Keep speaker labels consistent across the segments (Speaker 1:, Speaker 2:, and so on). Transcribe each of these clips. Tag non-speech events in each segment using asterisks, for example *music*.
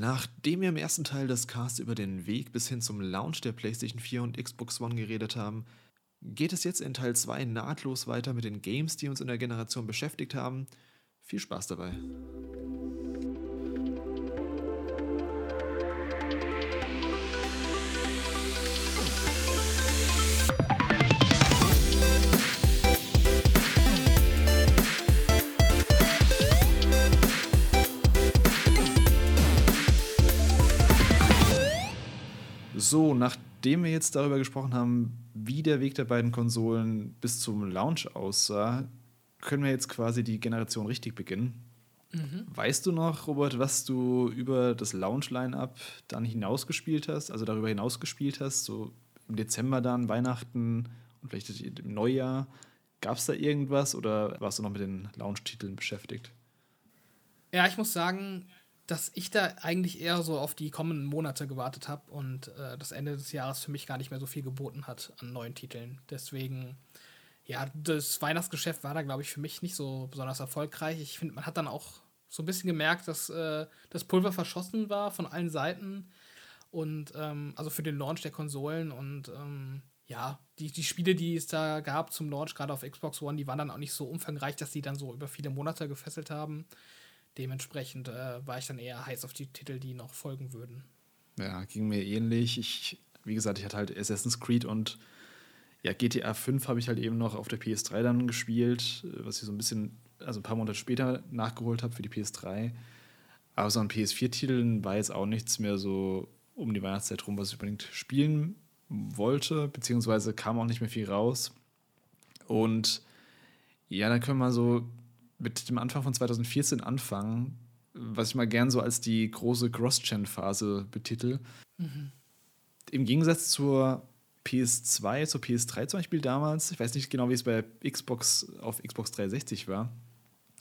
Speaker 1: Nachdem wir im ersten Teil des Casts über den Weg bis hin zum Launch der PlayStation 4 und Xbox One geredet haben, geht es jetzt in Teil 2 nahtlos weiter mit den Games, die uns in der Generation beschäftigt haben. Viel Spaß dabei. So, nachdem wir jetzt darüber gesprochen haben, wie der Weg der beiden Konsolen bis zum Launch aussah, können wir jetzt quasi die Generation richtig beginnen. Mhm. Weißt du noch, Robert, was du über das Launch-Line-Up dann hinausgespielt hast, also darüber hinaus gespielt hast, so im Dezember dann, Weihnachten und vielleicht im Neujahr? Gab es da irgendwas oder warst du noch mit den Launch-Titeln beschäftigt?
Speaker 2: Ja, ich muss sagen, dass ich da eigentlich eher so auf die kommenden Monate gewartet habe und äh, das Ende des Jahres für mich gar nicht mehr so viel geboten hat an neuen Titeln. Deswegen, ja, das Weihnachtsgeschäft war da, glaube ich, für mich nicht so besonders erfolgreich. Ich finde, man hat dann auch so ein bisschen gemerkt, dass äh, das Pulver verschossen war von allen Seiten und ähm, also für den Launch der Konsolen und ähm, ja, die, die Spiele, die es da gab zum Launch, gerade auf Xbox One, die waren dann auch nicht so umfangreich, dass die dann so über viele Monate gefesselt haben. Dementsprechend äh, war ich dann eher heiß auf die Titel, die noch folgen würden.
Speaker 1: Ja, ging mir ähnlich. Ich, wie gesagt, ich hatte halt Assassin's Creed und ja, GTA 5 habe ich halt eben noch auf der PS3 dann gespielt, was ich so ein bisschen, also ein paar Monate später nachgeholt habe für die PS3. Aber so an PS4-Titeln war jetzt auch nichts mehr so um die Weihnachtszeit rum, was ich unbedingt spielen wollte, beziehungsweise kam auch nicht mehr viel raus. Und ja, dann können wir so mit dem Anfang von 2014 anfangen, was ich mal gern so als die große Cross-Gen-Phase betitel. Mhm. Im Gegensatz zur PS2, zur PS3 zum Beispiel damals, ich weiß nicht genau, wie es bei Xbox auf Xbox 360 war,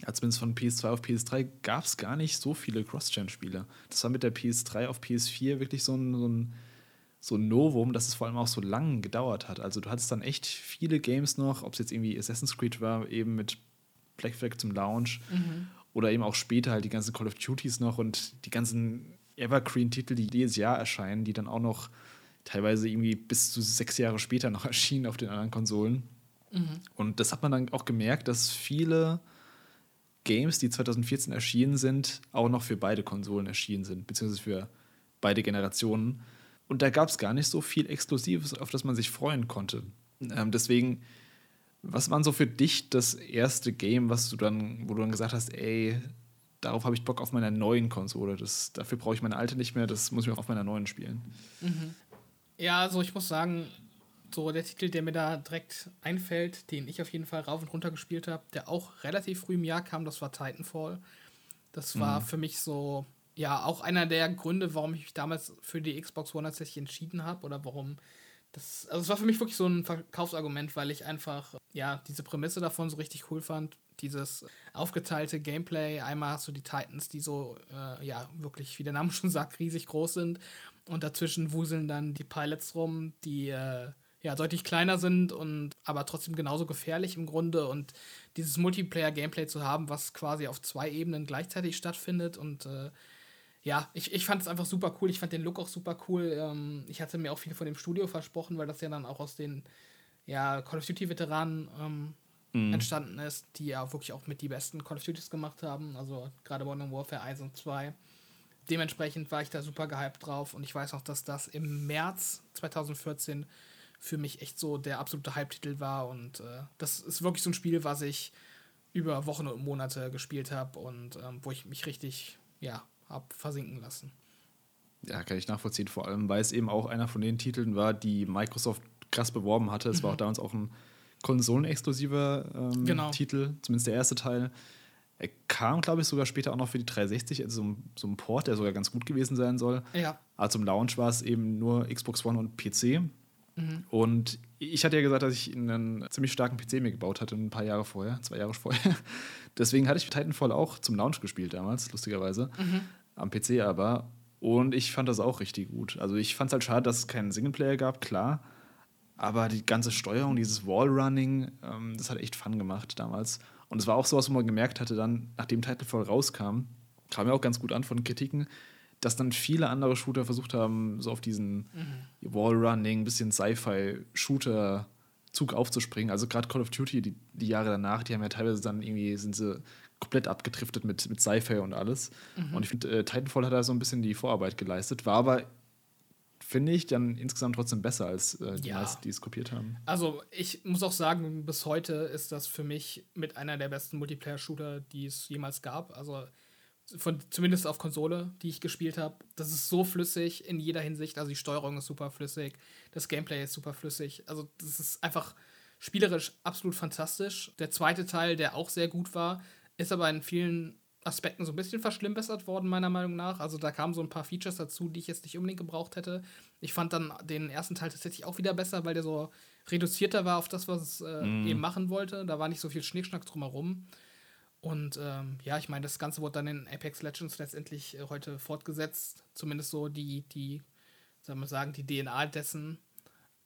Speaker 1: also zumindest von PS2 auf PS3 gab es gar nicht so viele Cross-Gen-Spiele. Das war mit der PS3 auf PS4 wirklich so ein, so ein so ein Novum, dass es vor allem auch so lang gedauert hat. Also du hattest dann echt viele Games noch, ob es jetzt irgendwie Assassin's Creed war, eben mit Black Flag zum Launch. Mhm. Oder eben auch später halt die ganzen Call of Duties noch und die ganzen Evergreen-Titel, die jedes Jahr erscheinen, die dann auch noch teilweise irgendwie bis zu sechs Jahre später noch *laughs* erschienen auf den anderen Konsolen. Mhm. Und das hat man dann auch gemerkt, dass viele Games, die 2014 erschienen sind, auch noch für beide Konsolen erschienen sind, beziehungsweise für beide Generationen. Und da gab es gar nicht so viel Exklusives, auf das man sich freuen konnte. Ähm, deswegen was war so für dich das erste Game, was du dann, wo du dann gesagt hast, ey, darauf habe ich Bock auf meiner neuen Konsole. Das, dafür brauche ich meine alte nicht mehr, das muss ich auf meiner neuen spielen.
Speaker 2: Mhm. Ja, also ich muss sagen, so der Titel, der mir da direkt einfällt, den ich auf jeden Fall rauf und runter gespielt habe, der auch relativ früh im Jahr kam, das war Titanfall. Das war mhm. für mich so, ja, auch einer der Gründe, warum ich mich damals für die Xbox One tatsächlich entschieden habe oder warum das, also es war für mich wirklich so ein Verkaufsargument, weil ich einfach, ja, diese Prämisse davon so richtig cool fand. Dieses aufgeteilte Gameplay. Einmal hast du die Titans, die so, äh, ja, wirklich, wie der Name *laughs* schon sagt, riesig groß sind. Und dazwischen wuseln dann die Pilots rum, die, äh, ja, deutlich kleiner sind und aber trotzdem genauso gefährlich im Grunde. Und dieses Multiplayer-Gameplay zu haben, was quasi auf zwei Ebenen gleichzeitig stattfindet und äh, ja, ich, ich fand es einfach super cool. Ich fand den Look auch super cool. Ähm, ich hatte mir auch viel von dem Studio versprochen, weil das ja dann auch aus den ja, Call of Duty-Veteranen ähm, mhm. entstanden ist, die ja wirklich auch mit die besten Call of Duties gemacht haben. Also gerade Modern Warfare 1 und 2. Dementsprechend war ich da super gehypt drauf und ich weiß auch, dass das im März 2014 für mich echt so der absolute Hype-Titel war und äh, das ist wirklich so ein Spiel, was ich über Wochen und Monate gespielt habe und ähm, wo ich mich richtig, ja, habe versinken lassen.
Speaker 1: Ja, kann ich nachvollziehen. Vor allem, weil es eben auch einer von den Titeln war, die Microsoft krass beworben hatte. Es mhm. war auch damals auch ein konsolenexklusiver ähm, genau. Titel, zumindest der erste Teil. Er kam, glaube ich, sogar später auch noch für die 360, also so ein, so ein Port, der sogar ganz gut gewesen sein soll. Ja. Aber zum Launch war es eben nur Xbox One und PC. Mhm. Und ich hatte ja gesagt, dass ich einen ziemlich starken PC mir gebaut hatte, ein paar Jahre vorher, zwei Jahre vorher. *laughs* Deswegen hatte ich Titanfall auch zum Launch gespielt damals, lustigerweise. Mhm. Am PC aber. Und ich fand das auch richtig gut. Also ich fand es halt schade, dass es keinen Singleplayer gab, klar. Aber die ganze Steuerung, dieses Wallrunning, ähm, das hat echt Fun gemacht damals. Und es war auch so was, wo man gemerkt hatte, dann, nachdem Titanfall rauskam, kam ja auch ganz gut an von Kritiken, dass dann viele andere Shooter versucht haben, so auf diesen mhm. Wallrunning, bisschen Sci-Fi-Shooter-Zug aufzuspringen. Also gerade Call of Duty, die, die Jahre danach, die haben ja teilweise dann irgendwie, sind sie komplett abgedriftet mit, mit Sci-Fi und alles. Mhm. Und ich finde, äh, Titanfall hat da so ein bisschen die Vorarbeit geleistet, war aber finde ich dann insgesamt trotzdem besser als äh, die ja. meisten, die es kopiert haben.
Speaker 2: Also ich muss auch sagen, bis heute ist das für mich mit einer der besten Multiplayer-Shooter, die es jemals gab. Also von, zumindest auf Konsole, die ich gespielt habe. Das ist so flüssig in jeder Hinsicht. Also die Steuerung ist super flüssig, das Gameplay ist super flüssig. Also das ist einfach spielerisch absolut fantastisch. Der zweite Teil, der auch sehr gut war, ist aber in vielen Aspekten so ein bisschen verschlimmbessert worden, meiner Meinung nach. Also da kamen so ein paar Features dazu, die ich jetzt nicht unbedingt gebraucht hätte. Ich fand dann den ersten Teil tatsächlich auch wieder besser, weil der so reduzierter war auf das, was es äh, mm. eben machen wollte. Da war nicht so viel Schnickschnack drumherum. Und ähm, ja, ich meine, das Ganze wurde dann in Apex Legends letztendlich äh, heute fortgesetzt. Zumindest so die, die, soll man sagen, die DNA dessen.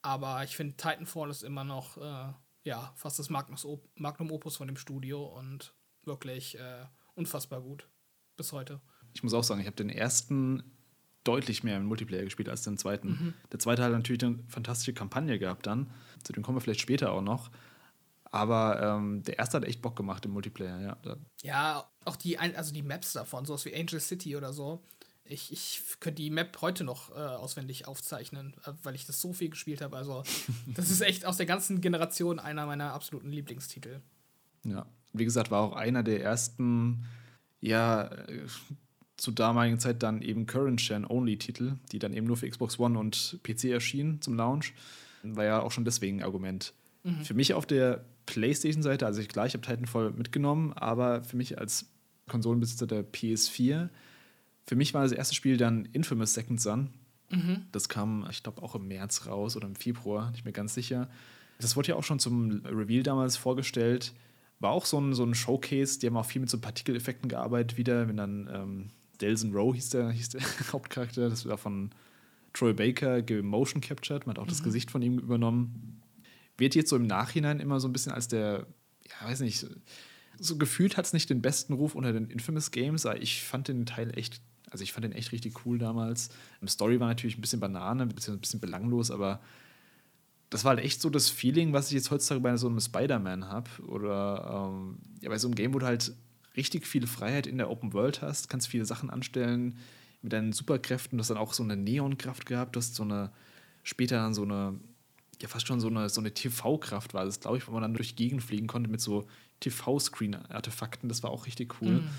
Speaker 2: Aber ich finde, Titanfall ist immer noch, äh, ja, fast das Magnum Opus von dem Studio und wirklich äh, unfassbar gut. Bis heute.
Speaker 1: Ich muss auch sagen, ich habe den ersten deutlich mehr im Multiplayer gespielt als den zweiten. Mhm. Der zweite hat natürlich eine fantastische Kampagne gehabt dann. Zu dem kommen wir vielleicht später auch noch. Aber ähm, der erste hat echt Bock gemacht im Multiplayer, ja.
Speaker 2: Ja, auch die, also die Maps davon, sowas wie Angel City oder so. Ich, ich könnte die Map heute noch äh, auswendig aufzeichnen, äh, weil ich das so viel gespielt habe. Also, *laughs* das ist echt aus der ganzen Generation einer meiner absoluten Lieblingstitel.
Speaker 1: Ja, wie gesagt, war auch einer der ersten, ja, zu damaligen Zeit dann eben Current-Gen-Only-Titel, die dann eben nur für Xbox One und PC erschienen zum Launch. War ja auch schon deswegen ein Argument. Mhm. Für mich auf der PlayStation-Seite, also ich, klar, ich habe Titanfall mitgenommen, aber für mich als Konsolenbesitzer der PS4, für mich war das erste Spiel dann Infamous Second Son. Mhm. Das kam, ich glaube, auch im März raus oder im Februar, nicht mehr ganz sicher. Das wurde ja auch schon zum Reveal damals vorgestellt war auch so ein, so ein Showcase, die haben auch viel mit so Partikeleffekten gearbeitet wieder, wenn dann ähm, Delson Rowe hieß der, hieß der *laughs* Hauptcharakter, das war von Troy Baker Motion captured, man hat auch mhm. das Gesicht von ihm übernommen. Wird jetzt so im Nachhinein immer so ein bisschen als der, ja, weiß nicht, so gefühlt hat es nicht den besten Ruf unter den Infamous Games, aber ich fand den Teil echt, also ich fand den echt richtig cool damals. Die Story war natürlich ein bisschen Banane, ein bisschen, ein bisschen belanglos, aber das war halt echt so das Feeling, was ich jetzt heutzutage bei so einem Spider-Man habe. Oder ähm, ja, bei so einem Game, wo du halt richtig viel Freiheit in der Open World hast, kannst viele Sachen anstellen mit deinen Superkräften. Du hast dann auch so eine Neonkraft gehabt, du hast so eine, später dann so eine, ja fast schon so eine, so eine TV-Kraft war das, glaube ich, wo man dann durch die Gegend fliegen konnte mit so TV-Screen-Artefakten. Das war auch richtig cool. Mhm.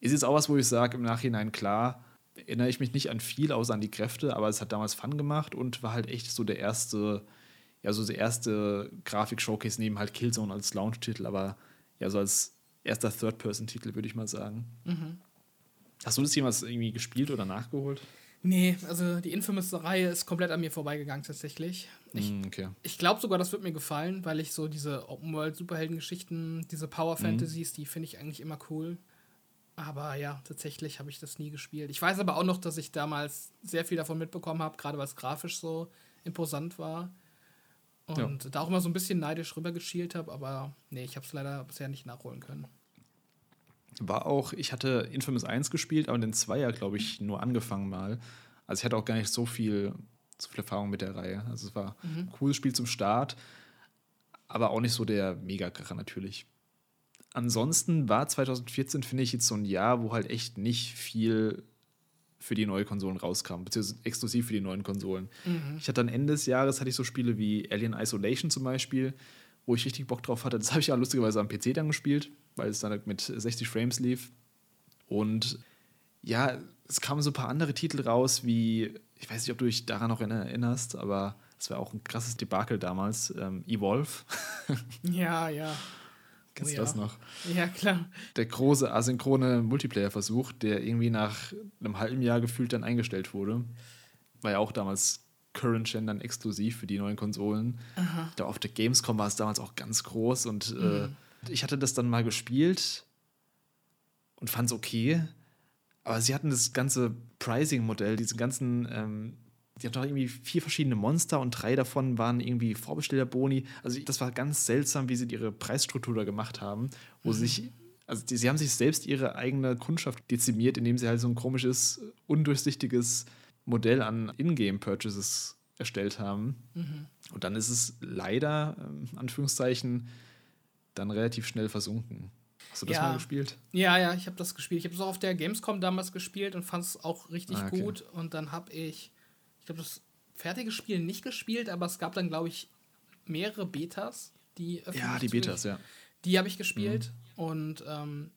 Speaker 1: Ist jetzt auch was, wo ich sage, im Nachhinein klar, erinnere ich mich nicht an viel, außer an die Kräfte, aber es hat damals Fun gemacht und war halt echt so der erste ja so der erste Grafik-Showcase neben halt Killzone als Launch-Titel, aber ja so als erster Third-Person-Titel, würde ich mal sagen. Mhm. Hast du das jemals irgendwie gespielt oder nachgeholt?
Speaker 2: Nee, also die Infamous-Reihe ist komplett an mir vorbeigegangen tatsächlich. Ich, mm, okay. ich glaube sogar, das wird mir gefallen, weil ich so diese Open-World-Superhelden-Geschichten, diese Power-Fantasies, mm. die finde ich eigentlich immer cool. Aber ja, tatsächlich habe ich das nie gespielt. Ich weiß aber auch noch, dass ich damals sehr viel davon mitbekommen habe, gerade weil es grafisch so imposant war. Und ja. da auch immer so ein bisschen neidisch rübergeschielt habe, aber nee, ich habe es leider bisher nicht nachholen können.
Speaker 1: War auch, ich hatte Infamous 1 gespielt, aber den Zweier, glaube ich, nur angefangen mal. Also ich hatte auch gar nicht so viel, so viel Erfahrung mit der Reihe. Also es war mhm. ein cooles Spiel zum Start, aber auch nicht so der Megakracher natürlich. Ansonsten war 2014, finde ich, jetzt so ein Jahr, wo halt echt nicht viel für die neue Konsolen rauskam, beziehungsweise exklusiv für die neuen Konsolen. Mhm. Ich hatte dann Ende des Jahres hatte ich so Spiele wie Alien Isolation zum Beispiel, wo ich richtig Bock drauf hatte. Das habe ich ja lustigerweise am PC dann gespielt, weil es dann halt mit 60 Frames lief. Und ja, es kamen so ein paar andere Titel raus, wie, ich weiß nicht, ob du dich daran noch erinnerst, aber es war auch ein krasses Debakel damals, ähm, Evolve. *laughs*
Speaker 2: ja, ja.
Speaker 1: Kennst oh, du das
Speaker 2: ja.
Speaker 1: noch?
Speaker 2: Ja, klar.
Speaker 1: Der große asynchrone Multiplayer-Versuch, der irgendwie nach einem halben Jahr gefühlt dann eingestellt wurde. War ja auch damals Current Gen dann exklusiv für die neuen Konsolen. Aha. Da auf der Gamescom war es damals auch ganz groß und äh, mhm. äh, ich hatte das dann mal gespielt und fand es okay. Aber sie hatten das ganze Pricing-Modell, diese ganzen ähm, die haben doch irgendwie vier verschiedene Monster und drei davon waren irgendwie Vorbestellerboni. Also das war ganz seltsam, wie sie ihre Preisstruktur da gemacht haben, wo mhm. sich, also die, sie haben sich selbst ihre eigene Kundschaft dezimiert, indem sie halt so ein komisches undurchsichtiges Modell an Ingame-Purchases erstellt haben.
Speaker 2: Mhm.
Speaker 1: Und dann ist es leider, ähm, Anführungszeichen, dann relativ schnell versunken. Hast du das
Speaker 2: Ja.
Speaker 1: mal gespielt?
Speaker 2: Ja, ja, ich habe das gespielt. Ich habe es auch auf der Gamescom damals gespielt und fand es auch richtig
Speaker 1: Ah, okay.
Speaker 2: gut. Und dann habe ich, ich glaube, das fertige Spiel nicht gespielt, aber es gab dann, glaube ich, mehrere Betas, die öffentlich
Speaker 1: Ja, die Betas, ja.
Speaker 2: Die habe ich gespielt.
Speaker 1: Mhm.
Speaker 2: Und ähm,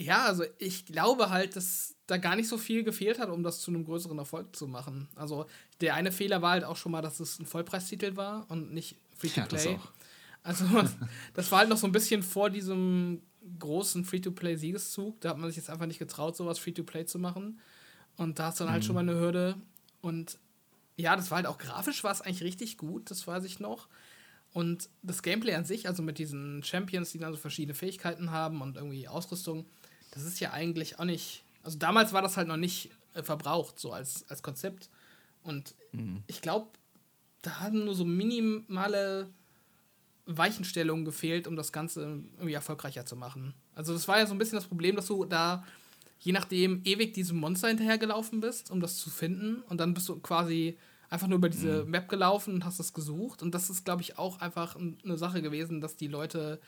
Speaker 2: ja, also ich glaube halt, dass da gar nicht so viel gefehlt hat, um das zu einem größeren Erfolg zu machen. Also der eine Fehler war halt auch schon mal, dass es ein Vollpreistitel war und nicht
Speaker 1: Ja, das
Speaker 2: Free-to-Play.
Speaker 1: auch.
Speaker 2: Also *laughs* das war halt noch so ein bisschen vor diesem großen Free-to-Play-Siegeszug. Da hat man sich jetzt einfach nicht getraut, sowas Free-to-Play zu machen. Und da ist dann halt schon mal eine Hürde. Und ja, das war halt auch grafisch war es eigentlich richtig gut, das weiß ich noch. Und das Gameplay an sich, also mit diesen Champions, die dann so verschiedene Fähigkeiten haben und irgendwie Ausrüstung, das ist ja eigentlich auch nicht. Also damals war das halt noch nicht äh, verbraucht, so als, als Konzept. Und ich glaube, da haben nur so minimale Weichenstellungen gefehlt, um das Ganze irgendwie erfolgreicher zu machen. Also das war ja so ein bisschen das Problem, dass du da je nachdem ewig diesem Monster hinterhergelaufen bist, um das zu finden. Und dann bist du quasi einfach nur über diese Map gelaufen und hast es gesucht. Und das ist, glaube ich, auch einfach eine Sache gewesen, dass die Leute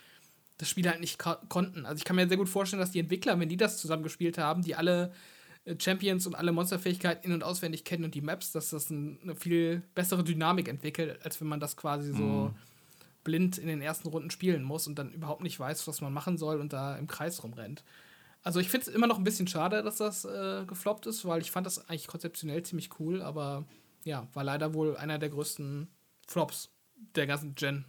Speaker 2: das Spiel halt nicht ko- konnten. Also ich kann mir sehr gut vorstellen, dass die Entwickler, wenn die das zusammen gespielt haben, die alle äh, Champions und alle Monsterfähigkeiten in- und auswendig kennen und die Maps, dass das ein, eine viel bessere Dynamik entwickelt, als wenn man das quasi so blind in den ersten Runden spielen muss und dann überhaupt nicht weiß, was man machen soll und da im Kreis rumrennt. Also ich finde es immer noch ein bisschen schade, dass das äh, gefloppt ist, weil ich fand das eigentlich konzeptionell ziemlich cool, aber ja, war leider wohl einer der größten Flops der ganzen Gen.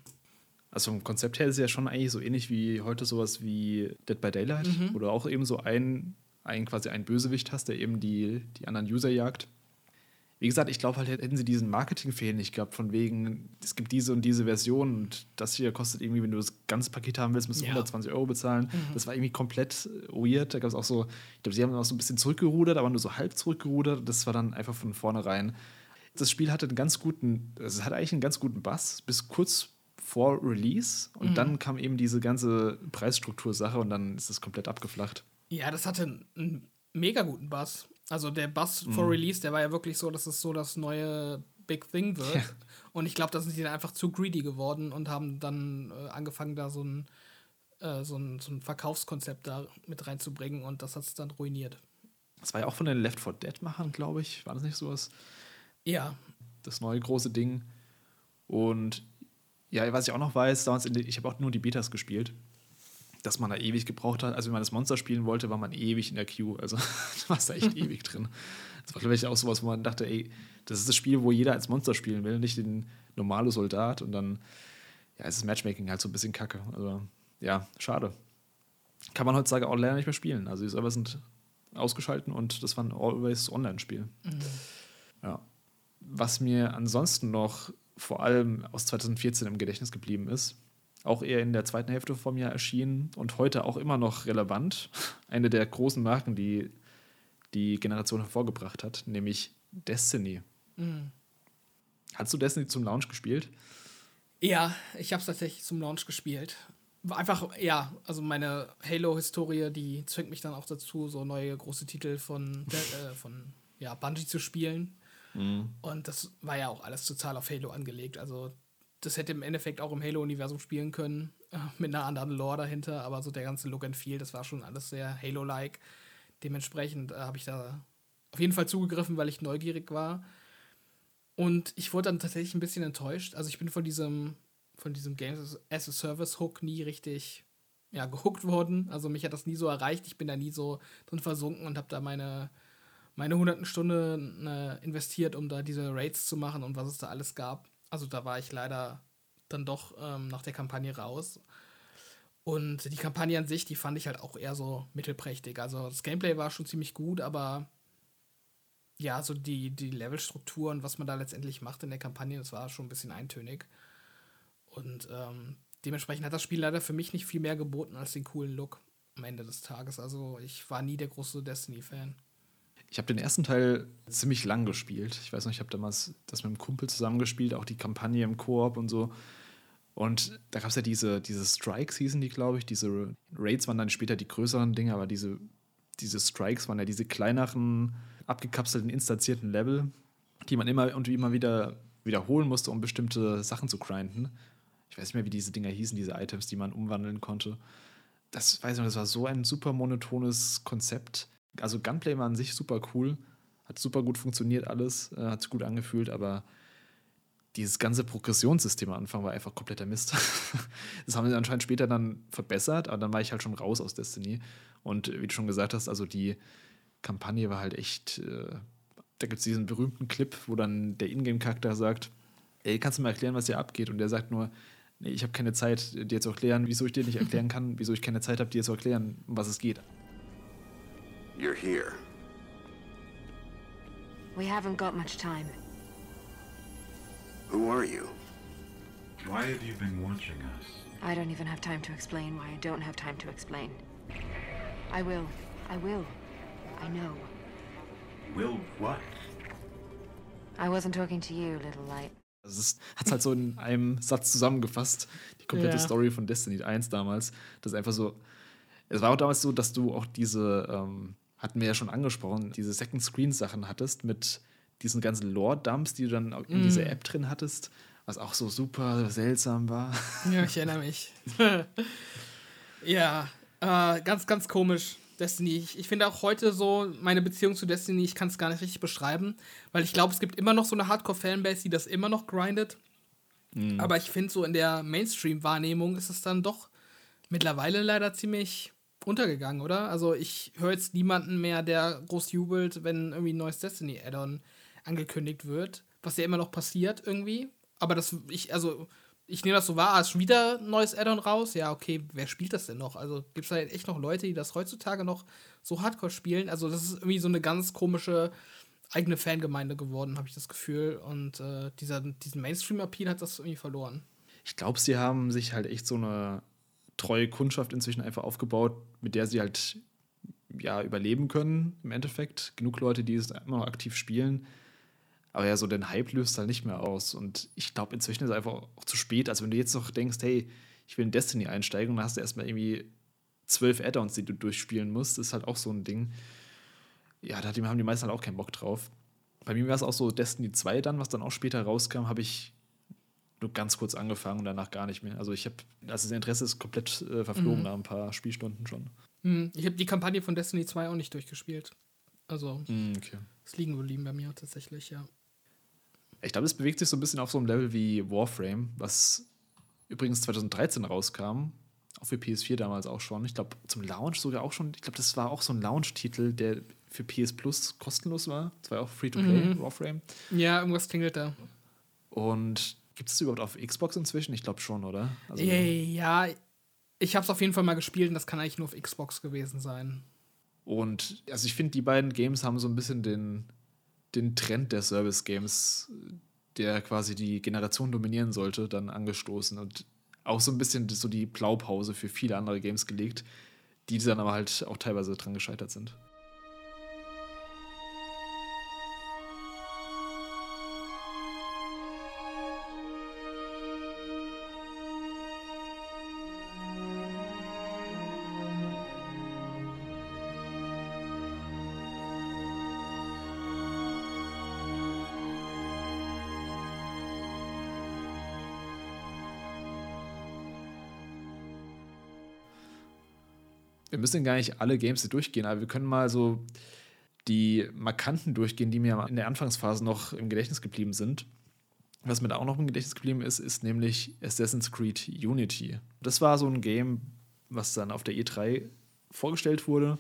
Speaker 1: Also vom Konzept her ist es ja schon eigentlich so ähnlich wie heute sowas wie Dead by Daylight,
Speaker 2: Mhm.
Speaker 1: wo du auch eben so ein, ein quasi einen Bösewicht hast, der eben die, die anderen User jagt. Wie gesagt, ich glaube halt, hätten sie diesen Marketingfehler nicht gehabt, von wegen, es gibt diese und diese Version und das hier kostet irgendwie, wenn du das ganze Paket haben willst, musst du
Speaker 2: Ja.
Speaker 1: 120 Euro bezahlen.
Speaker 2: Mhm.
Speaker 1: Das war irgendwie komplett äh, weird. Da gab es auch so, ich glaube, sie haben auch so ein bisschen zurückgerudert, aber nur so halb zurückgerudert. Das war dann einfach von vornherein. Das Spiel hatte einen ganz guten, also es hatte eigentlich einen ganz guten Bass, bis kurz vor Release. Und
Speaker 2: Mhm.
Speaker 1: dann kam eben diese ganze Preisstruktur-Sache und dann ist es komplett abgeflacht.
Speaker 2: Ja, das hatte einen, einen mega guten Bass. Also der Bass
Speaker 1: Mhm.
Speaker 2: vor Release, der war ja wirklich so, dass es so das neue Big Thing *laughs* wird.
Speaker 1: Ja.
Speaker 2: Und ich glaube, da sind die dann einfach zu greedy geworden und haben dann äh, angefangen, da so ein, äh, so, ein, so ein Verkaufskonzept da mit reinzubringen und das hat es dann ruiniert.
Speaker 1: Das war ja auch von den Left 4 Dead-Machern, glaube ich. War das nicht sowas?
Speaker 2: Ja,
Speaker 1: Das neue große Ding. Und ja, was ich auch noch weiß, damals in ich habe auch nur die Betas gespielt, dass man da ewig gebraucht hat. Also, wenn man das Monster spielen wollte, war man ewig in der Queue. Also, *laughs* du warst da echt *laughs* ewig drin. Das war, ich, auch sowas, wo man dachte, ey, das ist das Spiel, wo jeder als Monster spielen will, nicht den normale Soldat. Und dann, ja, ist das Matchmaking halt so ein bisschen kacke. Also, ja, schade. Kann man heutzutage auch leider nicht mehr spielen. Also, die Server sind ausgeschalten und das war ein Always-Online-Spiel. Ja. Was mir ansonsten noch vor allem aus 2014 im Gedächtnis geblieben ist, auch eher in der zweiten Hälfte vom Jahr erschienen und heute auch immer noch relevant, *laughs* eine der großen Marken, die die Generation hervorgebracht hat, nämlich Destiny.
Speaker 2: Mhm.
Speaker 1: Hast du Destiny zum Launch gespielt?
Speaker 2: Ja, ich habe es tatsächlich zum Launch gespielt. Einfach, ja, also meine Halo-Historie, die zwingt mich dann auch dazu, so neue große Titel von, *laughs* äh, von ja, Bungie zu spielen. Und das war ja auch alles total auf Halo angelegt. Also, das hätte im Endeffekt auch im Halo-Universum spielen können, äh, mit einer anderen Lore dahinter, aber so der ganze Look and Feel, das war schon alles sehr Halo-like. Dementsprechend äh, habe ich da auf jeden Fall zugegriffen, weil ich neugierig war. Und ich wurde dann tatsächlich ein bisschen enttäuscht. Also ich bin von diesem, von diesem Games as a Service Hook nie richtig ja, *laughs* gehuckt worden. Also mich hat das nie so erreicht. Ich bin da nie so drin versunken und habe da meine, meine hunderten Stunden äh, investiert, um da diese Raids zu machen und was es da alles gab. Also da war ich leider dann doch ähm, nach der Kampagne raus. Und die Kampagne an sich, die fand ich halt auch eher so mittelprächtig. Also das Gameplay war schon ziemlich gut, aber ja, so die, die Levelstruktur und was man da letztendlich macht in der Kampagne, das war schon ein bisschen eintönig. Und ähm, dementsprechend hat das Spiel leider für mich nicht viel mehr geboten als den coolen Look am Ende des Tages. Also ich war nie der große Destiny-Fan.
Speaker 1: Ich habe den ersten Teil ziemlich lang gespielt. Ich weiß noch, ich habe damals das mit einem Kumpel zusammengespielt, auch die Kampagne im Koop und so. Und da gab es ja diese, diese Strikes, hießen die, glaube ich. Diese Raids waren dann später die größeren Dinge, aber diese, diese Strikes waren ja diese kleineren abgekapselten, installierten Level, die man immer und immer wieder wiederholen musste, um bestimmte Sachen zu grinden. Ich weiß nicht mehr, wie diese Dinger hießen, diese Items, die man umwandeln konnte. Das weiß ich noch, das war so ein super monotones Konzept. Also Gunplay war an sich super cool, hat super gut funktioniert alles, äh, hat sich gut angefühlt, aber dieses ganze Progressionssystem am Anfang war einfach kompletter Mist. *laughs* das haben sie anscheinend später dann verbessert, aber dann war ich halt schon raus aus Destiny. Und wie du schon gesagt hast, also die Kampagne war halt echt. Äh, da gibt es diesen berühmten Clip, wo dann der Ingame-Charakter sagt: Ey, kannst du mir erklären, was hier abgeht? Und der sagt nur: Nee, ich habe keine Zeit, dir zu erklären, wieso ich dir nicht erklären *laughs* kann, wieso ich keine Zeit habe, dir zu erklären, um was es geht. You're here. We haven't got much time. Who are you? Why have you been watching us? I don't even have time to explain why I don't have time to explain. I will. I will. I know. Will what? I wasn't talking to you, little light. Das hat es halt so in einem Satz zusammengefasst, die komplette ja. Story von Destiny 1 damals. Das ist einfach so. Es war auch damals so, dass du auch diese, ähm, hatten wir ja schon angesprochen, diese Second Screen Sachen hattest mit diesen ganzen Lore-Dumps, die du dann in mm. dieser App drin hattest, was auch so super seltsam war.
Speaker 2: Ja, ich erinnere mich. *laughs* ja, äh, ganz, ganz komisch. Destiny. Ich, ich finde auch heute so meine Beziehung zu Destiny, ich kann es gar nicht richtig beschreiben, weil ich glaube, es gibt immer noch so eine Hardcore-Fanbase, die das immer noch grindet. Mhm. Aber ich finde, so in der Mainstream-Wahrnehmung ist es dann doch mittlerweile leider ziemlich untergegangen, oder? Also ich höre jetzt niemanden mehr, der groß jubelt, wenn irgendwie ein neues Destiny-Add-on angekündigt wird, was ja immer noch passiert irgendwie. Aber das, ich, also, ich nehme das so wahr, ist schon wieder ein neues Addon raus. Ja, okay, wer spielt das denn noch? Also gibt es da echt noch Leute, die das heutzutage noch so hardcore spielen? Also, das ist irgendwie so eine ganz komische eigene Fangemeinde geworden, habe ich das Gefühl. Und äh, dieser, diesen Mainstream-Appeal hat das irgendwie verloren.
Speaker 1: Ich glaube, sie haben sich halt echt so eine treue Kundschaft inzwischen einfach aufgebaut, mit der sie halt ja überleben können im Endeffekt. Genug Leute, die es immer noch aktiv spielen. Aber ja, so den Hype löst halt nicht mehr aus. Und ich glaube, inzwischen ist es einfach auch zu spät. Also, wenn du jetzt noch denkst, hey, ich will in Destiny einsteigen dann hast du erstmal irgendwie zwölf Add-ons, die du durchspielen musst, das ist halt auch so ein Ding. Ja, da haben die meisten halt auch keinen Bock drauf. Bei mir war es auch so Destiny 2 dann, was dann auch später rauskam, habe ich nur ganz kurz angefangen und danach gar nicht mehr. Also ich habe, also das Interesse ist komplett äh, verflogen mhm. nach ein paar Spielstunden schon.
Speaker 2: Mhm. Ich habe die Kampagne von Destiny 2 auch nicht durchgespielt. Also,
Speaker 1: mhm, okay.
Speaker 2: es liegen geblieben bei mir tatsächlich, ja.
Speaker 1: Ich glaube, es bewegt sich so ein bisschen auf so einem Level wie Warframe, was übrigens 2013 rauskam. Auch für PS4 damals auch schon. Ich glaube, zum Launch sogar auch schon. Ich glaube, das war auch so ein Launch-Titel, der für PS Plus kostenlos war. Das war ja auch Free-to-Play, mhm. Warframe.
Speaker 2: Ja, irgendwas klingelt da.
Speaker 1: Und gibt es überhaupt auf Xbox inzwischen? Ich glaube schon, oder?
Speaker 2: Also, ja, ich habe es auf jeden Fall mal gespielt und das kann eigentlich nur auf Xbox gewesen sein.
Speaker 1: Und also ich finde, die beiden Games haben so ein bisschen den den Trend der Service-Games, der quasi die Generation dominieren sollte, dann angestoßen und auch so ein bisschen so die Blaupause für viele andere Games gelegt, die dann aber halt auch teilweise dran gescheitert sind. Wir müssen gar nicht alle Games durchgehen, aber wir können mal so die markanten durchgehen, die mir in der Anfangsphase noch im Gedächtnis geblieben sind. Was mir da auch noch im Gedächtnis geblieben ist, ist nämlich Assassin's Creed Unity. Das war so ein Game, was dann auf der E3 vorgestellt wurde,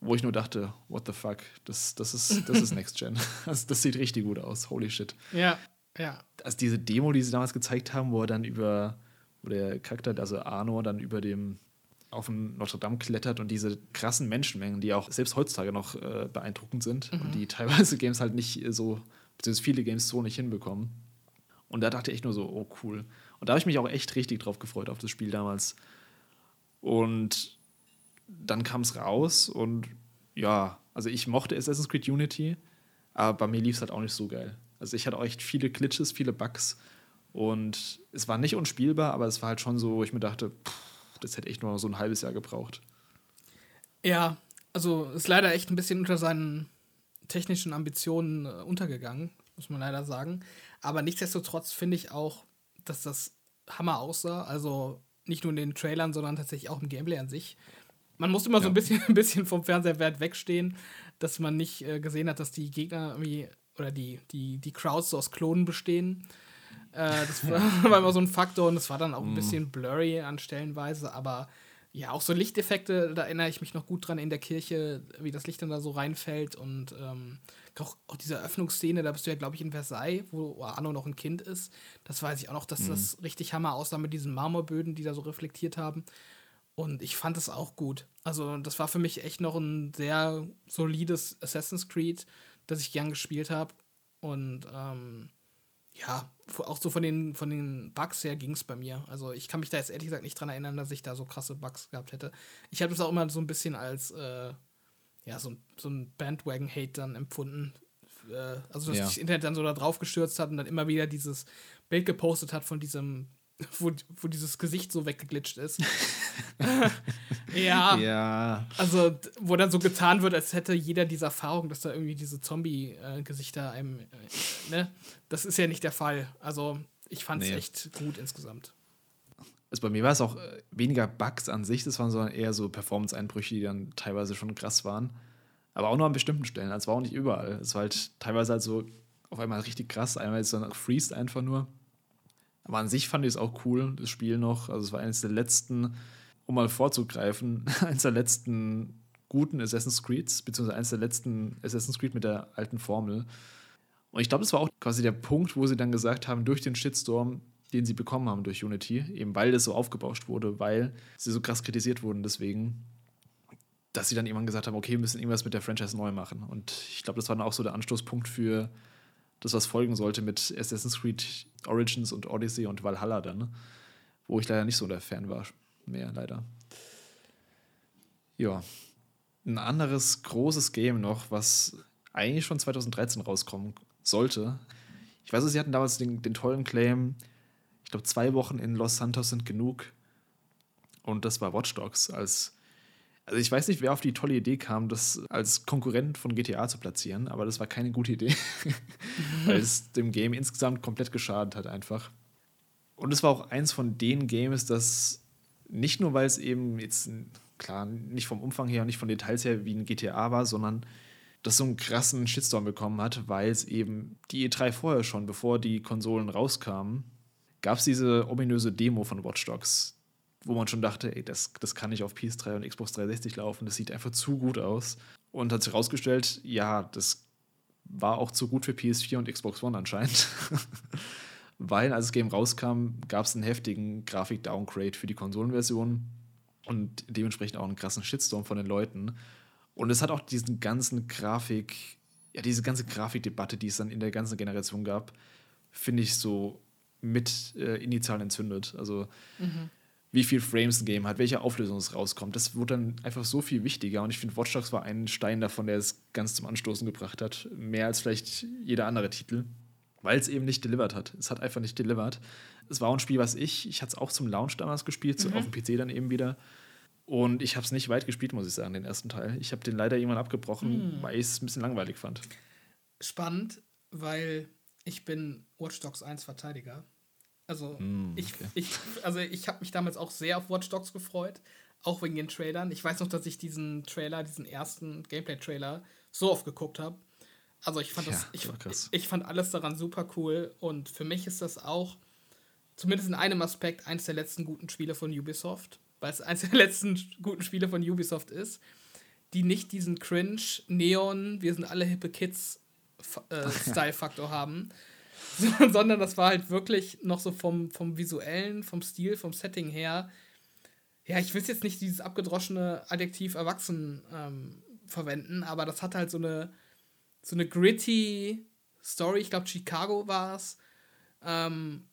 Speaker 1: wo ich nur dachte, what the fuck, das, das, ist, das ist *laughs* Next Gen. Das, das sieht richtig gut aus, holy shit.
Speaker 2: Ja, ja.
Speaker 1: Also diese Demo, die sie damals gezeigt haben, wo er dann über, wo der Charakter, also Arno, dann über dem auf den Notre Dame klettert und diese krassen Menschenmengen, die auch selbst heutzutage noch äh, beeindruckend sind mhm. und die teilweise Games halt nicht so, beziehungsweise viele Games so nicht hinbekommen. Und da dachte ich nur so, oh cool. Und da habe ich mich auch echt richtig drauf gefreut, auf das Spiel damals. Und dann kam es raus und ja, also ich mochte Assassin's Creed Unity, aber bei mir lief es halt auch nicht so geil. Also ich hatte auch echt viele Glitches, viele Bugs und es war nicht unspielbar, aber es war halt schon so, wo ich mir dachte, pff, das hätte echt nur so ein halbes Jahr gebraucht.
Speaker 2: Ja, also ist leider echt ein bisschen unter seinen technischen Ambitionen äh, untergegangen, muss man leider sagen. Aber nichtsdestotrotz finde ich auch, dass das Hammer aussah. Also nicht nur in den Trailern, sondern tatsächlich auch im Gameplay an sich. Man muss immer ja. so ein bisschen, *laughs* ein bisschen vom Fernseherwert wegstehen, dass man nicht äh, gesehen hat, dass die Gegner irgendwie oder die, die, die Crowds so aus Klonen bestehen. Äh, das war, *laughs* war, immer so ein Faktor und es war dann auch ein mm. bisschen blurry an Stellenweise, aber ja, auch so Lichteffekte, da erinnere ich mich noch gut dran in der Kirche, wie das Licht dann da so reinfällt und ähm, auch, auch diese Eröffnungsszene, da bist du ja, glaube ich, in Versailles, wo Arno noch ein Kind ist. Das weiß ich auch noch, dass mhm. das richtig Hammer aussah mit diesen Marmorböden, die da so reflektiert haben. Und ich fand es auch gut. Also, das war für mich echt noch ein sehr solides Assassin's Creed, das ich gern gespielt habe. Und ähm, ja, auch so von den, von den Bugs her ging es bei mir. Also ich kann mich da jetzt ehrlich gesagt nicht dran erinnern, dass ich da so krasse Bugs gehabt hätte. Ich habe das auch immer so ein bisschen als äh, ja, so, so ein Bandwagon-Hate dann empfunden. Äh, also dass ja. sich das Internet dann so da drauf gestürzt hat und dann immer wieder dieses Bild gepostet hat von diesem wo, wo dieses Gesicht so weggeglitscht ist. *laughs* ja. Ja. Also, wo dann so getan wird, als hätte jeder diese Erfahrung, dass da irgendwie diese Zombie-Gesichter einem. Äh, ne? Das ist ja nicht der Fall. Also, ich fand es nee. echt gut insgesamt.
Speaker 1: Also bei mir war es auch äh, weniger Bugs an sich, das waren sondern eher so Performance-Einbrüche, die dann teilweise schon krass waren. Aber auch nur an bestimmten Stellen. Also es war auch nicht überall. Es war halt teilweise halt so auf einmal richtig krass. Einmal ist dann freest einfach nur. Aber an sich fand ich es auch cool, das Spiel noch. Also es war eines der letzten, um mal vorzugreifen, *laughs* eines der letzten guten Assassin's Creeds, beziehungsweise eines der letzten Assassin's Creed mit der alten Formel. Und ich glaube, das war auch quasi der Punkt, wo sie dann gesagt haben, durch den Shitstorm, den sie bekommen haben durch Unity, eben weil das so aufgebauscht wurde, weil sie so krass kritisiert wurden, deswegen, dass sie dann irgendwann gesagt haben, okay, wir müssen irgendwas mit der Franchise neu machen. Und ich glaube, das war dann auch so der Anstoßpunkt für das, was folgen sollte mit Assassin's Creed Origins und Odyssey und Valhalla dann, ne? wo ich leider nicht so der Fan war, mehr leider. Ja, ein anderes großes Game noch, was eigentlich schon 2013 rauskommen sollte. Ich weiß, sie hatten damals den, den tollen Claim, ich glaube, zwei Wochen in Los Santos sind genug. Und das war Watch Dogs als also ich weiß nicht, wer auf die tolle Idee kam, das als Konkurrent von GTA zu platzieren, aber das war keine gute Idee, *laughs* weil es dem Game insgesamt komplett geschadet hat einfach. Und es war auch eins von den Games, das nicht nur, weil es eben jetzt, klar, nicht vom Umfang her und nicht von Details her wie ein GTA war, sondern das so einen krassen Shitstorm bekommen hat, weil es eben die E3 vorher schon, bevor die Konsolen rauskamen, gab es diese ominöse Demo von Watch Dogs, wo man schon dachte, ey, das, das kann nicht auf PS3 und Xbox 360 laufen, das sieht einfach zu gut aus. Und hat sich herausgestellt, ja, das war auch zu gut für PS4 und Xbox One anscheinend. *laughs* Weil als das Game rauskam, gab es einen heftigen Grafik-Downgrade für die Konsolenversion und dementsprechend auch einen krassen Shitstorm von den Leuten. Und es hat auch diesen ganzen Grafik, ja, diese ganze Grafikdebatte, die es dann in der ganzen Generation gab, finde ich so mit äh, initial entzündet. Also mhm wie viel Frames ein Game hat, welche Auflösung es rauskommt. Das wurde dann einfach so viel wichtiger. Und ich finde, Watch Dogs war ein Stein davon, der es ganz zum Anstoßen gebracht hat. Mehr als vielleicht jeder andere Titel. Weil es eben nicht delivered hat. Es hat einfach nicht delivered. Es war ein Spiel, was ich, ich hatte es auch zum Launch damals gespielt, mhm. auf dem PC dann eben wieder. Und ich habe es nicht weit gespielt, muss ich sagen, den ersten Teil. Ich habe den leider irgendwann abgebrochen, mhm. weil ich es ein bisschen langweilig fand.
Speaker 2: Spannend, weil ich bin Watch Dogs 1 Verteidiger. Also mm, okay. ich, ich, also ich habe mich damals auch sehr auf Watch Dogs gefreut, auch wegen den Trailern. Ich weiß noch, dass ich diesen Trailer, diesen ersten Gameplay-Trailer, so oft geguckt habe. Also ich fand das, ja, ich, ich, ich, fand alles daran super cool und für mich ist das auch, zumindest in einem Aspekt, eines der letzten guten Spiele von Ubisoft, weil es eines der *laughs* letzten guten Spiele von Ubisoft ist, die nicht diesen Cringe, Neon, wir sind alle hippe Kids äh, *laughs* Style-Faktor haben, *laughs* sondern das war halt wirklich noch so vom, vom visuellen, vom Stil, vom Setting her. Ja, ich will jetzt nicht dieses abgedroschene Adjektiv erwachsen ähm, verwenden, aber das hat halt so eine, so eine gritty Story. Ich glaube, Chicago war es. Ähm,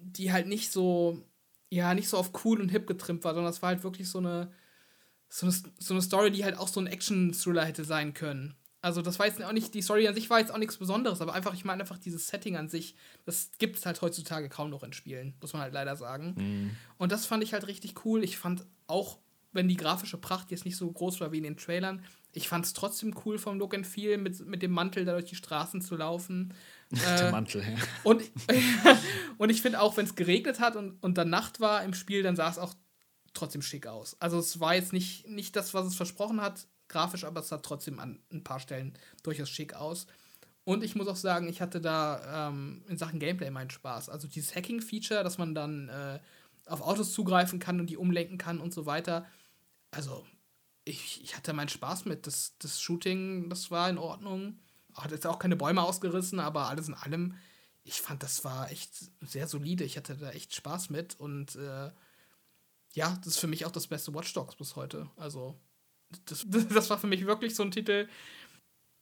Speaker 2: die halt nicht so, ja, nicht so auf cool und hip getrimmt war, sondern das war halt wirklich so eine, so eine, so eine Story, die halt auch so ein Action-Thriller hätte sein können. Also das war jetzt auch nicht, die Story an sich war jetzt auch nichts Besonderes, aber einfach, ich meine einfach dieses Setting an sich, das gibt es halt heutzutage kaum noch in Spielen, muss man halt leider sagen. Mhm. Und das fand ich halt richtig cool. Ich fand auch, wenn die grafische Pracht jetzt nicht so groß war wie in den Trailern, Ich fand es trotzdem cool vom Look and Feel, mit, mit dem Mantel da durch die Straßen zu laufen. *laughs* Der äh, Mantel, ja. Und, *laughs* und ich finde auch, wenn es geregnet hat und, und dann Nacht war im Spiel, dann sah es auch trotzdem schick aus. Also es war jetzt nicht, nicht das, was es versprochen hat, grafisch, aber es sah trotzdem an ein paar Stellen durchaus schick aus. Und ich muss auch sagen, ich hatte da ähm, in Sachen Gameplay meinen Spaß. Also dieses Hacking-Feature, dass man dann äh, auf Autos zugreifen kann und die umlenken kann und so weiter. Also, ich, ich hatte meinen Spaß mit. Das, das Shooting, das war in Ordnung. Hat jetzt auch keine Bäume ausgerissen, aber alles in allem, ich fand, das war echt sehr solide. Ich hatte da echt Spaß mit und äh, ja, das ist für mich auch das beste Watch Dogs bis heute. Also, das, *laughs* das war für mich wirklich so ein Titel,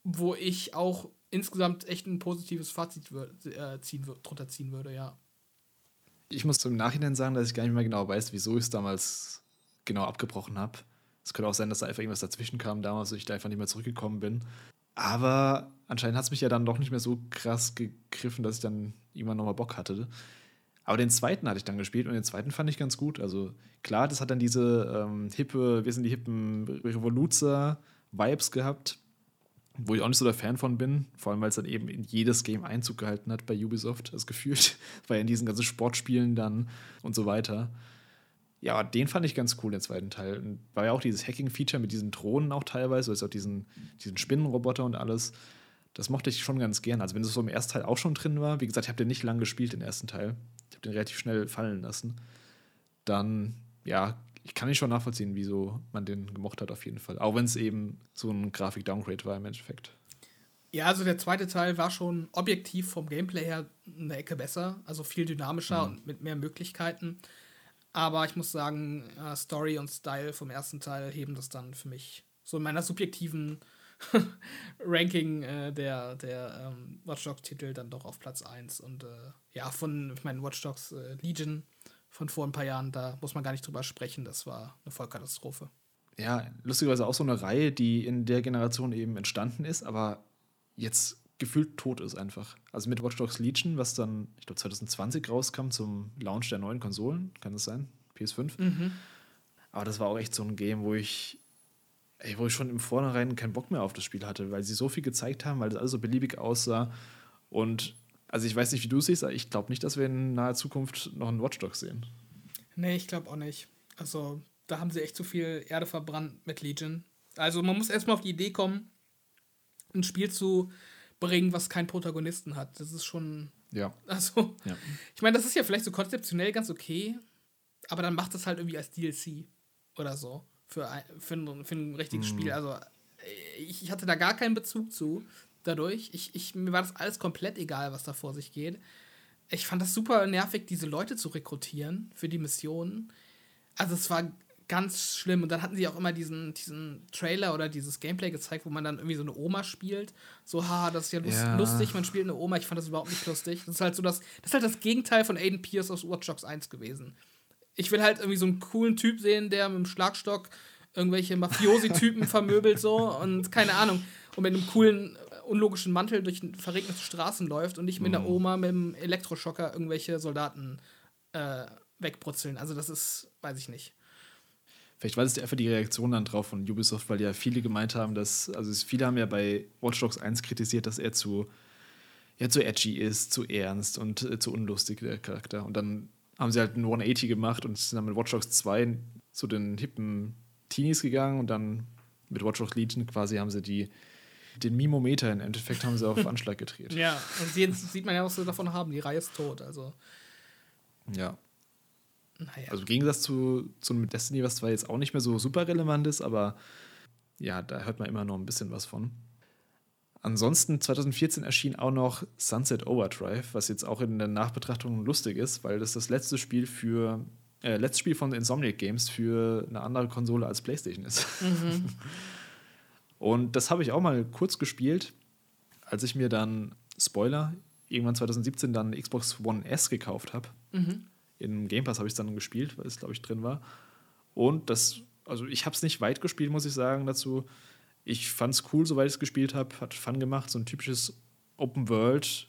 Speaker 2: wo ich auch insgesamt echt ein positives Fazit äh, ziehen, drunter ziehen würde, ja.
Speaker 1: Ich muss im Nachhinein sagen, dass ich gar nicht mehr genau weiß, wieso ich es damals genau abgebrochen habe. Es könnte auch sein, dass da einfach irgendwas dazwischen kam damals und ich da einfach nicht mehr zurückgekommen bin. Aber anscheinend hat es mich ja dann doch nicht mehr so krass gegriffen, dass ich dann irgendwann nochmal Bock hatte. Aber den zweiten hatte ich dann gespielt und den zweiten fand ich ganz gut. Also klar, das hat dann diese ähm, hippe, wir sind die hippen Revoluzer-Vibes gehabt wo ich auch nicht so der Fan von bin, vor allem weil es dann eben in jedes Game Einzug gehalten hat bei Ubisoft, das gefühlt, *laughs* weil in diesen ganzen Sportspielen dann und so weiter. Ja, den fand ich ganz cool, den zweiten Teil. Und war ja auch dieses Hacking-Feature mit diesen Drohnen auch teilweise, also auch diesen, diesen Spinnenroboter und alles. Das mochte ich schon ganz gern. Also, wenn es so im ersten Teil auch schon drin war, wie gesagt, ich habe den nicht lange gespielt, den ersten Teil. Ich habe den relativ schnell fallen lassen. Dann, ja, ich kann nicht schon nachvollziehen, wieso man den gemocht hat, auf jeden Fall. Auch wenn es eben so ein Grafik-Downgrade war im Endeffekt.
Speaker 2: Ja, also der zweite Teil war schon objektiv vom Gameplay her eine Ecke besser, also viel dynamischer mhm. und mit mehr Möglichkeiten. Aber ich muss sagen, äh, Story und Style vom ersten Teil heben das dann für mich so in meiner subjektiven *laughs* Ranking äh, der, der ähm, Watch Dogs-Titel dann doch auf Platz 1. Und äh, ja, von, ich meine, Watch Dogs äh, Legion von vor ein paar Jahren, da muss man gar nicht drüber sprechen. Das war eine Vollkatastrophe.
Speaker 1: Ja, lustigerweise auch so eine Reihe, die in der Generation eben entstanden ist, aber jetzt gefühlt tot ist einfach. Also mit Watch Dogs Legion, was dann, ich glaube, 2020 rauskam zum Launch der neuen Konsolen, kann das sein? PS5. Mhm. Aber das war auch echt so ein Game, wo ich, ey, wo ich schon im Vornherein keinen Bock mehr auf das Spiel hatte, weil sie so viel gezeigt haben, weil das alles so beliebig aussah. Und also ich weiß nicht, wie du es siehst, aber ich glaube nicht, dass wir in naher Zukunft noch einen Watchdog sehen.
Speaker 2: Nee, ich glaube auch nicht. Also da haben sie echt zu viel Erde verbrannt mit Legion. Also man muss erstmal auf die Idee kommen, ein Spiel zu bringen, was keinen Protagonisten hat. Das ist schon.
Speaker 1: Ja. *laughs*
Speaker 2: Also, ja. ich meine, das ist ja vielleicht so konzeptionell ganz okay, aber dann macht das halt irgendwie als DLC oder so für ein, für ein, für ein richtiges mm. Spiel. Also ich, ich hatte da gar keinen Bezug zu dadurch. Ich, ich, mir war das alles komplett egal, was da vor sich geht. Ich fand das super nervig, diese Leute zu rekrutieren für die Missionen. Also es war ganz schlimm. Und dann hatten sie auch immer diesen, diesen Trailer oder dieses Gameplay gezeigt, wo man dann irgendwie so eine Oma spielt. So, haha, das ist ja, lust ja. lustig, man spielt eine Oma. Ich fand das überhaupt nicht lustig. Das ist halt so das, das ist halt das Gegenteil von Aiden Pierce aus Watch Dogs 1 gewesen. Ich will halt irgendwie so einen coolen Typ sehen, der mit dem Schlagstock irgendwelche Mafiosi-Typen *laughs* vermöbelt so und keine Ahnung. Und mit einem coolen unlogischen Mantel durch verregnete Straßen läuft und nicht mit einer mhm. Oma mit einem Elektroschocker irgendwelche Soldaten äh, wegbrutzeln. Also das ist, weiß ich nicht.
Speaker 1: Vielleicht war es einfach die Reaktion dann drauf von Ubisoft, weil ja viele gemeint haben, dass, also viele haben ja bei Watch Dogs 1 kritisiert, dass er zu, ja, zu edgy ist, zu ernst und äh, zu unlustig, der Charakter. Und dann haben sie halt einen 180 gemacht und sind dann mit Watch Dogs 2 zu den hippen Teenies gegangen und dann mit Watch Dogs Legion quasi haben sie die den Mimometer im Endeffekt haben sie auf *laughs* Anschlag gedreht.
Speaker 2: Ja, und jetzt sieht man ja, was sie davon haben. Die Reihe ist tot, also.
Speaker 1: Ja. Naja. Also im Gegensatz zu, zu Destiny, was zwar jetzt auch nicht mehr so super relevant ist, aber ja, da hört man immer noch ein bisschen was von. Ansonsten 2014 erschien auch noch Sunset Overdrive, was jetzt auch in der Nachbetrachtung lustig ist, weil das das letzte Spiel für äh, letztes Spiel von Insomniac Games für eine andere Konsole als PlayStation ist. Mhm. *laughs* Und das habe ich auch mal kurz gespielt, als ich mir dann, Spoiler, irgendwann 2017 dann Xbox One S gekauft habe. Mhm. In Game Pass habe ich es dann gespielt, weil es, glaube ich, drin war. Und das, also ich habe es nicht weit gespielt, muss ich sagen, dazu. Ich fand es cool, soweit ich es gespielt habe. Hat Fun gemacht, so ein typisches Open World,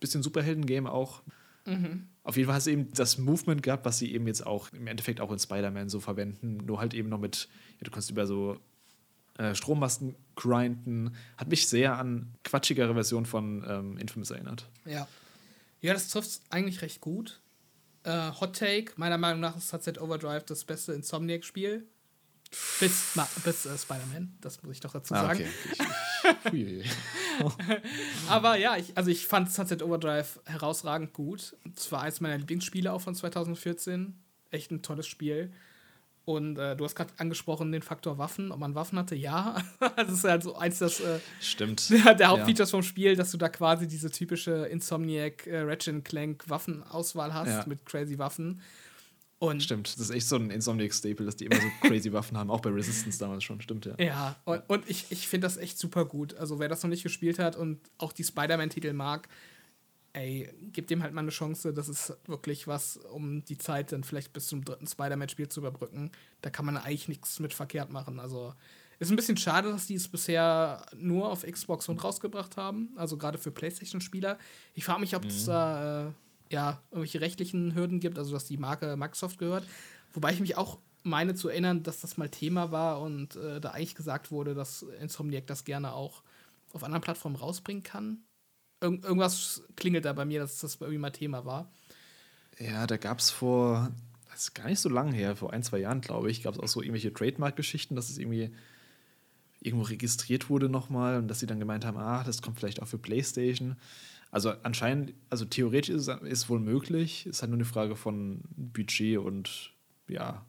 Speaker 1: bisschen Superhelden-Game auch. Mhm. Auf jeden Fall hat es eben das Movement gehabt, was sie eben jetzt auch im Endeffekt auch in Spider-Man so verwenden, nur halt eben noch mit, ja, du kannst über so äh, Strommasten grinden. Hat mich sehr an quatschigere Version von ähm, Infamous erinnert.
Speaker 2: Ja. Ja, das trifft eigentlich recht gut. Äh, Hot Take, meiner Meinung nach ist Sunset Overdrive das beste Insomniac-Spiel. Bis, bis äh, Spider-Man, das muss ich doch dazu sagen. Ah, okay. *laughs* Aber ja, ich, also ich fand Sunset Overdrive herausragend gut. Es war eines meiner Lieblingsspiele auch von 2014. Echt ein tolles Spiel. Und äh, du hast gerade angesprochen den Faktor Waffen, ob man Waffen hatte, ja. *laughs* das ist halt so eins das äh,
Speaker 1: Stimmt. *laughs*
Speaker 2: Der, der Hauptfeatures ja. vom Spiel, dass du da quasi diese typische Insomniac äh, Ratchet Clank Waffenauswahl hast ja. mit crazy Waffen.
Speaker 1: Und Stimmt, das ist echt so ein Insomniac-Staple, dass die immer so *laughs* crazy Waffen haben, auch bei Resistance damals schon, stimmt, ja.
Speaker 2: Ja, und, und ich, ich finde das echt super gut. Also, wer das noch nicht gespielt hat und auch die Spider-Man-Titel mag, ey, gib dem halt mal eine Chance. Das ist wirklich was, um die Zeit dann vielleicht bis zum dritten Spider-Man-Spiel zu überbrücken. Da kann man eigentlich nichts mit verkehrt machen. Also, ist ein bisschen schade, dass die es bisher nur auf Xbox und rausgebracht haben. Also, gerade für PlayStation-Spieler. Ich frage mich, ob es mhm. da. Äh, ja, irgendwelche rechtlichen Hürden gibt, also dass die Marke Microsoft gehört. Wobei ich mich auch meine zu erinnern, dass das mal Thema war und äh, da eigentlich gesagt wurde, dass Insomniac das gerne auch auf anderen Plattformen rausbringen kann. Ir irgendwas klingelt da bei mir, dass das irgendwie mal Thema war.
Speaker 1: Ja, da gab es vor, das ist gar nicht so lange her, vor ein, zwei Jahren, glaube ich, gab es auch so irgendwelche Trademark-Geschichten, dass es irgendwie irgendwo registriert wurde nochmal und dass sie dann gemeint haben, ah, das kommt vielleicht auch für PlayStation. Also anscheinend, also theoretisch ist es wohl möglich, ist halt nur eine Frage von Budget und ja,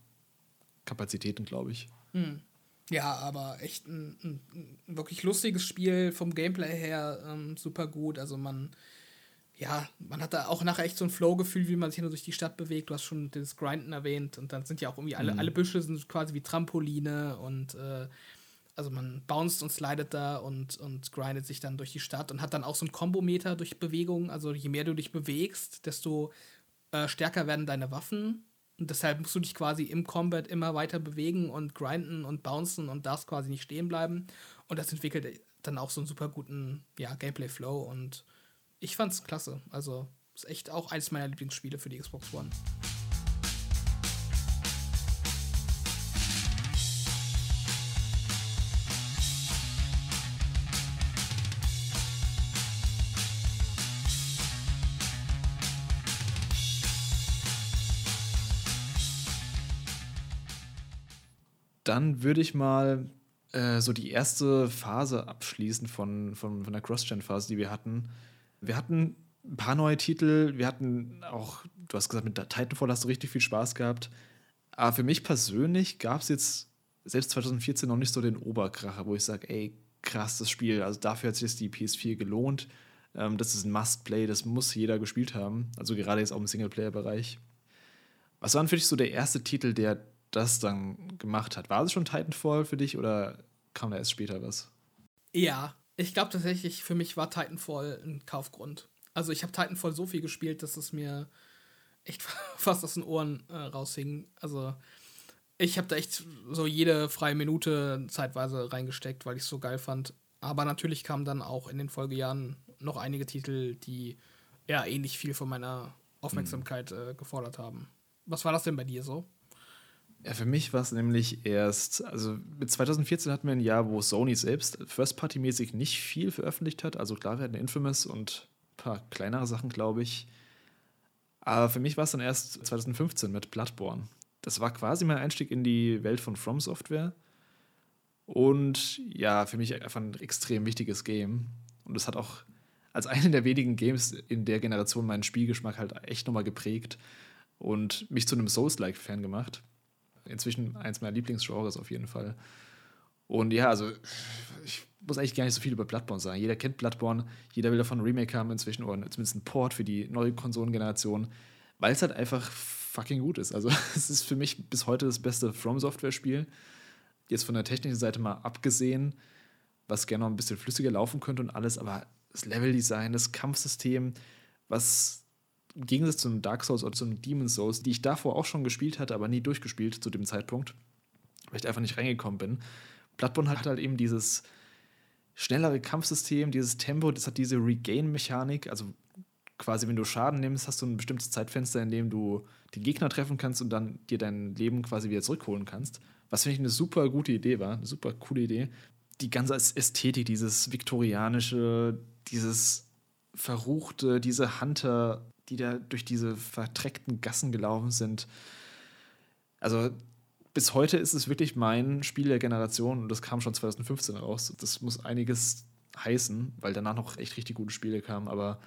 Speaker 1: Kapazitäten, glaube ich.
Speaker 2: Hm. Ja, aber echt ein, ein, ein, wirklich lustiges Spiel vom Gameplay her ähm, super gut. Also man, ja, man hat da auch nachher echt so ein Flow-Gefühl, wie man sich nur durch die Stadt bewegt. Du hast schon das Grinden erwähnt und dann sind ja auch irgendwie alle, mhm. alle Büsche sind quasi wie Trampoline und äh, also man bounced und slidet da und, und grindet sich dann durch die Stadt und hat dann auch so ein Kombometer durch Bewegung. Also je mehr du dich bewegst, desto äh, stärker werden deine Waffen. Und deshalb musst du dich quasi im Combat immer weiter bewegen und grinden und bouncen und darfst quasi nicht stehen bleiben. Und das entwickelt dann auch so einen super guten ja, Gameplay-Flow. Und ich fand's klasse. Also ist echt auch eines meiner Lieblingsspiele für die Xbox One.
Speaker 1: Dann würde ich mal äh, so die erste Phase abschließen von, von, von der Cross-Gen-Phase, die wir hatten. Wir hatten ein paar neue Titel, wir hatten auch, du hast gesagt, mit Titanfall hast du richtig viel Spaß gehabt. Aber für mich persönlich gab es jetzt selbst 2014 noch nicht so den Oberkracher, wo ich sage, ey, krass, das Spiel, also dafür hat sich jetzt die PS4 gelohnt. Ähm, das ist ein Must-Play, das muss jeder gespielt haben. Also gerade jetzt auch im Singleplayer-Bereich. Was war denn für dich so der erste Titel, der das dann gemacht hat. War es schon Titanfall für dich oder kam da erst später was?
Speaker 2: Ja, ich glaube tatsächlich, für mich war Titanfall ein Kaufgrund. Also ich habe Titanfall so viel gespielt, dass es mir echt *laughs* fast aus den Ohren äh, raushing. Also ich habe da echt so jede freie Minute zeitweise reingesteckt, weil ich es so geil fand. Aber natürlich kamen dann auch in den Folgejahren noch einige Titel, die ja ähnlich viel von meiner Aufmerksamkeit hm. äh, gefordert haben. Was war das denn bei dir so?
Speaker 1: Ja, für mich war es nämlich erst, also mit 2014 hatten wir ein Jahr, wo Sony selbst First-Party-mäßig nicht viel veröffentlicht hat. Also klar, wir hatten Infamous und ein paar kleinere Sachen, glaube ich. Aber für mich war es dann erst 2015 mit Bloodborne. Das war quasi mein Einstieg in die Welt von From Software. Und ja, für mich einfach ein extrem wichtiges Game. Und es hat auch als eine der wenigen Games in der Generation meinen Spielgeschmack halt echt nochmal geprägt und mich zu einem Souls-like-Fan gemacht inzwischen eins meiner Lieblingsgenres auf jeden Fall. Und ja, also ich muss eigentlich gar nicht so viel über Bloodborne sagen. Jeder kennt Bloodborne, jeder will davon ein Remake haben inzwischen oder zumindest ein Port für die neue Konsolengeneration, weil es halt einfach fucking gut ist. Also *laughs* es ist für mich bis heute das beste From Software Spiel. Jetzt von der technischen Seite mal abgesehen, was gerne noch ein bisschen flüssiger laufen könnte und alles, aber das Leveldesign, das Kampfsystem, was im Gegensatz zu einem Dark Souls oder zu einem Demon Souls, die ich davor auch schon gespielt hatte, aber nie durchgespielt zu dem Zeitpunkt, weil ich einfach nicht reingekommen bin. Bloodborne hat halt eben dieses schnellere Kampfsystem, dieses Tempo, das hat diese Regain-Mechanik, also quasi, wenn du Schaden nimmst, hast du ein bestimmtes Zeitfenster, in dem du den Gegner treffen kannst und dann dir dein Leben quasi wieder zurückholen kannst. Was finde ich eine super gute Idee war, eine super coole Idee. Die ganze Ästhetik, dieses viktorianische, dieses verruchte, diese Hunter, die da durch diese vertreckten Gassen gelaufen sind. Also bis heute ist es wirklich mein Spiel der Generation und das kam schon 2015 raus. Das muss einiges heißen, weil danach noch echt richtig gute Spiele kamen. Aber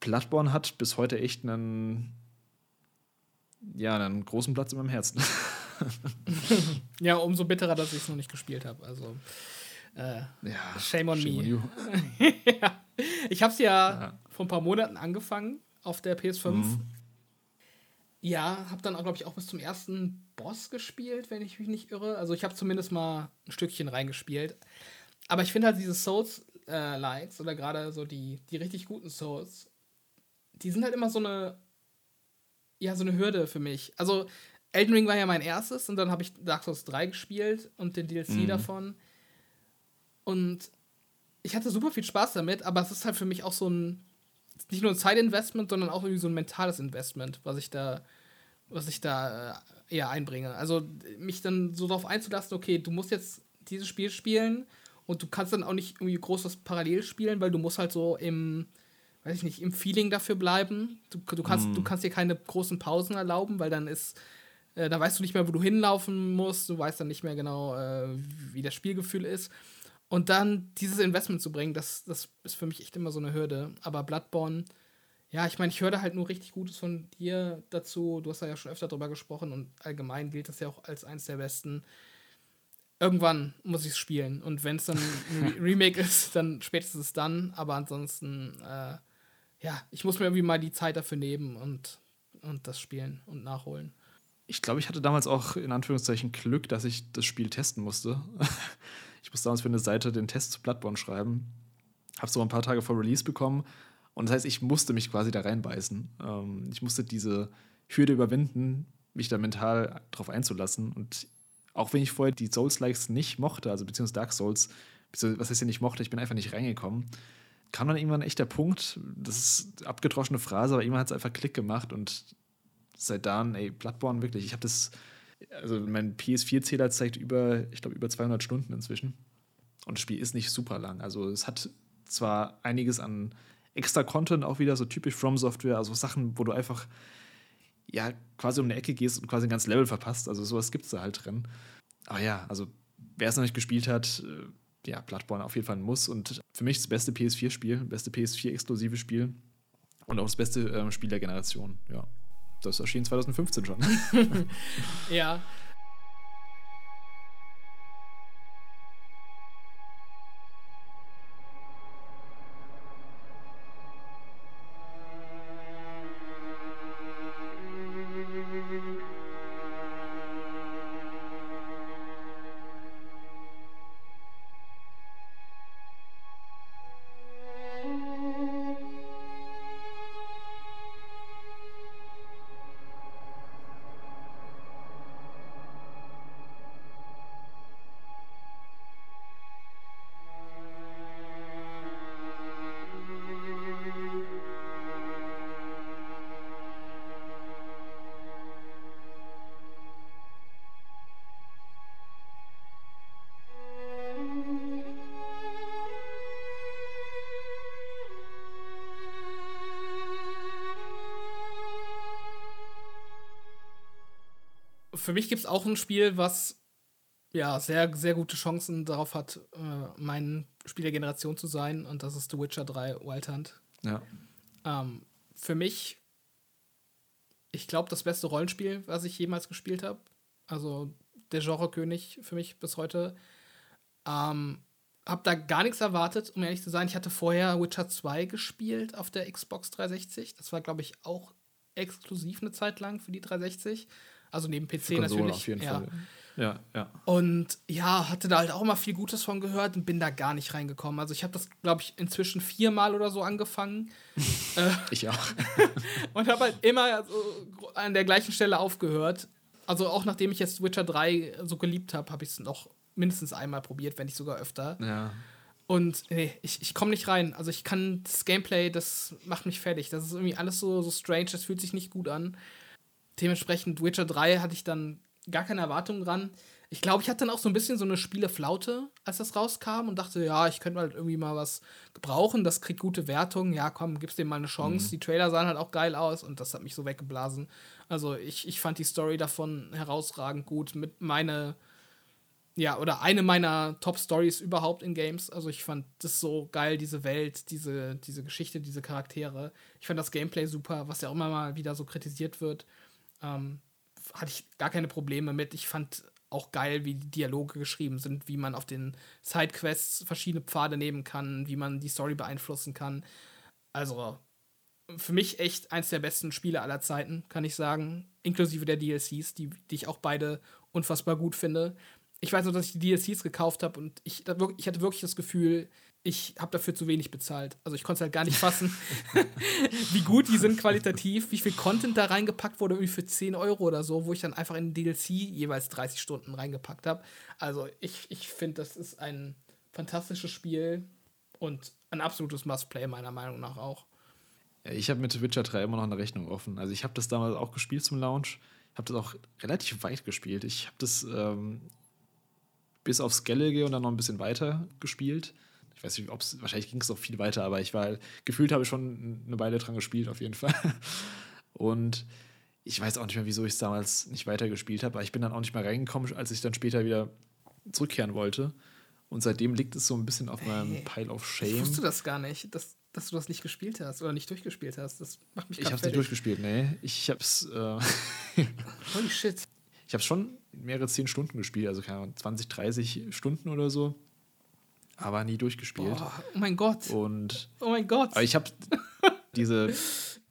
Speaker 1: Bloodborne hat bis heute echt einen, ja, einen großen Platz in meinem Herzen. *laughs*
Speaker 2: ja, umso bitterer, dass ich es noch nicht gespielt habe. Also, äh, ja, shame on shame me. On *laughs* ja. Ich habe es ja, ja, vor ein paar Monaten angefangen auf der PS5. Mhm. Ja, habe dann, glaube ich, auch bis zum ersten Boss gespielt, wenn ich mich nicht irre. Also ich habe zumindest mal ein Stückchen reingespielt. Aber ich finde halt diese Souls-Likes äh, oder gerade so die, die richtig guten Souls, die sind halt immer so eine, ja, so eine Hürde für mich. Also Elden Ring war ja mein erstes und dann habe ich Dark Souls 3 gespielt und den DLC mhm. davon. Und ich hatte super viel Spaß damit, aber es ist halt für mich auch so ein, nicht nur ein Zeitinvestment, sondern auch irgendwie so ein mentales Investment, was ich da, was ich da äh, eher einbringe. Also mich dann so darauf einzulassen, okay, du musst jetzt dieses Spiel spielen und du kannst dann auch nicht irgendwie groß was parallel spielen, weil du musst halt so im, weiß ich nicht, im Feeling dafür bleiben. Du, du, kannst, mm. du kannst dir keine großen Pausen erlauben, weil dann ist äh, da weißt du nicht mehr, wo du hinlaufen musst, du weißt dann nicht mehr genau, äh, wie das Spielgefühl ist. Und dann dieses Investment zu bringen, das, das ist für mich echt immer so eine Hürde. Aber Bloodborne, ja, ich meine, ich höre halt nur richtig Gutes von dir dazu. Du hast da ja schon öfter drüber gesprochen und allgemein gilt das ja auch als eins der besten. Irgendwann muss ich es spielen. Und wenn es dann ein *laughs* Remake ist, dann spätestens dann. Aber ansonsten, äh, ja, ich muss mir irgendwie mal die Zeit dafür nehmen und, und das spielen und nachholen
Speaker 1: ich glaube, ich hatte damals auch in Anführungszeichen Glück, dass ich das Spiel testen musste. *laughs* ich musste damals für eine Seite den Test zu Bloodborne schreiben. Habe so ein paar Tage vor Release bekommen. Und das heißt, ich musste mich quasi da reinbeißen. Ähm, ich musste diese Hürde überwinden, mich da mental drauf einzulassen. Und auch wenn ich vorher die Souls-Likes nicht mochte, also beziehungsweise Dark Souls, was heißt ja nicht mochte, ich bin einfach nicht reingekommen, kam dann irgendwann echt der Punkt, das ist abgedroschene Phrase, aber irgendwann hat es einfach Klick gemacht und seit dann, ey, Bloodborne wirklich, ich habe das, also mein PS4-Zähler zeigt über, ich glaube, über 200 Stunden inzwischen. Und das Spiel ist nicht super lang. Also es hat zwar einiges an extra Content auch wieder, so typisch From Software, also Sachen, wo du einfach ja quasi um eine Ecke gehst und quasi ein ganzes Level verpasst. Also sowas gibt es da halt drin. Aber ja, also wer es noch nicht gespielt hat, äh, ja, Bloodborne auf jeden Fall ein Muss. Und für mich das beste PS4-Spiel, beste PS4-exklusive Spiel und auch das beste äh, Spiel der Generation, ja das erschien 2015 schon. *laughs*
Speaker 2: ja, für mich gibt es auch ein Spiel, was ja sehr, sehr gute Chancen darauf hat, äh, mein Spiel der Generation zu sein. Und das ist The Witcher 3 Wild Hunt. Ja. Ähm, für mich, ich glaube, das beste Rollenspiel, was ich jemals gespielt habe. Also der Genrekönig für mich bis heute. Ähm, hab da gar nichts erwartet, um ehrlich zu sein. Ich hatte vorher Witcher 2 gespielt auf der Xbox 360. Das war, glaube ich, auch exklusiv eine Zeit lang für die 360. Also neben PC natürlich. Auf jeden ja. Fall. Ja, ja. Und ja, hatte da halt auch immer viel Gutes von gehört und bin da gar nicht reingekommen. Also ich habe das, glaube ich, inzwischen viermal oder so angefangen. *laughs* Äh, ich auch. *laughs* und habe halt immer so an der gleichen Stelle aufgehört. Also auch nachdem ich jetzt Witcher 3 so geliebt habe, habe ich es noch mindestens einmal probiert, wenn nicht sogar öfter. Ja. Und nee, ich, ich komme nicht rein. Also ich kann das Gameplay, das macht mich fertig. Das ist irgendwie alles so, so strange, das fühlt sich nicht gut an. Dementsprechend Witcher 3 hatte ich dann gar keine Erwartungen dran. Ich glaube, ich hatte dann auch so ein bisschen so eine Spieleflaute, als das rauskam und dachte, ja, ich könnte halt irgendwie mal was gebrauchen, das kriegt gute Wertungen, ja, komm, gib's dem mal eine Chance. Mhm. Die Trailer sahen halt auch geil aus und das hat mich so weggeblasen. Also ich, ich fand die Story davon herausragend gut, mit meine, ja, oder eine meiner Top-Stories überhaupt in Games. Also ich fand das so geil, diese Welt, diese, diese Geschichte, diese Charaktere. Ich fand das Gameplay super, was ja auch immer mal wieder so kritisiert wird. Ähm, hatte ich gar keine Probleme mit. Ich fand auch geil, wie die Dialoge geschrieben sind, wie man auf den Sidequests verschiedene Pfade nehmen kann, wie man die Story beeinflussen kann. Also für mich echt eins der besten Spiele aller Zeiten, kann ich sagen. Inklusive der DLCs, die, die ich auch beide unfassbar gut finde. Ich weiß nur, dass ich die DLCs gekauft habe und ich, ich hatte wirklich das Gefühl, ich habe dafür zu wenig bezahlt. Also ich konnte es halt gar nicht fassen, *laughs* wie gut die sind qualitativ, wie viel Content da reingepackt wurde, irgendwie für 10 Euro oder so, wo ich dann einfach in den DLC jeweils 30 Stunden reingepackt habe. Also ich, ich finde, das ist ein fantastisches Spiel und ein absolutes Must-Play meiner Meinung nach auch.
Speaker 1: Ich habe mit Witcher 3 immer noch eine Rechnung offen. Also ich habe das damals auch gespielt zum Launch. Ich habe das auch relativ weit gespielt. Ich habe das ähm, bis aufs Skellige und dann noch ein bisschen weiter gespielt ich weiß nicht, ob es, wahrscheinlich ging es noch viel weiter, aber ich war, gefühlt habe ich schon eine Weile dran gespielt, auf jeden Fall. *laughs* Und ich weiß auch nicht mehr, wieso ich es damals nicht weitergespielt habe, aber ich bin dann auch nicht mehr reingekommen, als ich dann später wieder zurückkehren wollte. Und seitdem liegt es so ein bisschen auf meinem hey, Pile of Shame. Ich
Speaker 2: wusste das gar nicht, dass, dass du das nicht gespielt hast oder nicht durchgespielt hast. Das macht mich
Speaker 1: Ich habe es nicht durchgespielt, nee. Ich habe es. Äh *laughs*
Speaker 2: Holy shit.
Speaker 1: Ich habe schon mehrere zehn Stunden gespielt, also keine Ahnung, 20, 30 Stunden oder so aber nie durchgespielt.
Speaker 2: Boah, oh mein Gott.
Speaker 1: Und
Speaker 2: oh mein Gott.
Speaker 1: Aber ich habe *laughs* diese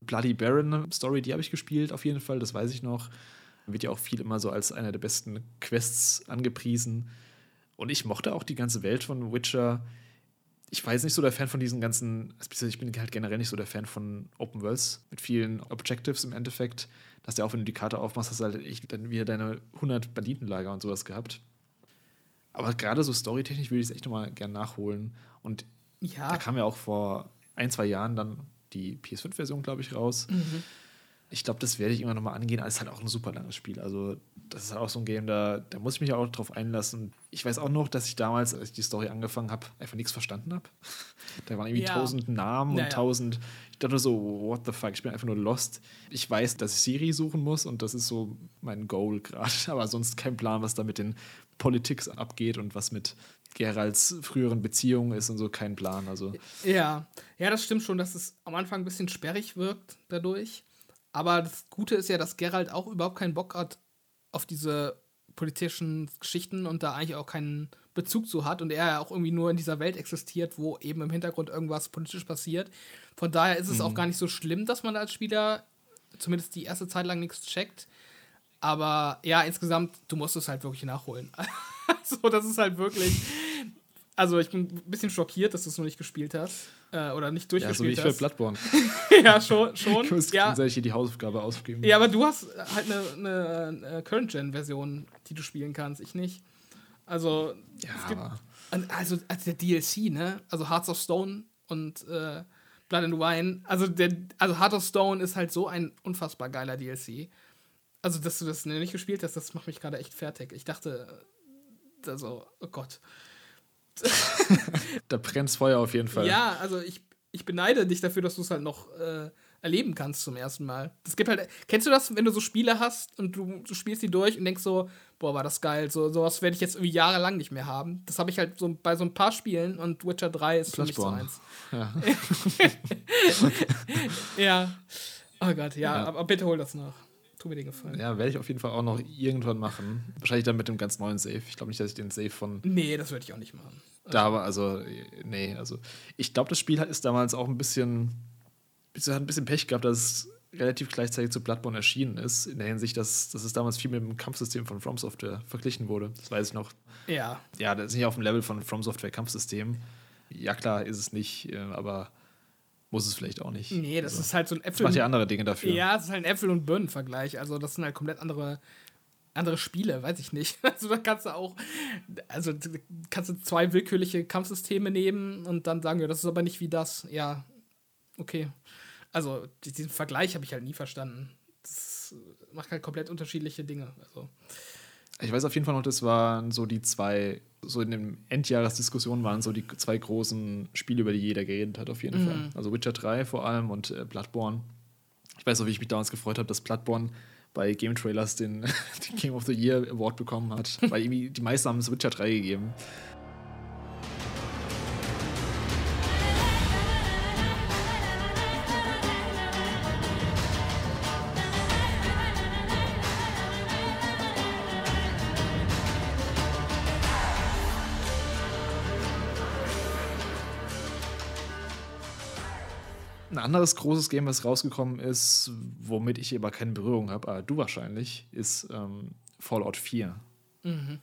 Speaker 1: Bloody Baron Story, die habe ich gespielt auf jeden Fall, das weiß ich noch. Wird ja auch viel immer so als einer der besten Quests angepriesen. Und ich mochte auch die ganze Welt von Witcher. Ich jetzt nicht so der Fan von diesen ganzen, ich bin halt generell nicht so der Fan von Open Worlds mit vielen Objectives im Endeffekt. Dass du auch, wenn du die Karte aufmachst, hast du halt echt dann wieder deine 100 Banditenlager und sowas gehabt. Aber gerade so storytechnisch würde ich es echt nochmal gerne nachholen. Und ja. da kam ja auch vor ein, zwei Jahren dann die PS5-Version, glaube ich, raus. Mhm. Ich glaube, das werde ich immer nochmal angehen. Aber es ist halt auch ein super langes Spiel. Also, das ist halt auch so ein Game, da, da muss ich mich auch drauf einlassen. Ich weiß auch noch, dass ich damals, als ich die Story angefangen habe, einfach nichts verstanden habe. *laughs* da waren irgendwie ja. tausend Namen und tausend. Ich dachte so, what the fuck, ich bin einfach nur lost. Ich weiß, dass ich Siri suchen muss und das ist so mein Goal gerade. *laughs* Aber sonst kein Plan, was da mit den Politik abgeht und was mit Geralds früheren Beziehungen ist und so, kein Plan. Also.
Speaker 2: Ja, ja, das stimmt schon, dass es am Anfang ein bisschen sperrig wirkt dadurch. Aber das Gute ist ja, dass Gerald auch überhaupt keinen Bock hat auf diese politischen Geschichten und da eigentlich auch keinen Bezug zu hat und er ja auch irgendwie nur in dieser Welt existiert, wo eben im Hintergrund irgendwas politisch passiert. Von daher ist es mhm. auch gar nicht so schlimm, dass man als Spieler zumindest die erste Zeit lang nichts checkt. Aber ja, insgesamt, du musst es halt wirklich nachholen. *laughs* so, das ist halt wirklich. Also, ich bin ein bisschen schockiert, dass du es noch nicht gespielt hast. Äh, oder nicht durchgespielt
Speaker 1: ja, so wie ich für *laughs* Bloodborne.
Speaker 2: ja, schon. schon. *laughs*
Speaker 1: Ich muss
Speaker 2: ja.
Speaker 1: hier die Hausaufgabe ausgeben.
Speaker 2: Ja, aber du hast halt eine, eine, eine Current-Gen-Version, die du spielen kannst. Ich nicht. Also,
Speaker 1: ja. Gibt,
Speaker 2: also, also der DLC, ne? Also Hearts of Stone und äh, Blood and Wine. Also, der, also Heart of Stone ist halt so ein unfassbar geiler DLC. Also, dass du das nicht gespielt hast, das macht mich gerade echt fertig. Ich dachte, also, oh Gott. *laughs*
Speaker 1: da brennt Feuer auf jeden Fall.
Speaker 2: Ja, also ich, ich beneide dich dafür, dass du es halt noch äh, erleben kannst zum ersten Mal. Das gibt halt. Kennst du das, wenn du so Spiele hast und du, du spielst die durch und denkst so, boah, war das geil. So, sowas werde ich jetzt irgendwie jahrelang nicht mehr haben. Das habe ich halt so bei so ein paar Spielen und Witcher 3 ist für mich so eins. Ja. *laughs* ja. Oh Gott, ja, ja, aber bitte hol das nach. Tu mir den Gefallen.
Speaker 1: Ja, werde ich auf jeden Fall auch noch irgendwann machen. Wahrscheinlich dann mit dem ganz neuen Save. Ich glaube nicht, dass ich den Save von.
Speaker 2: Nee, das würde ich auch nicht machen.
Speaker 1: Da war, also, nee, also. Ich glaube, das Spiel ist damals auch ein bisschen. hat ein bisschen Pech gehabt, dass es relativ gleichzeitig zu Bloodborne erschienen ist, in der Hinsicht, dass, dass es damals viel mit dem Kampfsystem von From Software verglichen wurde. Das weiß ich noch.
Speaker 2: Ja.
Speaker 1: Ja, das ist nicht auf dem Level von From Software Kampfsystem. Ja, klar, ist es nicht, äh, aber muss es vielleicht auch nicht.
Speaker 2: Nee, das also, ist halt so ein
Speaker 1: Äpfel. Macht ja andere Dinge dafür.
Speaker 2: Ja, es ist halt ein Äpfel- und Birnen-Vergleich. Also, das sind halt komplett andere andere Spiele, weiß ich nicht. *laughs* Also da kannst du auch, also kannst du zwei willkürliche Kampfsysteme nehmen und dann sagen, ja, das ist aber nicht wie das. Ja, okay. Also diesen Vergleich habe ich halt nie verstanden. Das macht halt komplett unterschiedliche Dinge. Also.
Speaker 1: Ich weiß auf jeden Fall noch, das waren so die zwei, so in den Endjahresdiskussionen waren so die zwei großen Spiele, über die jeder geredet hat, auf jeden mhm. Fall. Also Witcher 3 vor allem und äh, Bloodborne. Ich weiß noch, wie ich mich damals gefreut habe, dass Bloodborne bei Game Trailers den, *laughs* den Game of the Year Award bekommen hat. Weil irgendwie die meisten haben es Witcher 3 gegeben. Anderes großes Game, was rausgekommen ist, womit ich aber keine Berührung habe, aber du wahrscheinlich, ist ähm, Fallout 4. Mhm.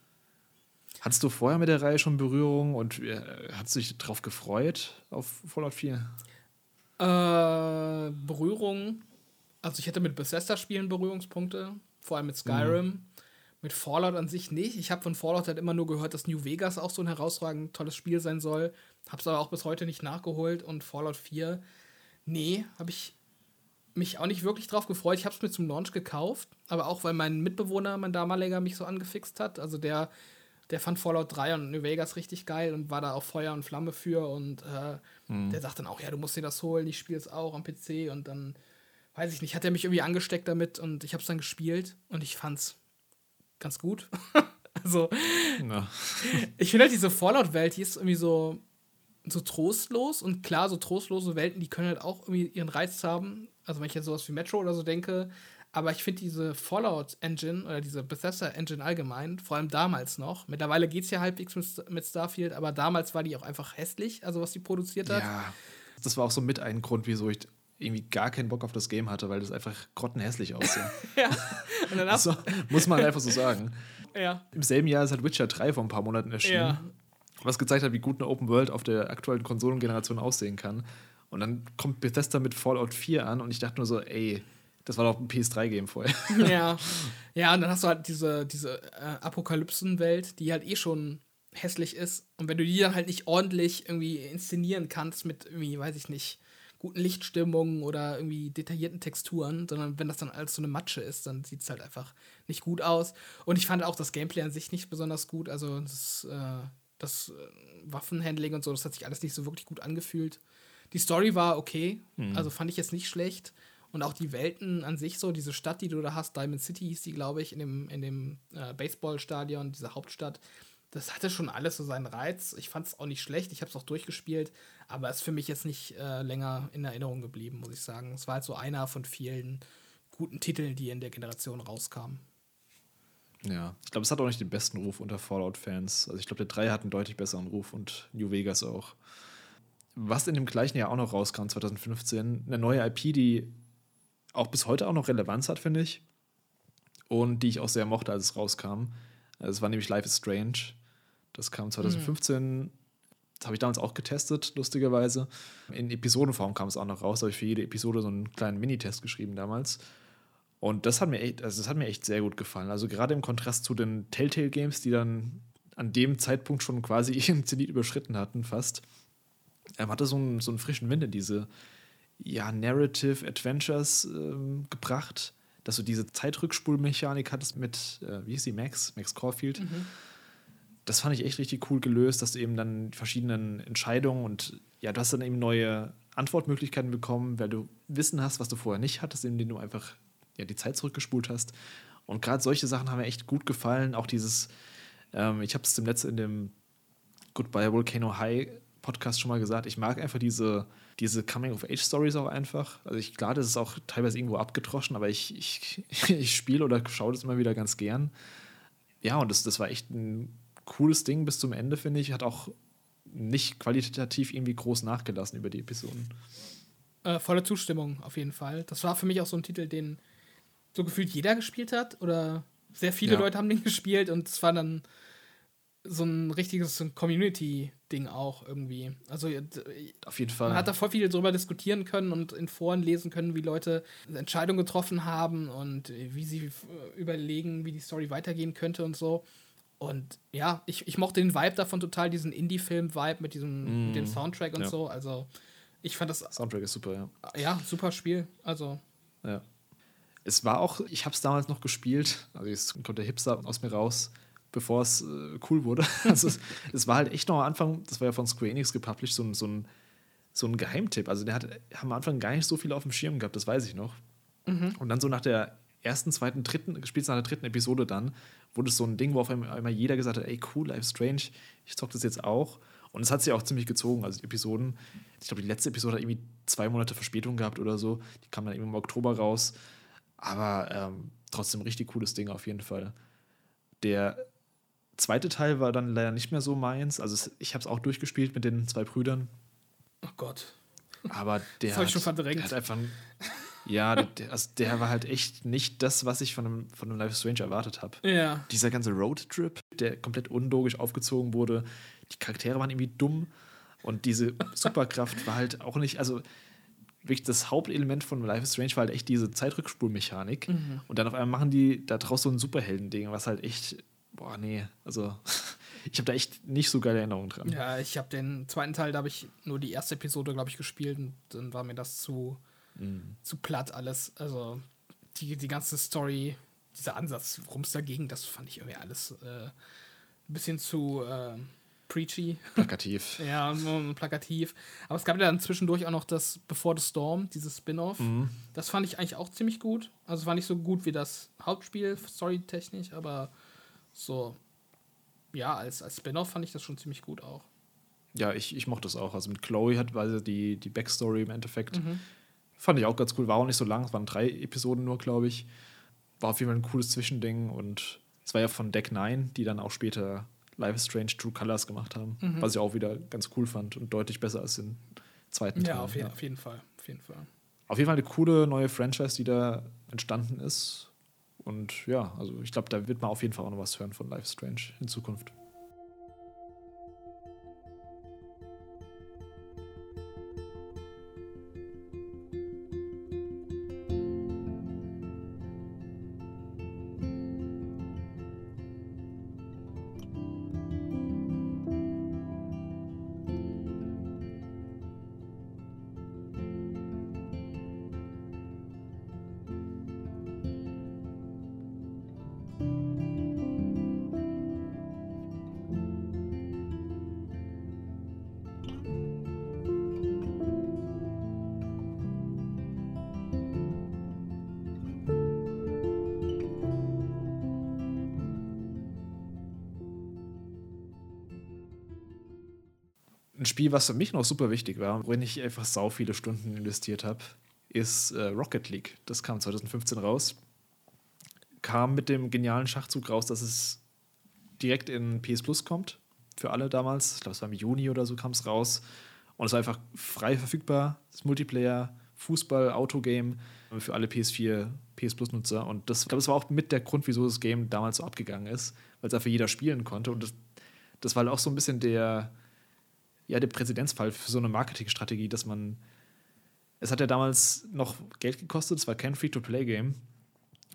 Speaker 1: Hattest du vorher mit der Reihe schon Berührung und äh, hast du dich darauf gefreut, auf Fallout 4?
Speaker 2: Äh, Berührung. Also ich hätte mit Bethesda-Spielen Berührungspunkte, vor allem mit Skyrim. Mhm. Mit Fallout an sich nicht. Ich habe von Fallout halt immer nur gehört, dass New Vegas auch so ein herausragend tolles Spiel sein soll. Hab's aber auch bis heute nicht nachgeholt und Fallout 4 Nee, habe ich mich auch nicht wirklich drauf gefreut. Ich habe es mir zum Launch gekauft, aber auch weil mein Mitbewohner, mein damaliger, mich so angefixt hat. Also der, der fand Fallout 3 und New Vegas richtig geil und war da auch Feuer und Flamme für. Und äh, mhm. der sagt dann auch, ja, du musst dir das holen, ich spiele es auch am PC. Und dann, weiß ich nicht, hat er mich irgendwie angesteckt damit und ich habe es dann gespielt und ich fand's ganz gut. *laughs* also, *laughs* ich finde halt diese Fallout-Welt, die ist irgendwie so so trostlos und klar, so trostlose Welten, die können halt auch irgendwie ihren Reiz haben. Also wenn ich jetzt sowas wie Metro oder so denke, aber ich finde diese Fallout-Engine oder diese Bethesda-Engine allgemein, vor allem damals noch, mittlerweile geht es ja halbwegs mit, mit Starfield, aber damals war die auch einfach hässlich, also was die produziert hat.
Speaker 1: Ja, das war auch so mit ein Grund, wieso ich irgendwie gar keinen Bock auf das Game hatte, weil das einfach grottenhässlich aussah. *laughs* ja. Und dann so, muss man einfach so sagen. *laughs* Ja. Im selben Jahr ist halt Witcher 3 vor ein paar Monaten erschienen. Ja was gezeigt hat, wie gut eine Open World auf der aktuellen Konsolengeneration aussehen kann. Und dann kommt Bethesda mit Fallout 4 an und ich dachte nur so, ey, das war doch ein PS3-Game vorher. *laughs*
Speaker 2: Ja. *laughs* Ja, und dann hast du halt diese, diese äh, Apokalypsen-Welt, die halt eh schon hässlich ist. Und wenn du die dann halt nicht ordentlich irgendwie inszenieren kannst mit irgendwie, weiß ich nicht, guten Lichtstimmungen oder irgendwie detaillierten Texturen, sondern wenn das dann alles so eine Matsche ist, dann sieht es halt einfach nicht gut aus. Und ich fand auch das Gameplay an sich nicht besonders gut. Also das äh, das äh, Waffenhandling und so, das hat sich alles nicht so wirklich gut angefühlt. Die Story war okay, mhm. also fand ich jetzt nicht schlecht. Und auch die Welten an sich so, diese Stadt, die du da hast, Diamond City hieß die, glaube ich, in dem, in dem äh, Baseballstadion, diese Hauptstadt, das hatte schon alles so seinen Reiz. Ich fand es auch nicht schlecht, ich habe es auch durchgespielt, aber es ist für mich jetzt nicht äh, länger in Erinnerung geblieben, muss ich sagen. Es war halt so einer von vielen guten Titeln, die in der Generation rauskamen.
Speaker 1: Ja, ich glaube, es hat auch nicht den besten Ruf unter Fallout-Fans. Also ich glaube, der 3 hat einen deutlich besseren Ruf und New Vegas auch. Was in dem gleichen Jahr auch noch rauskam, 2015, eine neue IP, die auch bis heute auch noch Relevanz hat, finde ich. Und die ich auch sehr mochte, als es rauskam. Es war nämlich Life is Strange. Das kam 2015. Mhm. Das habe ich damals auch getestet, lustigerweise. In Episodenform kam es auch noch raus. Da habe ich für jede Episode so einen kleinen Minitest geschrieben damals. Und das hat mir echt, also das hat mir echt sehr gut gefallen. Also gerade im Kontrast zu den Telltale-Games, die dann an dem Zeitpunkt schon quasi *laughs* ihren Zenit überschritten hatten, fast, ähm, hatte so einen, so einen frischen Wind in diese ja, Narrative Adventures ähm, gebracht, dass du diese Zeitrückspulmechanik hattest mit, äh, wie hieß sie, Max, Max Caulfield. Mhm. Das fand ich echt richtig cool gelöst, dass du eben dann verschiedenen Entscheidungen und ja, du hast dann eben neue Antwortmöglichkeiten bekommen, weil du Wissen hast, was du vorher nicht hattest, indem du einfach ja, die Zeit zurückgespult hast. Und gerade solche Sachen haben mir echt gut gefallen. Auch dieses, ähm, ich habe es im letzten in dem Goodbye Volcano High Podcast schon mal gesagt, ich mag einfach diese, diese Coming-of-Age-Stories auch einfach. Also ich, klar, das ist auch teilweise irgendwo abgetroschen, aber ich, ich, *laughs* ich spiele oder schaue das immer wieder ganz gern. Ja, und das, das war echt ein cooles Ding bis zum Ende, finde ich. Hat auch nicht qualitativ irgendwie groß nachgelassen über die Episoden.
Speaker 2: Äh, volle Zustimmung, auf jeden Fall. Das war für mich auch so ein Titel, den so gefühlt jeder gespielt hat oder sehr viele ja. Leute haben den gespielt und es war dann so ein richtiges Community-Ding auch irgendwie. Also
Speaker 1: auf jeden Fall.
Speaker 2: Man hat da voll viel drüber diskutieren können und in Foren lesen können, wie Leute Entscheidungen getroffen haben und wie sie überlegen, wie die Story weitergehen könnte und so. Und ja, ich, ich mochte den Vibe davon total, diesen Indie-Film-Vibe mit diesem mm. mit dem Soundtrack und ja. so. Also ich fand das.
Speaker 1: Soundtrack ist super, ja.
Speaker 2: Ja, super Spiel. Also.
Speaker 1: Ja. Es war auch, ich habe es damals noch gespielt, also jetzt kommt der Hipster aus mir raus bevor es äh, cool wurde. *laughs* also es, es, war halt echt noch am Anfang, das war ja von Square Enix gepublished, so, so, ein, so ein Geheimtipp. Also der hat am Anfang gar nicht so viel auf dem Schirm gehabt, das weiß ich noch. Mhm. Und dann so nach der ersten, zweiten, dritten, gespielt nach der dritten Episode dann, wurde es so ein Ding, wo auf einmal jeder gesagt hat, ey cool, Life Strange, ich zock das jetzt auch. Und es hat sich auch ziemlich gezogen, also die Episoden. Ich glaube, die letzte Episode hat irgendwie zwei Monate Verspätung gehabt oder so. Die kam dann irgendwie im Oktober raus. Aber ähm, trotzdem richtig cooles Ding auf jeden Fall. Der zweite Teil war dann leider nicht mehr so meins. Also es, ich habe es auch durchgespielt mit den zwei Brüdern.
Speaker 2: Oh Gott.
Speaker 1: Aber der,
Speaker 2: das hat, ich schon verdrängt.
Speaker 1: Der hat einfach. Ja, der, also der war halt echt nicht das, was ich von einem, von einem Life Strange erwartet habe.
Speaker 2: Ja.
Speaker 1: Dieser ganze Roadtrip, der komplett unlogisch aufgezogen wurde. Die Charaktere waren irgendwie dumm. Und diese Superkraft war halt auch nicht, also wirklich das Hauptelement von Life is Strange war halt echt diese Zeitrückspulmechanik. Mhm. Und dann auf einmal machen die da draus so ein Superhelden-Ding, was halt echt boah, nee, also *laughs* ich habe da echt nicht so geile Erinnerungen dran.
Speaker 2: Ja, ich habe den zweiten Teil, da habe ich nur die erste Episode, glaube ich, gespielt und dann war mir das zu, mhm. zu platt alles. Also die, die ganze Story, dieser Ansatz, worum es dagegen, das fand ich irgendwie alles äh, ein bisschen zu äh, preachy.
Speaker 1: Plakativ. *laughs*
Speaker 2: ja, plakativ. Aber es gab ja dann zwischendurch auch noch das Before the Storm, dieses Spin-off. Mhm. Das fand ich eigentlich auch ziemlich gut. Also es war nicht so gut wie das Hauptspiel, storytechnisch, aber so, ja, als, als Spin-off fand ich das schon ziemlich gut auch.
Speaker 1: Ja, ich, ich mochte das auch. Also mit Chloe hat weil die, die Backstory im Endeffekt. Mhm. Fand ich auch ganz cool. War auch nicht so lang, es waren drei Episoden nur, glaube ich. War auf jeden Fall ein cooles Zwischending und es war ja von Deck 9, die dann auch später Life is Strange True Colors gemacht haben, mhm. was ich auch wieder ganz cool fand und deutlich besser als den zweiten
Speaker 2: Teil. Ja, auf, je ja. auf jeden Fall. Auf jeden Fall.
Speaker 1: Auf jeden Fall eine coole neue Franchise, die da entstanden ist. Und ja, also ich glaube, da wird man auf jeden Fall auch noch was hören von Life Strange in Zukunft. Spiel, was für mich noch super wichtig war, worin ich einfach sau viele Stunden investiert habe, ist äh, Rocket League. Das kam 2015 raus. Kam mit dem genialen Schachzug raus, dass es direkt in PS Plus kommt. Für alle damals. Ich glaube, es war im Juni oder so kam es raus. Und es war einfach frei verfügbar. Das Multiplayer, Fußball, Autogame für alle PS4, PS Plus-Nutzer. Und das, ich glaube, das war auch mit der Grund, wieso das Game damals so abgegangen ist, weil es einfach jeder spielen konnte. Und das, das war auch so ein bisschen der, ja der Präzedenzfall für so eine Marketingstrategie, dass man. Es hat ja damals noch Geld gekostet, es war kein Free-to-Play-Game.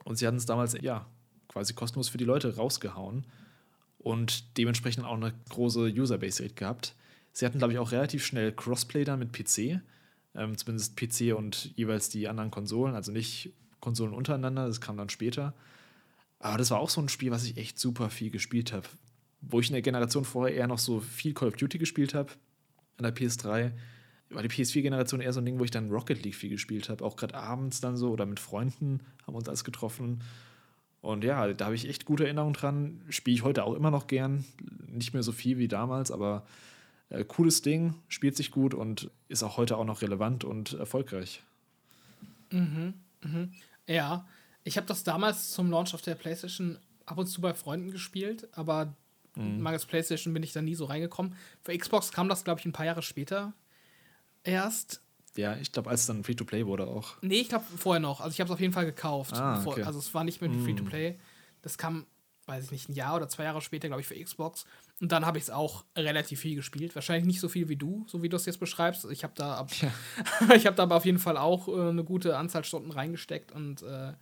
Speaker 1: Und sie hatten es damals, ja, quasi kostenlos für die Leute rausgehauen und dementsprechend auch eine große Userbase-Rate gehabt. Sie hatten, glaube ich, auch relativ schnell Crossplay dann mit PC, ähm, zumindest PC und jeweils die anderen Konsolen, also nicht Konsolen untereinander, das kam dann später. Aber das war auch so ein Spiel, was ich echt super viel gespielt habe wo ich in der Generation vorher eher noch so viel Call of Duty gespielt habe, an der PS3, war die PS4-Generation eher so ein Ding, wo ich dann Rocket League viel gespielt habe. Auch gerade abends dann so oder mit Freunden haben wir uns alles getroffen. Und ja, da habe ich echt gute Erinnerungen dran. Spiele ich heute auch immer noch gern. Nicht mehr so viel wie damals, aber äh, cooles Ding, spielt sich gut und ist auch heute auch noch relevant und erfolgreich.
Speaker 2: Mhm, mhm. Ja, ich habe das damals zum Launch auf der PlayStation ab und zu bei Freunden gespielt, aber Mhm. Mangels PlayStation bin ich da nie so reingekommen. Für Xbox kam das, glaube ich, ein paar Jahre später erst.
Speaker 1: Ja, ich glaube, als es dann Free-to-Play wurde auch.
Speaker 2: Nee, ich glaube vorher noch. Also ich habe es auf jeden Fall gekauft.
Speaker 1: Ah, okay.
Speaker 2: also es war nicht mehr mhm. Free-to-Play. Das kam weiß ich nicht, ein Jahr oder zwei Jahre später, glaube ich, für Xbox. Und dann habe ich es auch relativ viel gespielt. Wahrscheinlich nicht so viel wie du, so wie du es jetzt beschreibst. Ich habe da, ab, ja. *laughs* ich hab da aber auf jeden Fall auch äh, eine gute Anzahl Stunden reingesteckt. Und äh,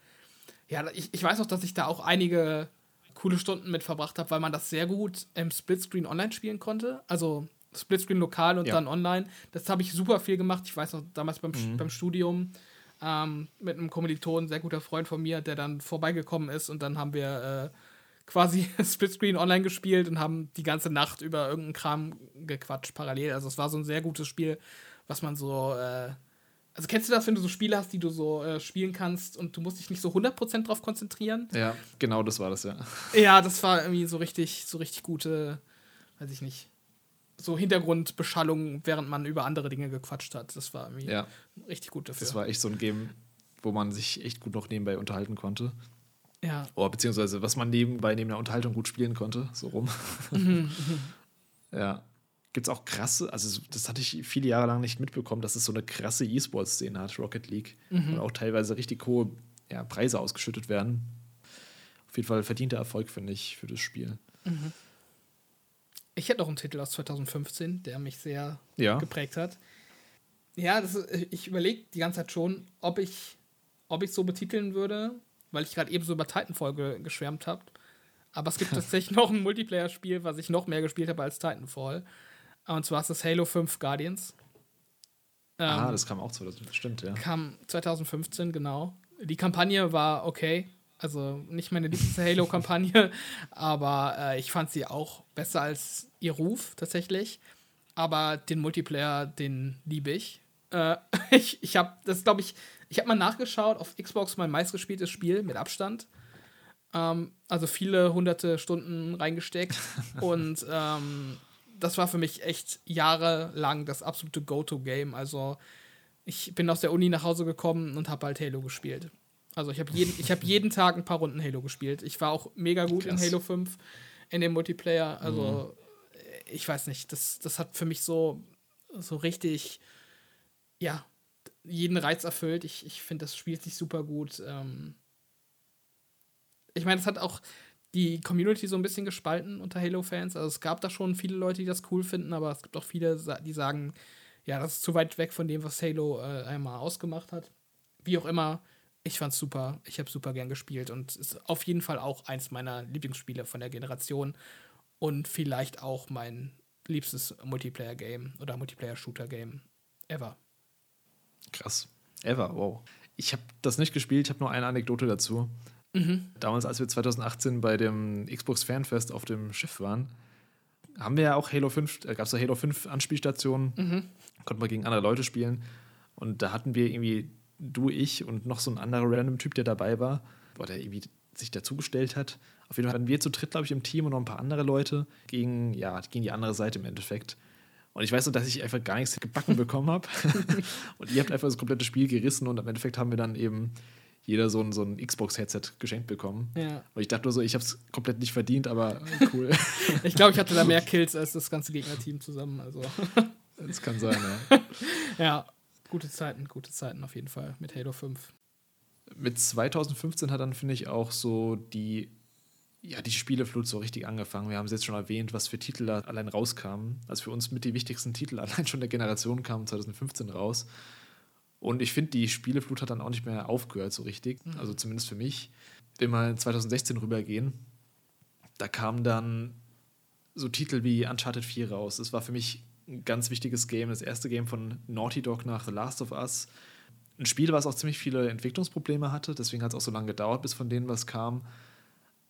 Speaker 2: ja, ich, ich weiß auch, dass ich da auch einige coole Stunden mit verbracht habe, weil man das sehr gut im Splitscreen online spielen konnte. Also Splitscreen lokal und ja. dann online. Das habe ich super viel gemacht. Ich weiß noch, damals beim, mhm. beim Studium ähm, mit einem Kommiliton, sehr guter Freund von mir, der dann vorbeigekommen ist und dann haben wir äh, quasi *laughs* Splitscreen online gespielt und haben die ganze Nacht über irgendeinen Kram gequatscht parallel. Also es war so ein sehr gutes Spiel, was man so. Äh, also kennst du das, wenn du so Spiele hast, die du so äh, spielen kannst und du musst dich nicht so 100% drauf konzentrieren?
Speaker 1: Ja, genau das war das, ja.
Speaker 2: Ja, das war irgendwie so richtig, so richtig gute, weiß ich nicht, so Hintergrundbeschallung, während man über andere Dinge gequatscht hat. Das war irgendwie ja. richtig gut dafür.
Speaker 1: Das war echt so ein Game, wo man sich echt gut noch nebenbei unterhalten konnte.
Speaker 2: Ja.
Speaker 1: Oh, beziehungsweise was man nebenbei neben der Unterhaltung gut spielen konnte, so rum. Mhm, mhm. *laughs* ja. Gibt es auch krasse, also das hatte ich viele Jahre lang nicht mitbekommen, dass es so eine krasse E-Sport-Szene hat, Rocket League. Mhm. Und auch teilweise richtig hohe ja, Preise ausgeschüttet werden. Auf jeden Fall verdienter Erfolg, finde ich, für das Spiel. Mhm.
Speaker 2: Ich hätte noch einen Titel aus 2015, der mich sehr ja. geprägt hat. Ja, ist, ich überlege die ganze Zeit schon, ob ich ob ich so betiteln würde weil ich gerade eben so über Titanfall ge geschwärmt habe. Aber es gibt *laughs* tatsächlich noch ein Multiplayer-Spiel, was ich noch mehr gespielt habe als Titanfall. Und zwar ist das Halo 5 Guardians.
Speaker 1: Ah, ähm, ah, das kam auch 2015, stimmt, ja.
Speaker 2: Kam 2015, genau. Die Kampagne war okay. Also nicht meine *laughs* liebste Halo-Kampagne, aber äh, ich fand sie auch besser als ihr Ruf tatsächlich. Aber den Multiplayer, den liebe ich. Äh, *laughs* ich ich habe das, glaube ich, ich habe mal nachgeschaut, auf Xbox mein meistgespieltes Spiel mit Abstand. Ähm, also viele hunderte Stunden reingesteckt. *laughs* und ähm, das war für mich echt jahrelang das absolute Go-To-Game. Also ich bin aus der Uni nach Hause gekommen und habe halt Halo gespielt. Also ich habe jeden, hab jeden Tag ein paar Runden Halo gespielt. Ich war auch mega gut Krass. in Halo 5, in dem Multiplayer. Also mhm. ich weiß nicht, das, das hat für mich so, so richtig, ja, jeden Reiz erfüllt. Ich, ich finde, das spielt sich super gut. Ähm ich meine, es hat auch die Community so ein bisschen gespalten unter Halo-Fans. Also es gab da schon viele Leute, die das cool finden, aber es gibt auch viele, die sagen, ja, das ist zu weit weg von dem, was Halo äh, einmal ausgemacht hat. Wie auch immer, ich fand's super. Ich habe super gern gespielt und ist auf jeden Fall auch eins meiner Lieblingsspiele von der Generation und vielleicht auch mein liebstes Multiplayer-Game oder Multiplayer-Shooter-Game ever.
Speaker 1: Krass. Ever, wow. Ich habe das nicht gespielt, ich habe nur eine Anekdote dazu. Mhm. Damals, als wir 2018 bei dem Xbox Fanfest auf dem Schiff waren, haben wir ja auch Halo 5, äh, gab es da Halo 5 Anspielstationen, mhm. konnten wir gegen andere Leute spielen. Und da hatten wir irgendwie, du, ich und noch so ein anderer random Typ, der dabei war, boah, der irgendwie sich dazugestellt hat. Auf jeden Fall hatten wir zu dritt, glaube ich, im Team und noch ein paar andere Leute gegen, ja, gegen die andere Seite im Endeffekt. Und ich weiß nur, dass ich einfach gar nichts gebacken bekommen habe. *laughs* und ihr habt einfach das komplette Spiel gerissen und im Endeffekt haben wir dann eben jeder so ein, so ein Xbox-Headset geschenkt bekommen. Ja. Und ich dachte nur so, ich habe es komplett nicht verdient, aber *laughs* cool.
Speaker 2: ich glaube, ich hatte da mehr Kills als das ganze Gegnerteam zusammen. Also. *laughs*
Speaker 1: das kann sein, ja. *laughs*
Speaker 2: ja, gute Zeiten, gute Zeiten auf jeden Fall mit Halo 5.
Speaker 1: Mit 2015 hat dann, finde ich, auch so die ja, die Spieleflut so richtig angefangen. Wir haben es jetzt schon erwähnt, was für Titel da allein rauskamen. Also für uns mit die wichtigsten Titel allein schon der Generation kamen 2015 raus. Und ich finde, die Spieleflut hat dann auch nicht mehr aufgehört so richtig. Mhm. Also zumindest für mich. Wenn wir in 2016 rübergehen, da kamen dann so Titel wie Uncharted 4 raus. Das war für mich ein ganz wichtiges Game, das erste Game von Naughty Dog nach The Last of Us. Ein Spiel, was auch ziemlich viele Entwicklungsprobleme hatte, deswegen hat es auch so lange gedauert, bis von denen was kam.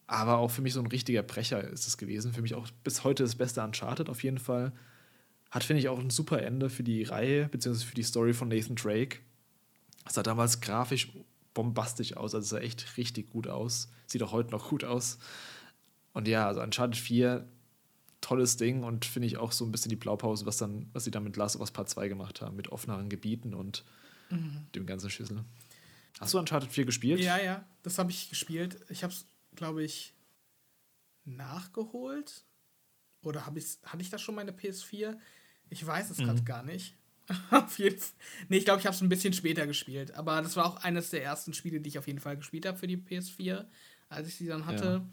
Speaker 1: Aber auch für mich so ein richtiger Brecher ist es gewesen. Für mich auch bis heute das beste Uncharted auf jeden Fall. Hat, finde ich, auch ein super Ende für die Reihe, beziehungsweise für die Story von Nathan Drake. Es sah damals grafisch bombastisch aus, also es sah echt richtig gut aus. Sieht auch heute noch gut aus. Und ja, also Uncharted 4, tolles Ding und finde ich auch so ein bisschen die Blaupause, was, dann, was sie dann mit Last of Us Part 2 gemacht haben, mit offeneren Gebieten und mhm. dem ganzen Schüssel. Hast du Uncharted 4 gespielt?
Speaker 2: Ja, ja, das habe ich gespielt. Ich habe es glaube ich, nachgeholt. Oder hab ich's, hatte ich das schon meine PS4? Ich weiß es mhm. gerade gar nicht. *laughs* auf jeden Fall. Nee, ich glaube, ich habe es ein bisschen später gespielt. Aber das war auch eines der ersten Spiele, die ich auf jeden Fall gespielt habe für die PS4, als ich sie dann hatte. Ja.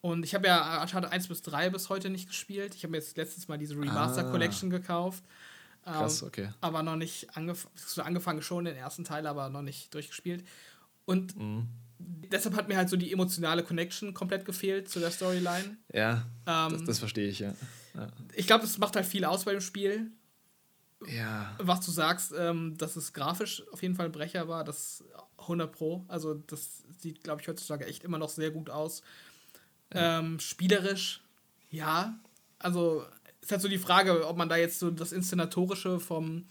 Speaker 2: Und ich habe ja Uncharted 1 bis 3 bis heute nicht gespielt. Ich habe mir jetzt letztes Mal diese Remaster ah. Collection gekauft. Krass, ähm, okay. Aber noch nicht angef angefangen, schon den ersten Teil, aber noch nicht durchgespielt. Und mhm. Deshalb hat mir halt so die emotionale Connection komplett gefehlt zu der Storyline.
Speaker 1: Ja, ähm, das, das verstehe ich, ja. ja.
Speaker 2: Ich glaube, das macht halt viel aus bei dem Spiel. Ja. Was du sagst, ähm, dass es grafisch auf jeden Fall ein Brecher war, das 100 Pro. Also, das sieht, glaube ich, heutzutage echt immer noch sehr gut aus. Ja. Ähm, spielerisch, ja. Also, ist halt so die Frage, ob man da jetzt so das Inszenatorische vom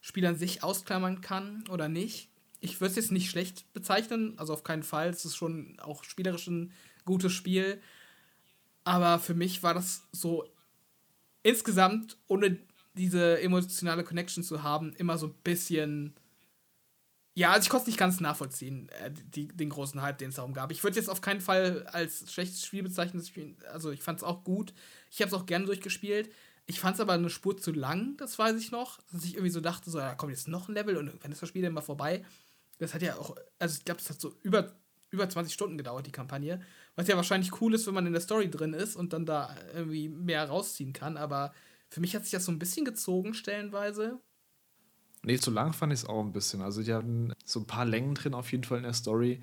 Speaker 2: Spiel an sich ausklammern kann oder nicht. Ich würde es jetzt nicht schlecht bezeichnen, also auf keinen Fall. Es ist schon auch spielerisch ein gutes Spiel. Aber für mich war das so insgesamt, ohne diese emotionale Connection zu haben, immer so ein bisschen. Ja, also ich konnte es nicht ganz nachvollziehen, äh, die, den großen Hype, den es darum gab. Ich würde jetzt auf keinen Fall als schlechtes Spiel bezeichnen. Also ich fand es auch gut. Ich habe es auch gerne durchgespielt. Ich fand es aber eine Spur zu lang, das weiß ich noch. Dass ich irgendwie so dachte, so, da kommt jetzt noch ein Level und irgendwann ist das Spiel dann mal vorbei. Das hat ja auch, also ich glaube, das hat so über, über 20 Stunden gedauert, die Kampagne. Was ja wahrscheinlich cool ist, wenn man in der Story drin ist und dann da irgendwie mehr rausziehen kann. Aber für mich hat sich das so ein bisschen gezogen, stellenweise.
Speaker 1: Nee, zu lang fand ich es auch ein bisschen. Also die hatten so ein paar Längen drin auf jeden Fall in der Story.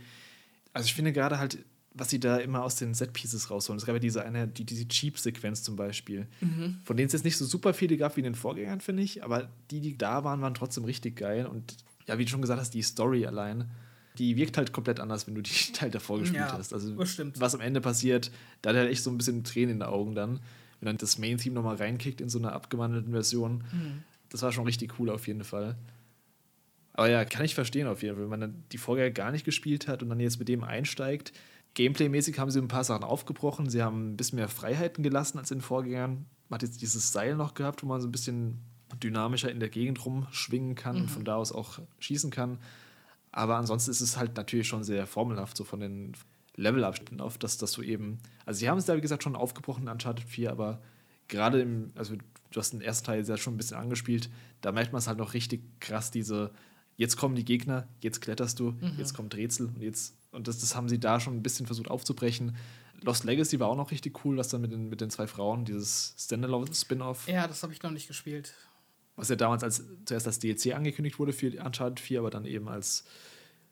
Speaker 1: Also ich finde gerade halt, was sie da immer aus den Set-Pieces rausholen. Es gab ja diese eine, die, diese Cheap-Sequenz zum Beispiel, mhm. von denen es jetzt nicht so super viele gab wie in den Vorgängern, finde ich, aber die, die da waren, waren trotzdem richtig geil. Und ja, wie du schon gesagt hast, die Story allein, die wirkt halt komplett anders, wenn du die *laughs* Teil davor gespielt ja, hast. Also, was am Ende passiert, da hat er echt so ein bisschen Tränen in den Augen dann, wenn dann das Main-Theme nochmal reinkickt in so einer abgewandelten Version. Mhm. Das war schon richtig cool auf jeden Fall. Aber ja, kann ich verstehen auf jeden Fall, wenn man dann die Vorgänger gar nicht gespielt hat und dann jetzt mit dem einsteigt Gameplay-mäßig haben sie ein paar Sachen aufgebrochen. Sie haben ein bisschen mehr Freiheiten gelassen als in den Vorgängern. Man hat jetzt dieses Seil noch gehabt, wo man so ein bisschen dynamischer in der Gegend rumschwingen kann mhm. und von da aus auch schießen kann. Aber ansonsten ist es halt natürlich schon sehr formelhaft, so von den Levelabschnitten auf, dass das so eben. Also, sie haben es da, wie gesagt, schon aufgebrochen Uncharted 4, aber gerade im. Also, du hast den ersten Teil ja schon ein bisschen angespielt, da merkt man es halt noch richtig krass, diese. Jetzt kommen die Gegner, jetzt kletterst du, mhm. jetzt kommt Rätsel und jetzt und das, das haben sie da schon ein bisschen versucht aufzubrechen. Lost Legacy war auch noch richtig cool, was dann mit den, mit den zwei Frauen, dieses Standalone-Spin-Off.
Speaker 2: Ja, das habe ich noch nicht gespielt.
Speaker 1: Was ja damals als, zuerst als DLC angekündigt wurde für Uncharted 4, aber dann eben als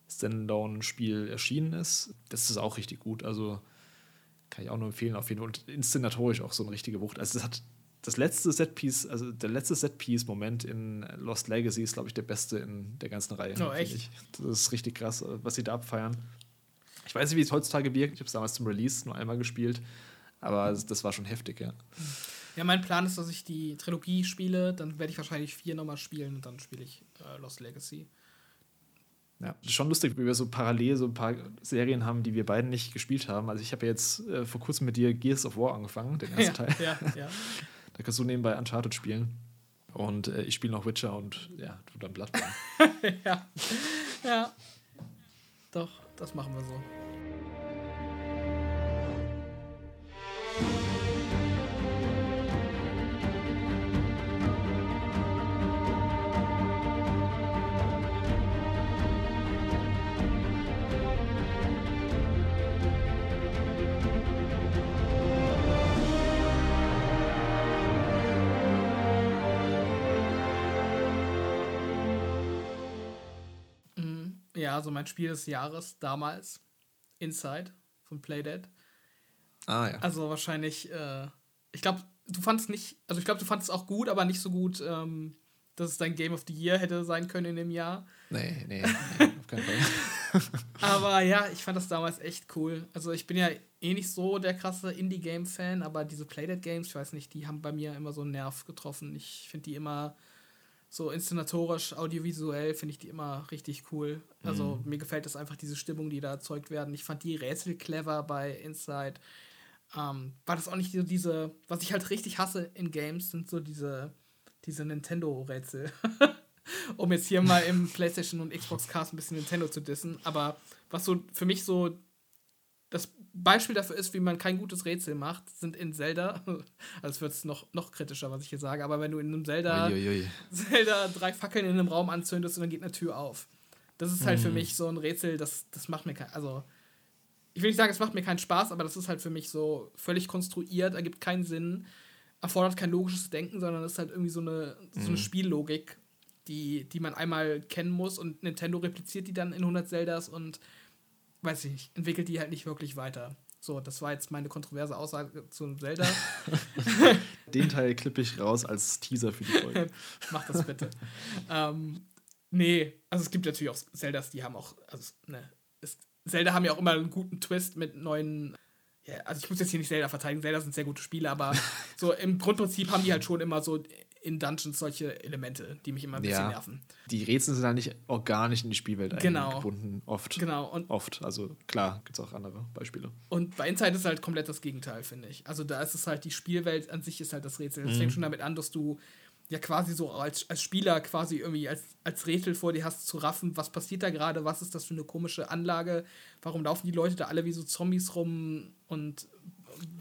Speaker 1: Standalone-Spiel erschienen ist. Das ist auch richtig gut. Also kann ich auch nur empfehlen, auf jeden Fall. Und inszenatorisch auch so eine richtige Wucht. Also, das hat das letzte Setpiece, also der letzte Setpiece-Moment in Lost Legacy ist, glaube ich, der beste in der ganzen Reihe. Oh, echt? Das ist richtig krass, was sie da abfeiern. Ich weiß nicht, wie es heutzutage wirkt. Ich habe es damals zum Release nur einmal gespielt. Aber das war schon heftig, ja.
Speaker 2: Ja, mein Plan ist, dass ich die Trilogie spiele. Dann werde ich wahrscheinlich vier nochmal spielen und dann spiele ich äh, Lost Legacy.
Speaker 1: Ja, das ist schon lustig, wie wir so parallel so ein paar Serien haben, die wir beiden nicht gespielt haben. Also ich habe jetzt äh, vor kurzem mit dir Gears of War angefangen, den ersten *laughs* ja, Teil. Ja, ja. *laughs* da kannst du nebenbei Uncharted spielen. Und äh, ich spiele noch Witcher und ja, du dann Bloodborne. *laughs*
Speaker 2: ja. Ja. Doch, das machen wir so. Ja, also mein Spiel des Jahres damals, Inside von Playdead. Ah ja. Also wahrscheinlich, äh, ich glaube, du fandest nicht, also ich glaube, du fandest es auch gut, aber nicht so gut, ähm, dass es dein Game of the Year hätte sein können in dem Jahr. Nee, nee, nee *laughs* auf keinen Fall. aber ja, ich fand das damals echt cool. Also ich bin ja eh nicht so der krasse Indie-Game-Fan, aber diese Playdead-Games, ich weiß nicht, die haben bei mir immer so einen Nerv getroffen. Ich finde die immer so inszenatorisch, audiovisuell finde ich die immer richtig cool. Also mhm. mir gefällt das einfach, diese Stimmung, die da erzeugt werden. Ich fand die Rätsel clever bei Inside. Ähm, war das auch nicht so diese, was ich halt richtig hasse in Games, sind so diese, diese Nintendo-Rätsel. *laughs* um jetzt hier mal im *laughs* PlayStation und Xbox Cast ein bisschen Nintendo zu dissen. Aber was so für mich so das Beispiel dafür ist, wie man kein gutes Rätsel macht, sind in Zelda, *laughs* also wird es noch, noch kritischer, was ich hier sage, aber wenn du in einem Zelda, Uiuiui. Zelda drei Fackeln in einem Raum anzündest und dann geht eine Tür auf. Das ist halt mhm. für mich so ein Rätsel, das, das macht mir kein, also ich will nicht sagen, es macht mir keinen Spaß, aber das ist halt für mich so völlig konstruiert, ergibt keinen Sinn, erfordert kein logisches Denken, sondern ist halt irgendwie so eine, so eine mhm. Spiellogik, die, die man einmal kennen muss und Nintendo repliziert die dann in 100 Zeldas und weiß ich nicht, entwickelt die halt nicht wirklich weiter. So, das war jetzt meine kontroverse Aussage zu Zelda. *laughs*
Speaker 1: Den Teil klippe ich raus als Teaser für die Folge. *laughs*
Speaker 2: Mach das bitte. ähm, nee, also es gibt natürlich auch Zeldas, die haben auch, also, ne, es, Zelda haben ja auch immer einen guten Twist mit neuen. Ja, also ich muss jetzt hier nicht Zelda verteidigen, Zelda sind sehr gute Spiele, aber *laughs* so im Grundprinzip haben die halt schon immer so in Dungeons solche Elemente, die mich immer ein bisschen ja. nerven.
Speaker 1: Die Rätsel sind dann nicht organisch in die Spielwelt
Speaker 2: genau.
Speaker 1: eingebunden, oft.
Speaker 2: Genau. Und
Speaker 1: oft, also klar, gibt es auch andere Beispiele.
Speaker 2: Und bei Inside ist halt komplett das Gegenteil, finde ich. Also da ist es halt, die Spielwelt an sich ist halt das Rätsel. Es mhm. fängt schon damit an, dass du ja quasi so als, als Spieler quasi irgendwie als, als Rätsel vor dir hast zu raffen, was passiert da gerade, was ist das für eine komische Anlage, warum laufen die Leute da alle wie so Zombies rum und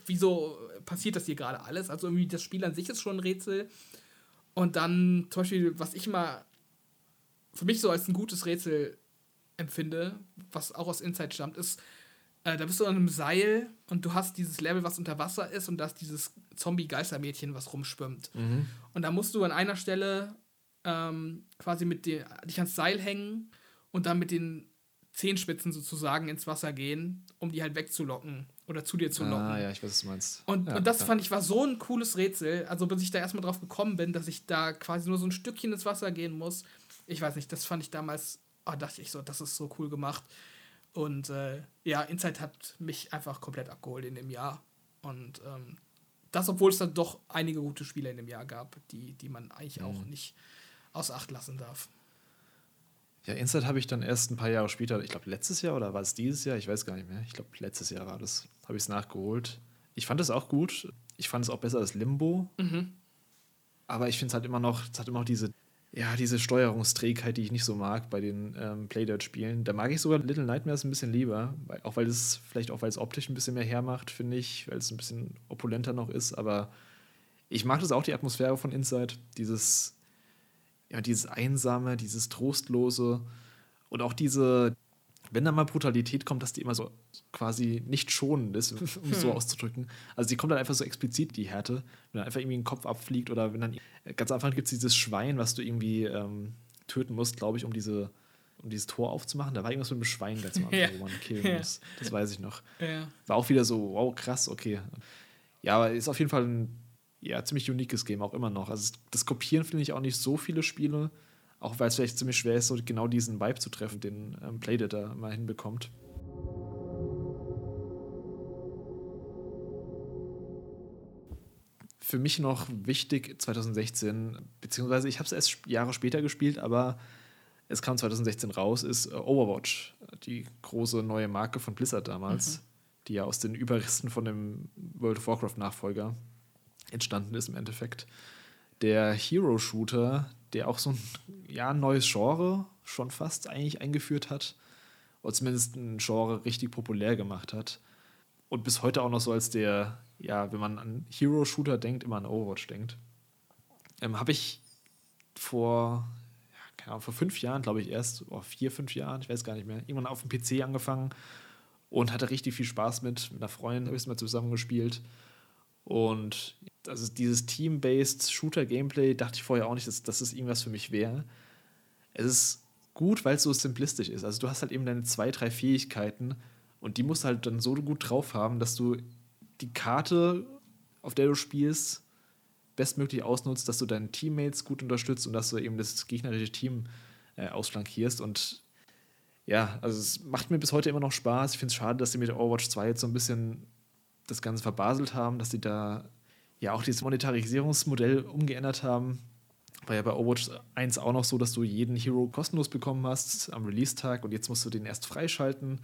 Speaker 2: wieso passiert das hier gerade alles? Also irgendwie das Spiel an sich ist schon ein Rätsel. Und dann zum Beispiel, was ich mal für mich so als ein gutes Rätsel empfinde, was auch aus Inside stammt, ist, äh, da bist du an einem Seil und du hast dieses Level, was unter Wasser ist und da ist dieses Zombie-Geistermädchen, was rumschwimmt. Mhm. Und da musst du an einer Stelle ähm, quasi mit dir, dich ans Seil hängen und dann mit den Zehenspitzen sozusagen ins Wasser gehen, um die halt wegzulocken oder zu dir zu locken. Ah,
Speaker 1: ja, ich weiß, was du meinst.
Speaker 2: Und,
Speaker 1: ja,
Speaker 2: und das ja. fand ich war so ein cooles Rätsel. Also, bis ich da erstmal drauf gekommen bin, dass ich da quasi nur so ein Stückchen ins Wasser gehen muss. Ich weiß nicht, das fand ich damals, oh, dachte ich so, das ist so cool gemacht. Und äh, ja, Inside hat mich einfach komplett abgeholt in dem Jahr. Und ähm, das, obwohl es da doch einige gute Spiele in dem Jahr gab, die, die man eigentlich mhm. auch nicht außer Acht lassen darf.
Speaker 1: Ja, Inside habe ich dann erst ein paar Jahre später, ich glaube letztes Jahr oder war es dieses Jahr, ich weiß gar nicht mehr. Ich glaube letztes Jahr war das, habe ich es nachgeholt. Ich fand es auch gut. Ich fand es auch besser als Limbo. Mhm. Aber ich finde es halt immer noch, es hat immer noch diese ja, diese Steuerungsträgheit, die ich nicht so mag bei den ähm, Playdirt-Spielen. Da mag ich sogar Little Nightmares ein bisschen lieber, weil, auch weil es vielleicht auch weil es optisch ein bisschen mehr hermacht, finde ich, weil es ein bisschen opulenter noch ist. Aber ich mag das auch die Atmosphäre von Inside, dieses ja dieses einsame, dieses trostlose und auch diese wenn da mal Brutalität kommt, dass die immer so quasi nicht schonend ist, *laughs* um es so auszudrücken. Also die kommt dann einfach so explizit, die Härte, wenn dann einfach irgendwie ein Kopf abfliegt oder wenn dann ganz am Anfang gibt es dieses Schwein, was du irgendwie ähm, töten musst, glaube ich, um diese um dieses Tor aufzumachen. Da war irgendwas mit einem Schwein ganz am *laughs* Anfang, ja. wo man killen ja. muss. Das weiß ich noch. Ja. War auch wieder so, wow, krass, okay. Ja, aber ist auf jeden Fall ein ja, ziemlich uniques Game, auch immer noch. Also das Kopieren finde ich auch nicht so viele Spiele auch weil es vielleicht ziemlich schwer ist, so genau diesen Vibe zu treffen, den ähm, Playdead da mal hinbekommt. Für mich noch wichtig 2016, beziehungsweise ich habe es erst Jahre später gespielt, aber es kam 2016 raus, ist äh, Overwatch, die große neue Marke von Blizzard damals, mhm. die ja aus den Überresten von dem World of Warcraft-Nachfolger entstanden ist im Endeffekt. Der Hero-Shooter, der auch so ein ja, neues Genre schon fast eigentlich eingeführt hat. Oder zumindest ein Genre richtig populär gemacht hat. Und bis heute auch noch so als der, ja, wenn man an Hero-Shooter denkt, immer an Overwatch denkt. Ähm, Habe ich vor, ja, keine Ahnung, vor fünf Jahren, glaube ich, erst, oder vier, fünf Jahren, ich weiß gar nicht mehr, irgendwann auf dem PC angefangen und hatte richtig viel Spaß mit. Mit einer Freundin habe ich es mal zusammen gespielt. Und also dieses Team-based Shooter-Gameplay dachte ich vorher auch nicht, dass, dass das irgendwas für mich wäre. Es ist gut, weil es so simplistisch ist. Also du hast halt eben deine zwei, drei Fähigkeiten und die musst du halt dann so gut drauf haben, dass du die Karte, auf der du spielst, bestmöglich ausnutzt, dass du deine Teammates gut unterstützt und dass du eben das gegnerische Team äh, ausflankierst. Und ja, also es macht mir bis heute immer noch Spaß. Ich finde es schade, dass sie mit Overwatch 2 jetzt so ein bisschen das Ganze verbaselt haben, dass sie da ja auch dieses Monetarisierungsmodell umgeändert haben. War ja bei Overwatch 1 auch noch so, dass du jeden Hero kostenlos bekommen hast am Release-Tag und jetzt musst du den erst freischalten,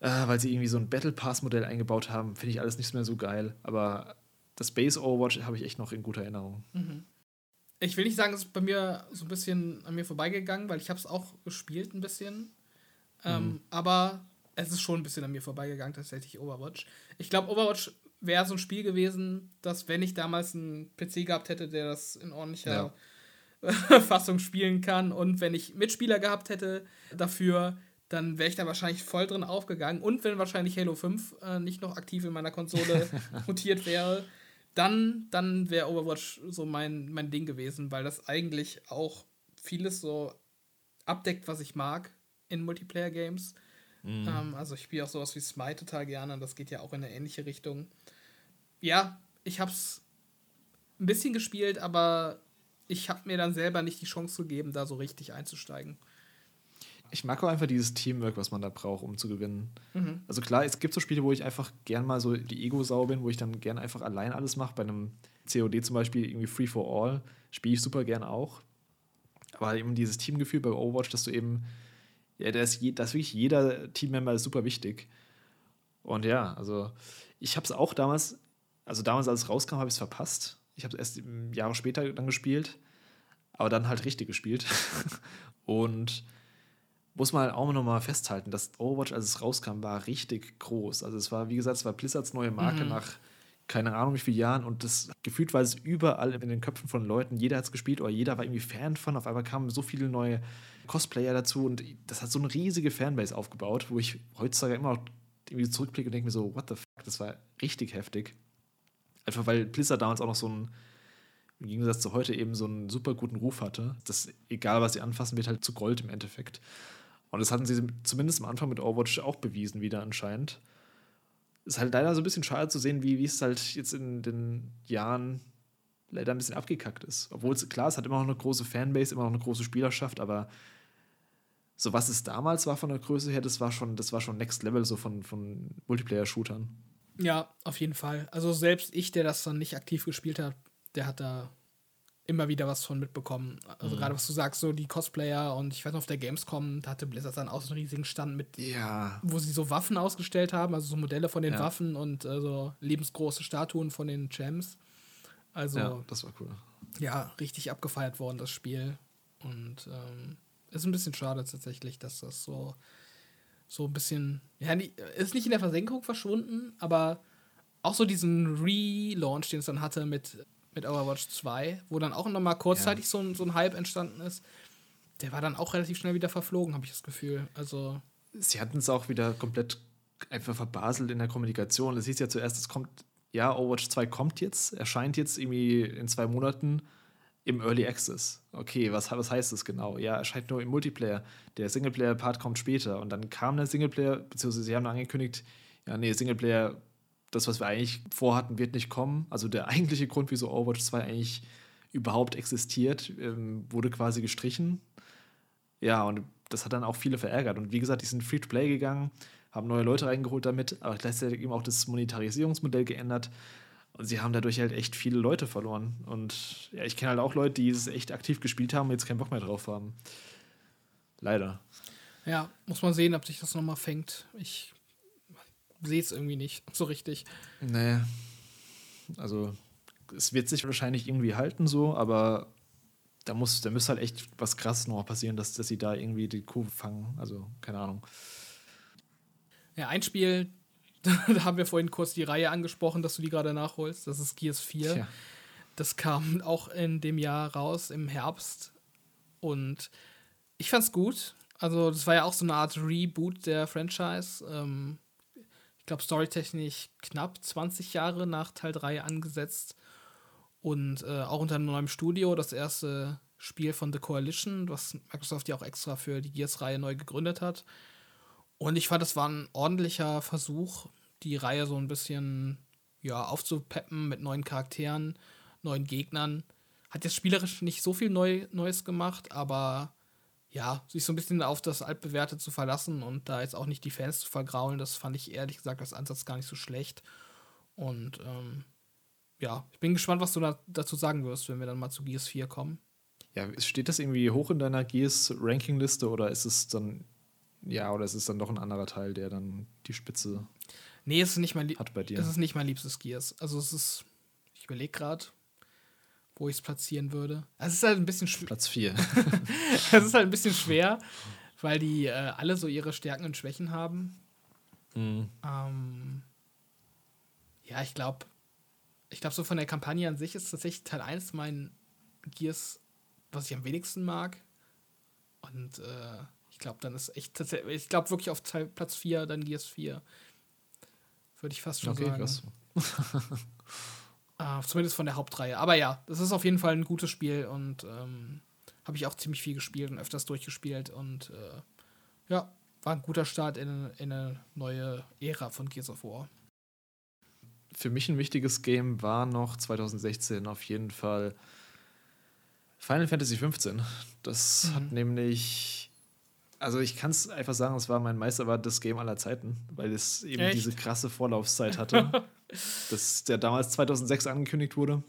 Speaker 1: äh, weil sie irgendwie so ein Battle Pass-Modell eingebaut haben. Finde ich alles nicht mehr so geil. Aber das Base Overwatch habe ich echt noch in guter Erinnerung.
Speaker 2: Mhm. Ich will nicht sagen, es ist bei mir so ein bisschen an mir vorbeigegangen, weil ich habe es auch gespielt ein bisschen. Ähm, mhm. Aber es ist schon ein bisschen an mir vorbeigegangen, tatsächlich Overwatch. Ich glaube, Overwatch wäre so ein Spiel gewesen, dass, wenn ich damals einen PC gehabt hätte, der das in ordentlicher ja. *laughs* Fassung spielen kann und wenn ich Mitspieler gehabt hätte dafür, dann wäre ich da wahrscheinlich voll drin aufgegangen. Und wenn wahrscheinlich Halo 5 äh, nicht noch aktiv in meiner Konsole *laughs* mutiert wäre, dann, dann wäre Overwatch so mein, mein Ding gewesen, weil das eigentlich auch vieles so abdeckt, was ich mag in Multiplayer-Games. Mhm. Ähm, also ich spiele auch sowas wie Smite total gerne, das geht ja auch in eine ähnliche Richtung. Ja, ich habe es ein bisschen gespielt, aber ich habe mir dann selber nicht die Chance gegeben, da so richtig einzusteigen
Speaker 1: ich mag auch einfach dieses Teamwork, was man da braucht, um zu gewinnen. Mhm. Also klar, es gibt so Spiele, wo ich einfach gern mal so die Ego-Sau bin, wo ich dann gern einfach allein alles mache. Bei einem COD zum Beispiel, irgendwie Free for All, spiele ich super gern auch. Aber eben dieses Teamgefühl bei Overwatch, dass du eben, ja, da ist, je, da ist wirklich jeder Teammember super wichtig. Und ja, also ich habe es auch damals, also damals, als es rauskam, habe ich es verpasst. Ich habe es erst Jahre später dann gespielt, aber dann halt richtig gespielt. *laughs* Und muss man halt auch noch mal festhalten, dass Overwatch, als es rauskam, war richtig groß. Also es war, wie gesagt, es war Blizzards neue Marke mhm. nach keine Ahnung wie vielen Jahren und das gefühlt war es überall in den Köpfen von Leuten. Jeder hat es gespielt oder jeder war irgendwie Fan von. Auf einmal kamen so viele neue Cosplayer dazu und das hat so eine riesige Fanbase aufgebaut, wo ich heutzutage immer noch irgendwie zurückblicke und denke mir so, what the fuck, das war richtig heftig. Einfach weil Blizzard damals auch noch so ein im Gegensatz zu heute eben so einen super guten Ruf hatte, dass egal was sie anfassen, wird halt zu Gold im Endeffekt. Und das hatten sie zumindest am Anfang mit Overwatch auch bewiesen, wieder anscheinend. Ist halt leider so ein bisschen schade zu sehen, wie, es halt jetzt in den Jahren leider ein bisschen abgekackt ist. Obwohl es, klar, es hat immer noch eine große Fanbase, immer noch eine große Spielerschaft, aber so was es damals war von der Größe her, das war schon, das war schon Next Level so von, von Multiplayer-Shootern.
Speaker 2: Ja, auf jeden Fall. Also selbst ich, der das dann nicht aktiv gespielt hat, der hat da immer wieder was von mitbekommen. Also mhm. gerade was du sagst, so die Cosplayer und ich weiß noch, auf der Gamescom da hatte Blizzard dann auch so einen riesigen Stand mit,
Speaker 1: ja.
Speaker 2: wo sie so Waffen ausgestellt haben, also so Modelle von den ja. Waffen und äh, so lebensgroße Statuen von den Champs. Also
Speaker 1: ja, das war cool.
Speaker 2: Ja, richtig abgefeiert worden, das Spiel. Und ähm, ist ein bisschen schade tatsächlich, dass das so, so ein bisschen, ja, ist nicht in der Versenkung verschwunden, aber auch so diesen Relaunch, den es dann hatte mit mit Overwatch 2, wo dann auch nochmal kurzzeitig ja. so, ein, so ein Hype entstanden ist. Der war dann auch relativ schnell wieder verflogen, habe ich das Gefühl. Also.
Speaker 1: Sie hatten es auch wieder komplett einfach verbaselt in der Kommunikation. Es hieß ja zuerst, es kommt, ja, Overwatch 2 kommt jetzt, erscheint jetzt irgendwie in zwei Monaten im Early Access. Okay, was, was heißt das genau? Ja, erscheint nur im Multiplayer. Der Singleplayer-Part kommt später. Und dann kam der Singleplayer, beziehungsweise sie haben angekündigt, ja, nee, Singleplayer das, was wir eigentlich vorhatten, wird nicht kommen. Also der eigentliche Grund, wieso Overwatch 2 eigentlich überhaupt existiert, ähm, wurde quasi gestrichen. Ja, und das hat dann auch viele verärgert. Und wie gesagt, die sind Free-to-Play gegangen, haben neue Leute reingeholt damit, aber gleichzeitig eben auch das Monetarisierungsmodell geändert. Und sie haben dadurch halt echt viele Leute verloren. Und ja, ich kenne halt auch Leute, die es echt aktiv gespielt haben und jetzt keinen Bock mehr drauf haben. Leider.
Speaker 2: Ja, muss man sehen, ob sich das nochmal fängt. Ich sehe es irgendwie nicht so richtig.
Speaker 1: Nee. Also, es wird sich wahrscheinlich irgendwie halten so, aber da muss, da müsste halt echt was krasses noch passieren, dass, dass sie da irgendwie die Kurve fangen. Also, keine Ahnung.
Speaker 2: Ja, ein Spiel, *laughs* da haben wir vorhin kurz die Reihe angesprochen, dass du die gerade nachholst. Das ist Gears 4. Ja. Das kam auch in dem Jahr raus, im Herbst. Und ich fand's gut. Also, das war ja auch so eine Art Reboot der Franchise. Ähm, glaube, storytechnisch knapp 20 Jahre nach Teil 3 angesetzt. Und äh, auch unter einem neuen Studio, das erste Spiel von The Coalition, was Microsoft ja auch extra für die Gears-Reihe neu gegründet hat. Und ich fand, das war ein ordentlicher Versuch, die Reihe so ein bisschen ja, aufzupeppen mit neuen Charakteren, neuen Gegnern. Hat jetzt spielerisch nicht so viel Neu Neues gemacht, aber ja, sich so ein bisschen auf das Altbewährte zu verlassen und da jetzt auch nicht die Fans zu vergraulen, das fand ich ehrlich gesagt als Ansatz gar nicht so schlecht. Und ähm, ja, ich bin gespannt, was du da, dazu sagen wirst, wenn wir dann mal zu Gears 4 kommen.
Speaker 1: Ja, steht das irgendwie hoch in deiner Gears-Ranking-Liste oder ist es dann, ja, oder ist es dann doch ein anderer Teil, der dann die Spitze
Speaker 2: nee, es ist nicht mein
Speaker 1: hat bei dir?
Speaker 2: Es ist nicht mein liebstes Gears. Also es ist, ich überlege gerade, wo ich es platzieren würde. Es ist halt ein bisschen schwer.
Speaker 1: Platz 4.
Speaker 2: es *laughs* ist halt ein bisschen schwer, weil die äh, alle so ihre Stärken und Schwächen haben. Mhm. Ähm, ja, ich glaube, ich glaube, so von der Kampagne an sich ist tatsächlich Teil 1 mein Gears, was ich am wenigsten mag. Und äh, Ich glaube, dann ist echt, ich glaube wirklich auf Platz 4, dann Gears 4. Würde ich fast schon okay, sagen. Krass. *laughs* uh, zumindest von der Hauptreihe. Aber ja, das ist auf jeden Fall ein gutes Spiel und ähm, habe ich auch ziemlich viel gespielt und öfters durchgespielt. Und äh, ja, war ein guter Start in, in eine neue Ära von Gears of War.
Speaker 1: Für mich ein wichtiges Game war noch 2016 auf jeden Fall Final Fantasy XV. Das mhm. hat nämlich, also ich kann es einfach sagen, es war mein meisterwartetes Game aller Zeiten, weil es eben Echt? diese krasse Vorlaufzeit hatte. *laughs* das der damals 2006 angekündigt wurde,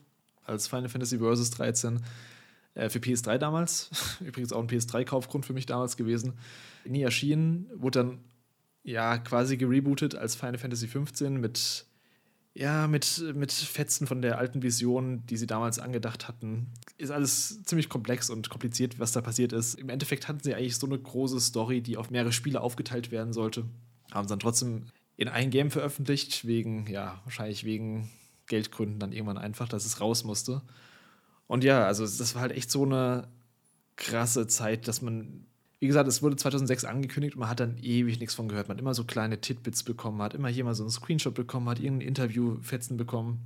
Speaker 1: als Final Fantasy Versus 13 äh, für PS3 damals. *laughs* Übrigens auch ein PS3-Kaufgrund für mich damals gewesen. Nie erschienen, wurde dann ja quasi gerebootet als Final Fantasy 15 mit ja, mit, mit Fetzen von der alten Vision, die sie damals angedacht hatten. Ist alles ziemlich komplex und kompliziert, was da passiert ist. Im Endeffekt hatten sie eigentlich so eine große Story, die auf mehrere Spiele aufgeteilt werden sollte. Haben sie dann trotzdem in ein Game veröffentlicht, wegen, ja, wahrscheinlich wegen Geldgründen dann irgendwann einfach, dass es raus musste. Und ja, also das war halt echt so eine krasse Zeit, dass man wie gesagt, es wurde 2006 angekündigt und man hat dann ewig nichts von gehört. Man hat immer so kleine Titbits bekommen, hat immer hier mal so einen Screenshot bekommen, hat irgendein Interview-Fetzen bekommen.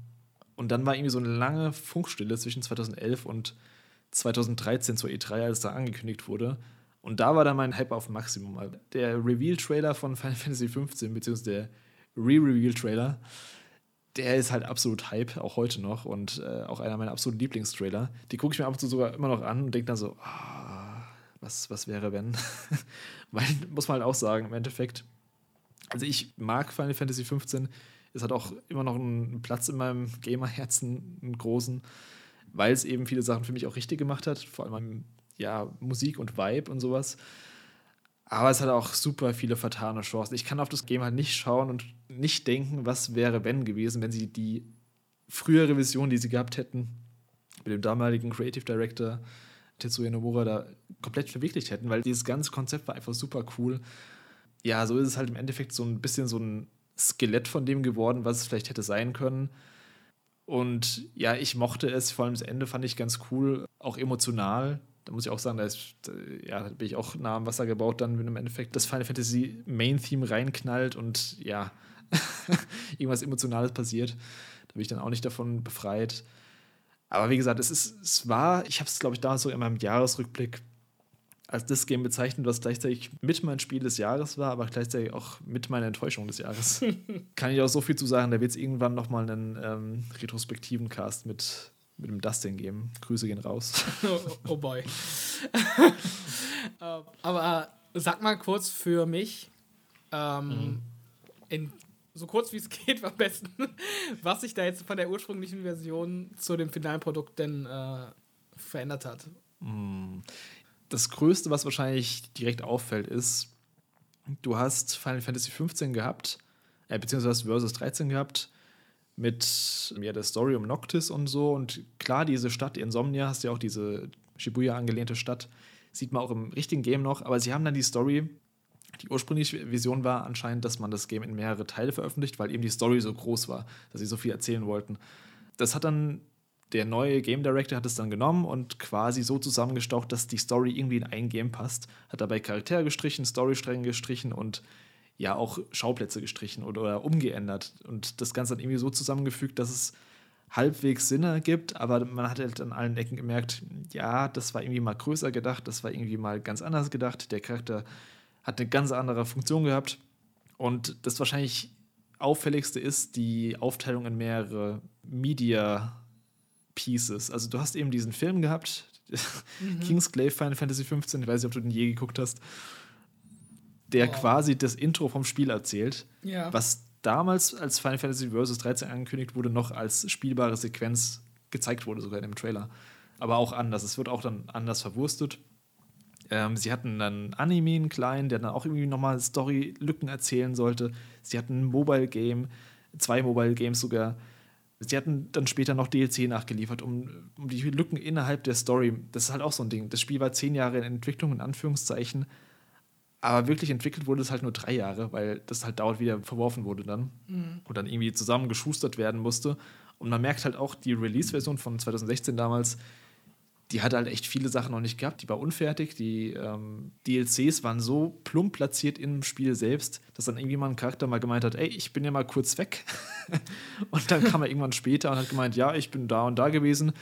Speaker 1: Und dann war irgendwie so eine lange Funkstille zwischen 2011 und 2013 zur E3, als da angekündigt wurde. Und da war dann mein Hype auf Maximum. Der Reveal-Trailer von Final Fantasy XV, beziehungsweise der Re-Reveal-Trailer, der ist halt absolut Hype, auch heute noch. Und äh, auch einer meiner absoluten Lieblingstrailer. Die gucke ich mir ab und zu sogar immer noch an und denke dann so, oh, was, was wäre, wenn? *laughs* Weil, muss man halt auch sagen, im Endeffekt, also ich mag Final Fantasy 15, es hat auch immer noch einen Platz in meinem Gamerherzen, einen großen, weil es eben viele Sachen für mich auch richtig gemacht hat, vor allem ja, Musik und Vibe und sowas. Aber es hat auch super viele vertane Chancen. Ich kann auf das Game halt nicht schauen und nicht denken, was wäre, wenn gewesen, wenn sie die frühere Vision, die sie gehabt hätten, mit dem damaligen Creative Director Tetsuya Nomura da komplett verwirklicht hätten, weil dieses ganze Konzept war einfach super cool. Ja, so ist es halt im Endeffekt so ein bisschen so ein Skelett von dem geworden, was es vielleicht hätte sein können. Und ja, ich mochte es, vor allem das Ende fand ich ganz cool, auch emotional. Da muss ich auch sagen, da, ist, ja, da bin ich auch nah am Wasser gebaut, dann, wenn im Endeffekt das Final Fantasy Main Theme reinknallt und ja, *laughs* irgendwas Emotionales passiert. Da bin ich dann auch nicht davon befreit. Aber wie gesagt, es, ist, es war, ich habe es, glaube ich, damals so in meinem Jahresrückblick als das Game bezeichnet, was gleichzeitig mit mein Spiel des Jahres war, aber gleichzeitig auch mit meiner Enttäuschung des Jahres. *laughs* Kann ich auch so viel zu sagen, da wird es irgendwann nochmal einen ähm, retrospektiven Cast mit, mit dem Dustin geben. Grüße gehen raus. *laughs*
Speaker 2: oh, oh boy. *laughs* Ähm, aber äh, sag mal kurz für mich, ähm, mhm. in so kurz wie es *laughs* geht, am besten, was sich da jetzt von der ursprünglichen Version zu dem finalen Produkt denn äh, verändert hat.
Speaker 1: Hm. Das Größte, was wahrscheinlich direkt auffällt, ist, du hast Final Fantasy 15 gehabt, äh, beziehungsweise Versus 13 gehabt, mit ja, der Story um Noctis und so. Und klar, diese Stadt Insomnia, hast ja auch diese Shibuya angelehnte Stadt, sieht man auch im richtigen Game noch, aber sie haben dann die Story die ursprüngliche Vision war anscheinend, dass man das Game in mehrere Teile veröffentlicht, weil eben die Story so groß war, dass sie so viel erzählen wollten. Das hat dann der neue Game Director hat es dann genommen und quasi so zusammengestaucht, dass die Story irgendwie in ein Game passt. Hat dabei Charaktere gestrichen, Storystränge gestrichen und ja auch Schauplätze gestrichen oder, oder umgeändert. Und das Ganze dann irgendwie so zusammengefügt, dass es halbwegs Sinn ergibt, aber man hat halt an allen Ecken gemerkt, ja, das war irgendwie mal größer gedacht, das war irgendwie mal ganz anders gedacht. Der Charakter hat eine ganz andere Funktion gehabt. Und das wahrscheinlich auffälligste ist die Aufteilung in mehrere Media Pieces. Also du hast eben diesen Film gehabt, *laughs* mhm. Kingsglaive Final Fantasy 15, ich weiß nicht, ob du den je geguckt hast, der oh. quasi das Intro vom Spiel erzählt, ja. was damals als Final Fantasy Versus 13 angekündigt wurde, noch als spielbare Sequenz gezeigt wurde, sogar in dem Trailer. Aber auch anders. Es wird auch dann anders verwurstet. Ähm, sie hatten dann Anime, einen kleinen, der dann auch irgendwie nochmal Story-Lücken erzählen sollte. Sie hatten ein Mobile-Game, zwei Mobile-Games sogar. Sie hatten dann später noch DLC nachgeliefert, um, um die Lücken innerhalb der Story. Das ist halt auch so ein Ding. Das Spiel war zehn Jahre in Entwicklung, in Anführungszeichen. Aber wirklich entwickelt wurde es halt nur drei Jahre, weil das halt dauernd wieder verworfen wurde dann. Mhm. Und dann irgendwie zusammengeschustert werden musste. Und man merkt halt auch, die Release-Version von 2016 damals, die hat halt echt viele Sachen noch nicht gehabt. Die war unfertig. Die ähm, DLCs waren so plump platziert im Spiel selbst, dass dann irgendwie mal ein Charakter mal gemeint hat: Ey, ich bin ja mal kurz weg. *laughs* und dann kam er irgendwann später und hat gemeint: Ja, ich bin da und da gewesen.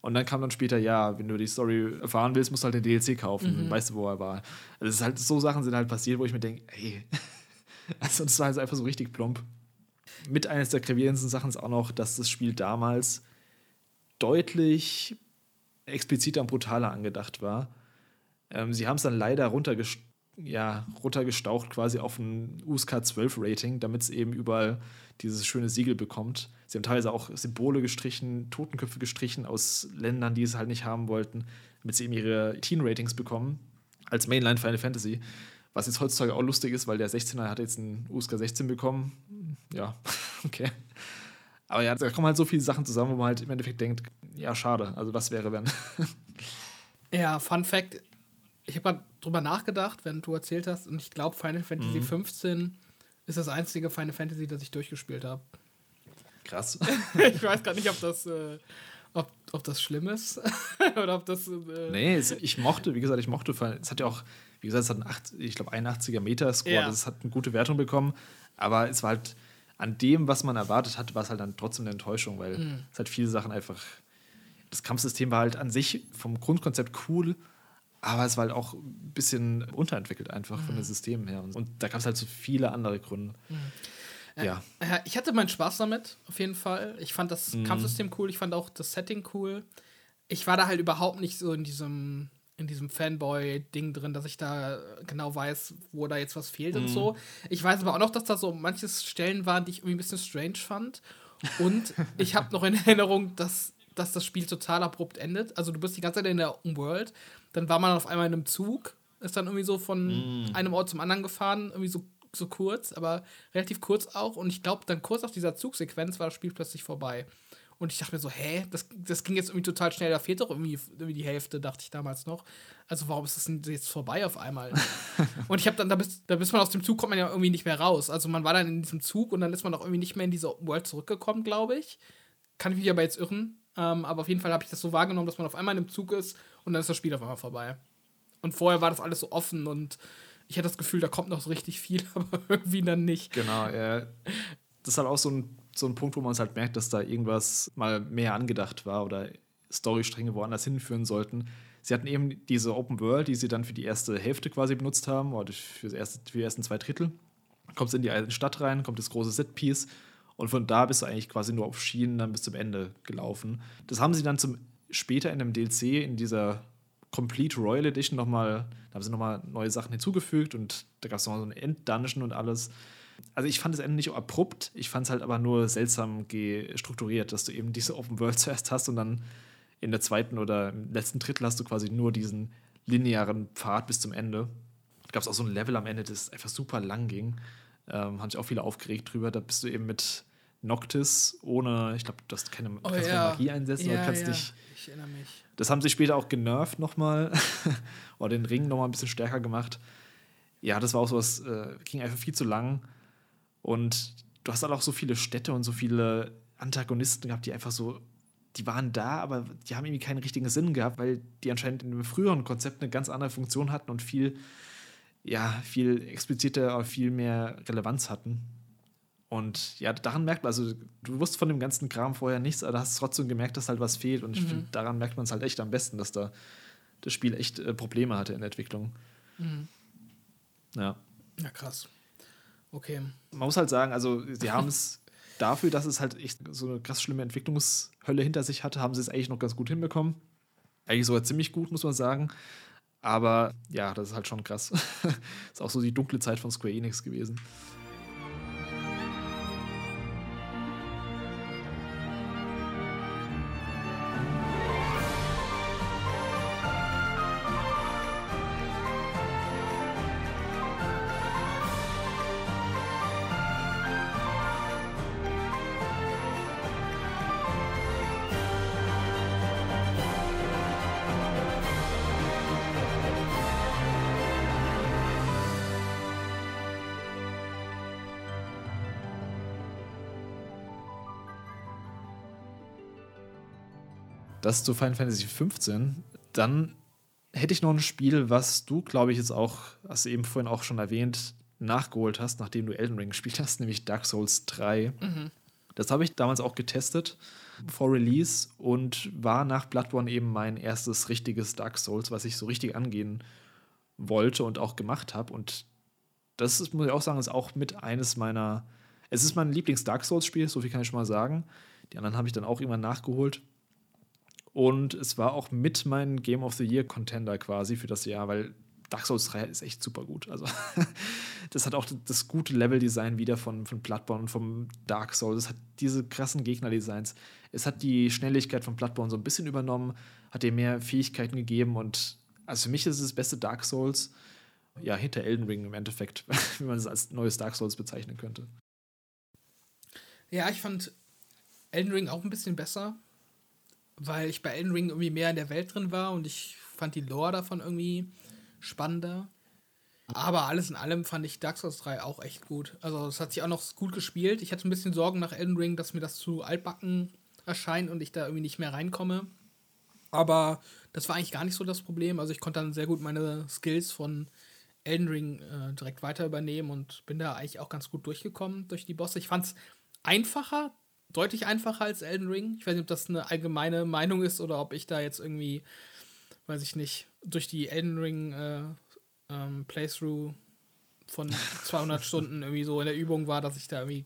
Speaker 1: Und dann kam dann später, ja, wenn du die Story erfahren willst, musst du halt den DLC kaufen. Mhm. Weißt du, wo er war. Also es ist halt, so Sachen sind halt passiert, wo ich mir denke, ey, *laughs* also das war halt einfach so richtig plump. Mit eines der gravierendsten Sachen ist auch noch, dass das Spiel damals deutlich expliziter und brutaler angedacht war. Ähm, sie haben es dann leider runtergest ja, runtergestaucht quasi auf ein USK 12 Rating, damit es eben überall dieses schöne Siegel bekommt. Sie haben teilweise auch Symbole gestrichen, Totenköpfe gestrichen aus Ländern, die es halt nicht haben wollten, damit sie eben ihre Teen-Ratings bekommen, als Mainline Final Fantasy. Was jetzt heutzutage auch lustig ist, weil der 16er hat jetzt einen USK 16 bekommen. Ja, *laughs* okay. Aber ja, da kommen halt so viele Sachen zusammen, wo man halt im Endeffekt denkt, ja, schade. Also was wäre, wenn. *laughs*
Speaker 2: ja, Fun Fact, ich habe mal drüber nachgedacht, wenn du erzählt hast, und ich glaube, Final Fantasy mhm. 15 ist das einzige Final Fantasy, das ich durchgespielt habe.
Speaker 1: Krass. *laughs*
Speaker 2: ich weiß gar nicht, ob das, äh, ob, ob das schlimm ist *laughs* oder ob das. Äh
Speaker 1: nee, es, ich mochte, wie gesagt, ich mochte, es hat ja auch, wie gesagt, es hat einen, 8, ich glaube, 81er Metascore, ja. das hat eine gute Wertung bekommen, aber es war halt an dem, was man erwartet hat, war es halt dann trotzdem eine Enttäuschung, weil mhm. es halt viele Sachen einfach. Das Kampfsystem war halt an sich vom Grundkonzept cool, aber es war halt auch ein bisschen unterentwickelt einfach mhm. von den mhm. Systemen her. Und, da gab es halt so viele andere Gründe. Mhm.
Speaker 2: Äh, ja. Äh, ich hatte meinen Spaß damit, auf jeden Fall. Ich fand das mhm. Kampfsystem cool, ich fand auch das Setting cool. Ich war da halt überhaupt nicht so in diesem in diesem Fanboy-Ding drin, dass ich da genau weiß, wo da jetzt was fehlt mhm. und so. Ich weiß aber auch noch, dass da so manche Stellen waren, die ich irgendwie ein bisschen strange fand. Und *laughs* ich habe noch in Erinnerung, dass, dass das Spiel total abrupt endet. Also du bist die ganze Zeit in der World, dann war man auf einmal in einem Zug, ist dann irgendwie so von mhm. einem Ort zum anderen gefahren, irgendwie so, so kurz, aber relativ kurz auch. Und ich glaube, dann kurz nach dieser Zugsequenz war das Spiel plötzlich vorbei. Und ich dachte mir so, hä, das, das ging jetzt irgendwie total schnell, da fehlt doch irgendwie, irgendwie die Hälfte, dachte ich damals noch. Also warum ist das denn jetzt vorbei auf einmal? *laughs* und ich habe dann, da bis, da bis man aus dem Zug kommt man ja irgendwie nicht mehr raus. Also man war dann in diesem Zug und dann ist man auch irgendwie nicht mehr in diese World zurückgekommen, glaube ich. Kann ich mich aber jetzt irren. Ähm, aber auf jeden Fall habe ich das so wahrgenommen, dass man auf einmal in einem Zug ist und dann ist das Spiel auf einmal vorbei. Und vorher war das alles so offen und ich hatte das Gefühl, da kommt noch so richtig viel, *laughs* aber irgendwie dann nicht.
Speaker 1: Genau, ja. Das ist halt auch so ein so ein Punkt, wo man es halt merkt, dass da irgendwas mal mehr angedacht war oder Storystränge woanders hinführen sollten. Sie hatten eben diese Open World, die sie dann für die erste Hälfte quasi benutzt haben, oder für, erste, für die ersten zwei Drittel. Kommst in die alte Stadt rein, kommt das große Setpiece und von da bist du eigentlich quasi nur auf Schienen dann bis zum Ende gelaufen. Das haben sie dann zum später in einem DLC in dieser Complete Royal Edition nochmal, da haben sie nochmal neue Sachen hinzugefügt und da gab es noch so ein Enddungeon und alles. Also ich fand das Ende nicht abrupt, ich fand es halt aber nur seltsam strukturiert, dass du eben diese Open World zuerst hast und dann in der zweiten oder im letzten Drittel hast du quasi nur diesen linearen Pfad bis zum Ende. Da gab es auch so ein Level am Ende, das einfach super lang ging. Ähm, haben sich auch viele aufgeregt drüber. Da bist du eben mit Noctis ohne, ich glaube, du keine, oh, kannst ja. Magie einsetzen ja, oder kannst ja. dich. Ich erinnere mich. Das haben sie später auch genervt nochmal. *laughs* oder den Ring nochmal ein bisschen stärker gemacht. Ja, das war auch sowas, äh, ging einfach viel zu lang. Und du hast halt auch so viele Städte und so viele Antagonisten gehabt, die einfach so, die waren da, aber die haben irgendwie keinen richtigen Sinn gehabt, weil die anscheinend in einem früheren Konzept eine ganz andere Funktion hatten und viel, ja, viel expliziter, viel mehr Relevanz hatten. Und ja, daran merkt man, also du wusstest von dem ganzen Kram vorher nichts, aber du hast trotzdem gemerkt, dass halt was fehlt. Und ich mhm. finde, daran merkt man es halt echt am besten, dass da das Spiel echt äh, Probleme hatte in der Entwicklung. Mhm.
Speaker 2: Ja. Ja, krass. Okay.
Speaker 1: Man muss halt sagen, also sie haben es *laughs* dafür, dass es halt echt so eine krass schlimme Entwicklungshölle hinter sich hatte, haben sie es eigentlich noch ganz gut hinbekommen. Eigentlich sogar ziemlich gut, muss man sagen. Aber ja, das ist halt schon krass. das *laughs* ist auch so die dunkle Zeit von Square Enix gewesen. Das zu Final Fantasy 15. Dann hätte ich noch ein Spiel, was du, glaube ich, jetzt auch, hast du eben vorhin auch schon erwähnt, nachgeholt hast, nachdem du Elden Ring *laughs* gespielt hast, nämlich Dark Souls 3. Mhm. Das habe ich damals auch getestet vor Release und war nach Bloodborne eben mein erstes richtiges Dark Souls, was ich so richtig angehen wollte und auch gemacht habe. Und das ist, muss ich auch sagen, ist auch mit eines meiner. Es ist mein Lieblings-Dark Souls-Spiel, so viel kann ich schon mal sagen. Die anderen habe ich dann auch irgendwann nachgeholt. Und es war auch mit mein Game of the Year Contender quasi für das Jahr, weil Dark Souls 3 ist echt super gut. Also, *laughs* das hat auch das gute Level-Design wieder von, von Bloodborne und vom Dark Souls. Es hat diese krassen Gegner-Designs. Es hat die Schnelligkeit von Bloodborne so ein bisschen übernommen, hat dir mehr Fähigkeiten gegeben und also für mich ist es das beste Dark Souls, ja, hinter Elden Ring im Endeffekt, *laughs* wie man es als neues Dark Souls bezeichnen könnte.
Speaker 2: Ja, ich fand Elden Ring auch ein bisschen besser, weil ich bei Elden Ring irgendwie mehr in der Welt drin war und ich fand die Lore davon irgendwie spannender. Aber alles in allem fand ich Dark Souls 3 auch echt gut. Also es hat sich auch noch gut gespielt. Ich hatte ein bisschen Sorgen nach Elden Ring, dass mir das zu altbacken erscheint und ich da irgendwie nicht mehr reinkomme. Aber das war eigentlich gar nicht so das Problem. Also ich konnte dann sehr gut meine Skills von Elden Ring äh, direkt weiter übernehmen und bin da eigentlich auch ganz gut durchgekommen durch die Bosse. Ich fand es einfacher, deutlich einfacher als Elden Ring. Ich weiß nicht, ob das eine allgemeine Meinung ist oder ob ich da jetzt irgendwie, weiß ich nicht, durch die Elden Ring äh, ähm, Playthrough von *laughs* 200 Stunden irgendwie so in der Übung war, dass ich da irgendwie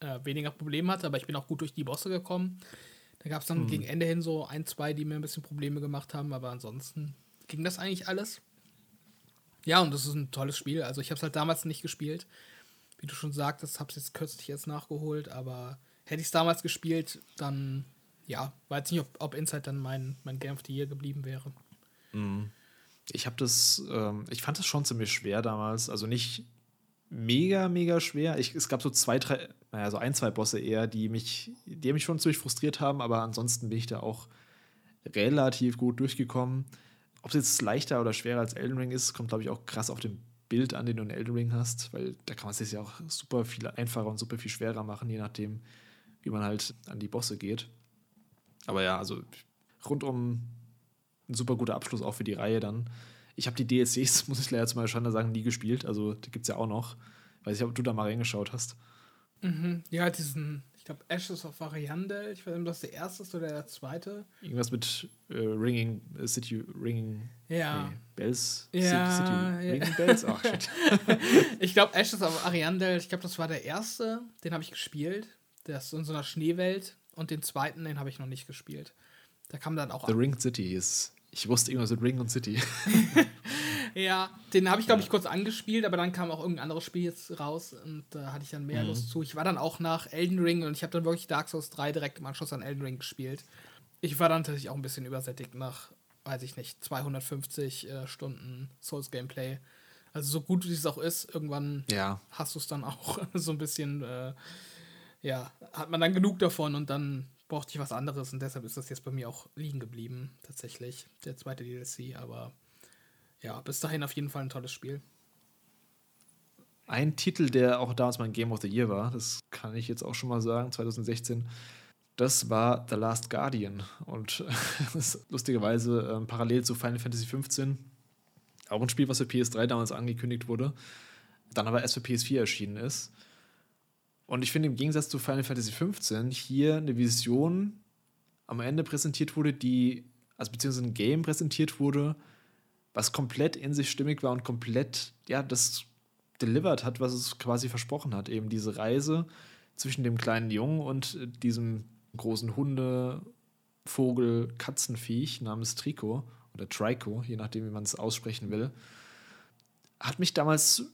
Speaker 2: äh, weniger Probleme hatte, aber ich bin auch gut durch die Bosse gekommen. Da gab es dann hm. gegen Ende hin so ein, zwei, die mir ein bisschen Probleme gemacht haben, aber ansonsten ging das eigentlich alles. Ja, und das ist ein tolles Spiel. Also ich habe es halt damals nicht gespielt. Wie du schon sagtest, habe es jetzt kürzlich jetzt nachgeholt, aber hätte ich es damals gespielt, dann ja, weiß nicht, ob, ob Inside dann mein, mein Game of the Year geblieben wäre.
Speaker 1: Mhm. Ich habe das, ähm, ich fand das schon ziemlich schwer damals. Also nicht mega, mega schwer. Ich, es gab so zwei, drei, naja, so ein, zwei Bosse eher, die mich, die mich schon ziemlich frustriert haben, aber ansonsten bin ich da auch relativ gut durchgekommen. Ob es jetzt leichter oder schwerer als Elden Ring ist, kommt, glaube ich, auch krass auf den Bild an, den du in Elden Ring hast, weil da kann man es sich ja auch super viel einfacher und super viel schwerer machen, je nachdem, wie man halt an die Bosse geht. Aber ja, also rundum ein super guter Abschluss auch für die Reihe dann. Ich habe die DLCs, *laughs* muss ich leider zu meiner Schande sagen, nie gespielt. Also die gibt es ja auch noch. Weiß ich, ob du da mal reingeschaut hast.
Speaker 2: Mhm. Ja, diesen, ich glaube, Ashes of Ariandel. Ich weiß nicht, ob das der erste ist oder der zweite.
Speaker 1: Irgendwas mit äh, Ringing, äh, City Ringing
Speaker 2: ja.
Speaker 1: Nee, Bells.
Speaker 2: Ja, City
Speaker 1: ja. Ringing Bells? Ach, shit. *laughs*
Speaker 2: ich glaube, Ashes of Ariandel, ich glaube, das war der erste. Den habe ich gespielt. Der ist in so einer Schneewelt. Und den zweiten, den habe ich noch nicht gespielt. Da kam dann auch.
Speaker 1: The Ring City ist ich wusste irgendwas mit Ring und City. *laughs*
Speaker 2: ja, den habe ich, glaube ich, kurz angespielt, aber dann kam auch irgendein anderes Spiel jetzt raus und da äh, hatte ich dann mehr mhm. Lust zu. Ich war dann auch nach Elden Ring und ich habe dann wirklich Dark Souls 3 direkt im Anschluss an Elden Ring gespielt. Ich war dann tatsächlich auch ein bisschen übersättigt nach, weiß ich nicht, 250 äh, Stunden Souls-Gameplay. Also so gut wie es auch ist, irgendwann
Speaker 1: ja.
Speaker 2: hast du es dann auch *laughs* so ein bisschen, äh, ja, hat man dann genug davon und dann brauchte ich was anderes und deshalb ist das jetzt bei mir auch liegen geblieben, tatsächlich, der zweite DLC. Aber ja, bis dahin auf jeden Fall ein tolles Spiel.
Speaker 1: Ein Titel, der auch damals mein Game of the Year war, das kann ich jetzt auch schon mal sagen, 2016, das war The Last Guardian. Und *laughs* das ist lustigerweise äh, parallel zu Final Fantasy XV auch ein Spiel, was für PS3 damals angekündigt wurde, dann aber erst für PS4 erschienen ist. Und ich finde im Gegensatz zu Final Fantasy XV hier eine Vision am Ende präsentiert wurde, die, also beziehungsweise ein Game präsentiert wurde, was komplett in sich stimmig war und komplett, ja, das delivered hat, was es quasi versprochen hat. Eben diese Reise zwischen dem kleinen Jungen und diesem großen Hunde, Vogel, Katzenviech namens Trico oder Trico, je nachdem, wie man es aussprechen will, hat mich damals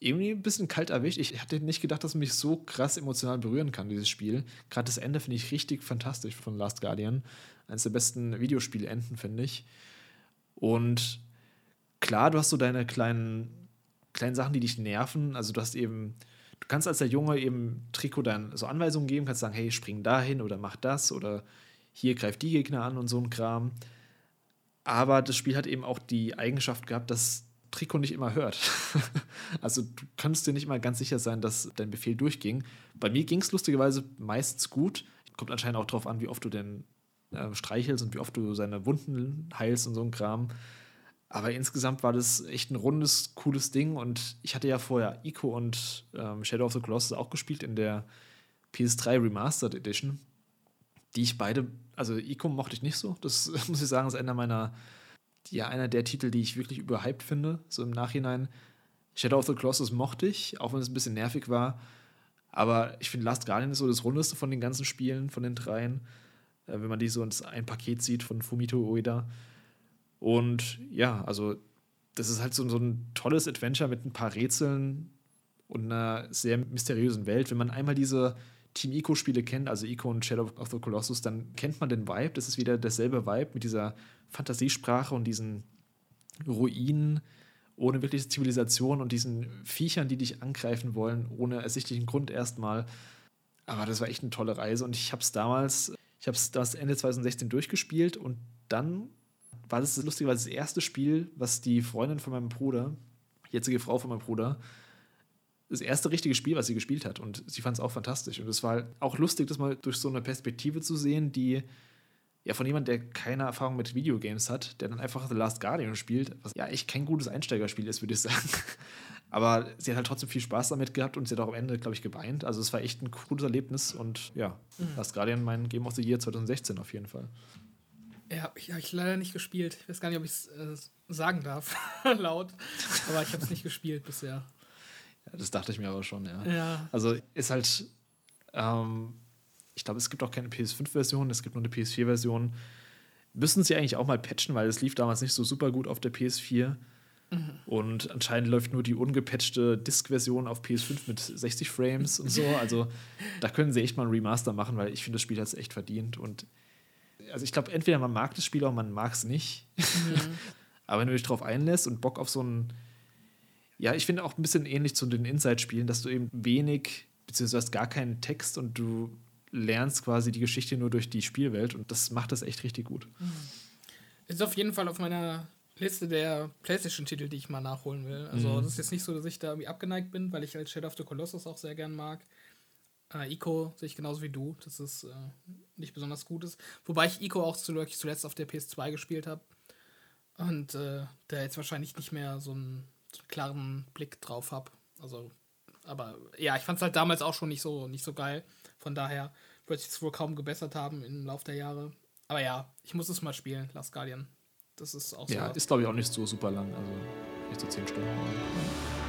Speaker 1: irgendwie ein bisschen kalt erwischt. Ich hatte nicht gedacht, dass mich so krass emotional berühren kann, dieses Spiel. Gerade das Ende finde ich richtig fantastisch von Last Guardian. Eines der besten Videospielenden, finde ich. Und klar, du hast so deine kleinen, kleinen Sachen, die dich nerven. Also du hast eben, du kannst als der Junge eben Trikot dann so Anweisungen geben, kannst sagen, hey, spring dahin oder mach das oder hier greift die Gegner an und so ein Kram. Aber das Spiel hat eben auch die Eigenschaft gehabt, dass Trikot nicht immer hört. *laughs* also du kannst dir nicht mal ganz sicher sein, dass dein Befehl durchging. Bei mir ging es lustigerweise meistens gut. Kommt anscheinend auch darauf an, wie oft du denn äh, streichelst und wie oft du seine Wunden heilst und so ein Kram. Aber insgesamt war das echt ein rundes, cooles Ding. Und ich hatte ja vorher Ico und ähm, Shadow of the Colossus auch gespielt in der PS3 Remastered Edition, die ich beide, also Ico mochte ich nicht so. Das *laughs* muss ich sagen, ist einer meiner, ja, einer der Titel, die ich wirklich überhyped finde, so im Nachhinein. Shadow of the Colossus mochte ich, auch wenn es ein bisschen nervig war. Aber ich finde, Last Guardian ist so das rundeste von den ganzen Spielen, von den dreien. Äh, wenn man die so ins ein Paket sieht von Fumito Ueda. Und ja, also das ist halt so, so ein tolles Adventure mit ein paar Rätseln und einer sehr mysteriösen Welt. Wenn man einmal diese Team Ico-Spiele kennt, also Ico und Shadow of the Colossus, dann kennt man den Vibe. Das ist wieder derselbe Vibe mit dieser Fantasiesprache und diesen Ruinen ohne wirkliche Zivilisation und diesen Viechern, die dich angreifen wollen, ohne ersichtlichen Grund erstmal. Aber das war echt eine tolle Reise und ich habe es damals, ich habe es das Ende 2016 durchgespielt und dann war das lustigerweise das erste Spiel, was die Freundin von meinem Bruder, jetzige Frau von meinem Bruder, das erste richtige Spiel, was sie gespielt hat. Und sie fand es auch fantastisch. Und es war auch lustig, das mal durch so eine Perspektive zu sehen, die ja von jemandem, der keine Erfahrung mit Videogames hat, der dann einfach The Last Guardian spielt, was ja echt kein gutes Einsteigerspiel ist, würde ich *laughs* sagen. Aber sie hat halt trotzdem viel Spaß damit gehabt und sie hat auch am Ende, glaube ich, geweint. Also es war echt ein cooles Erlebnis und ja, mhm. Last Guardian mein Game of the Year 2016 auf jeden Fall.
Speaker 2: Ja, ich habe ich leider nicht gespielt. Ich weiß gar nicht, ob ich es äh, sagen darf, *laughs* laut. Aber ich habe es nicht gespielt bisher.
Speaker 1: Das dachte ich mir aber schon, ja.
Speaker 2: ja.
Speaker 1: Also ist halt, ähm, ich glaube, es gibt auch keine PS5-Version, es gibt nur eine PS4-Version. Müssen sie eigentlich auch mal patchen, weil es lief damals nicht so super gut auf der PS4. Mhm. Und anscheinend läuft nur die ungepatchte Disk-Version auf PS5 mit 60 Frames und so. Also da können sie echt mal ein Remaster machen, weil ich finde, das Spiel hat es echt verdient. Und also ich glaube, entweder man mag das Spiel oder man mag es nicht. Mhm. *laughs* Aber wenn du dich drauf einlässt und Bock auf so ein, ja, ich finde auch ein bisschen ähnlich zu den Inside-Spielen, dass du eben wenig, beziehungsweise gar keinen Text und du lernst quasi die Geschichte nur durch die Spielwelt und das macht das echt richtig gut. Mhm.
Speaker 2: Ist auf jeden Fall auf meiner Liste der PlayStation-Titel, die ich mal nachholen will. Also, mhm. das ist jetzt nicht so, dass ich da irgendwie abgeneigt bin, weil ich als Shadow of the Colossus auch sehr gern mag. Äh, Ico sehe ich genauso wie du, dass es äh, nicht besonders gut ist. Wobei ich Ico auch zuletzt auf der PS2 gespielt habe. Und äh, da jetzt wahrscheinlich nicht mehr so einen klaren Blick drauf habe. Also, aber ja, ich fand es halt damals auch schon nicht so, nicht so geil. Von daher wird sich es wohl kaum gebessert haben im Laufe der Jahre. Aber ja, ich muss es mal spielen, Last Guardian. Das ist auch
Speaker 1: so. Ja, ist glaube ich auch nicht so super lang. Also, nicht so 10 Stunden. Mhm.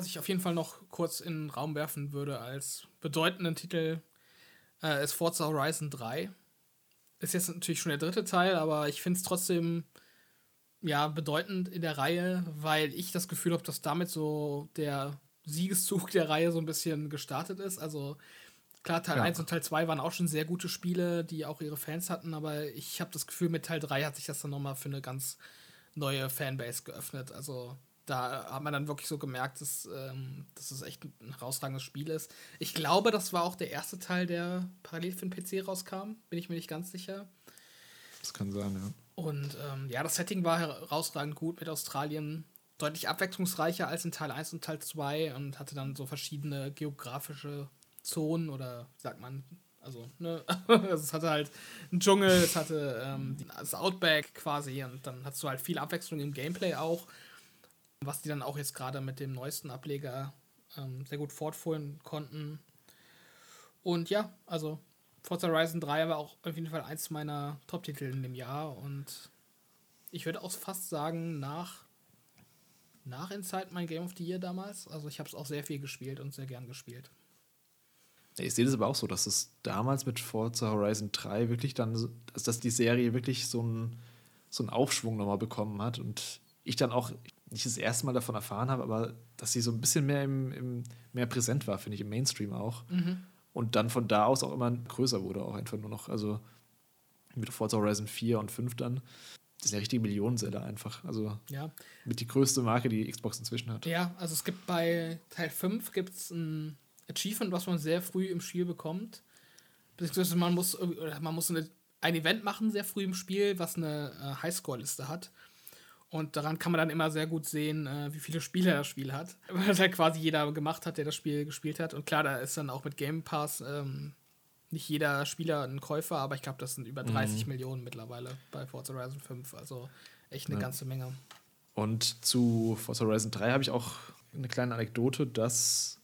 Speaker 2: Was ich auf jeden Fall noch kurz in den Raum werfen würde als bedeutenden Titel, äh, ist Forza Horizon 3. Ist jetzt natürlich schon der dritte Teil, aber ich finde es trotzdem ja bedeutend in der Reihe, weil ich das Gefühl habe, dass damit so der Siegeszug der Reihe so ein bisschen gestartet ist. Also klar, Teil ja. 1 und Teil 2 waren auch schon sehr gute Spiele, die auch ihre Fans hatten, aber ich habe das Gefühl, mit Teil 3 hat sich das dann nochmal für eine ganz neue Fanbase geöffnet. Also da hat man dann wirklich so gemerkt, dass, ähm, dass es echt ein herausragendes Spiel ist. Ich glaube, das war auch der erste Teil, der parallel für den PC rauskam. Bin ich mir nicht ganz sicher.
Speaker 1: Das kann sein, ja.
Speaker 2: Und ähm, ja, das Setting war herausragend gut mit Australien. Deutlich abwechslungsreicher als in Teil 1 und Teil 2 und hatte dann so verschiedene geografische Zonen oder, sagt man, also, ne, *laughs* also es hatte halt einen Dschungel, es hatte ähm, das Outback quasi und dann hast du halt viel Abwechslung im Gameplay auch was die dann auch jetzt gerade mit dem neuesten Ableger ähm, sehr gut fortführen konnten. Und ja, also Forza Horizon 3 war auch auf jeden Fall eins meiner Top-Titel in dem Jahr und ich würde auch fast sagen, nach, nach Inside mein Game of the Year damals. Also ich habe es auch sehr viel gespielt und sehr gern gespielt.
Speaker 1: Ich sehe das aber auch so, dass es damals mit Forza Horizon 3 wirklich dann, dass die Serie wirklich so einen, so einen Aufschwung nochmal bekommen hat und ich dann auch nicht das erste Mal davon erfahren habe, aber dass sie so ein bisschen mehr, im, im mehr präsent war, finde ich, im Mainstream auch. Mhm. Und dann von da aus auch immer größer wurde, auch einfach nur noch. Also mit Forza Horizon 4 und 5 dann. Das sind ja richtige Millionenseller einfach. Also
Speaker 2: ja.
Speaker 1: mit die größte Marke, die Xbox inzwischen hat.
Speaker 2: Ja, also es gibt bei Teil 5 gibt's ein Achievement, was man sehr früh im Spiel bekommt. Beziehungsweise man muss, man muss eine, ein Event machen, sehr früh im Spiel, was eine äh, Highscore-Liste hat. Und daran kann man dann immer sehr gut sehen, äh, wie viele Spieler das Spiel hat. *laughs* Weil das halt quasi jeder gemacht hat, der das Spiel gespielt hat. Und klar, da ist dann auch mit Game Pass ähm, nicht jeder Spieler ein Käufer, aber ich glaube, das sind über 30 mhm. Millionen mittlerweile bei Forza Horizon 5. Also echt eine ja. ganze Menge.
Speaker 1: Und zu Forza Horizon 3 habe ich auch eine kleine Anekdote, dass,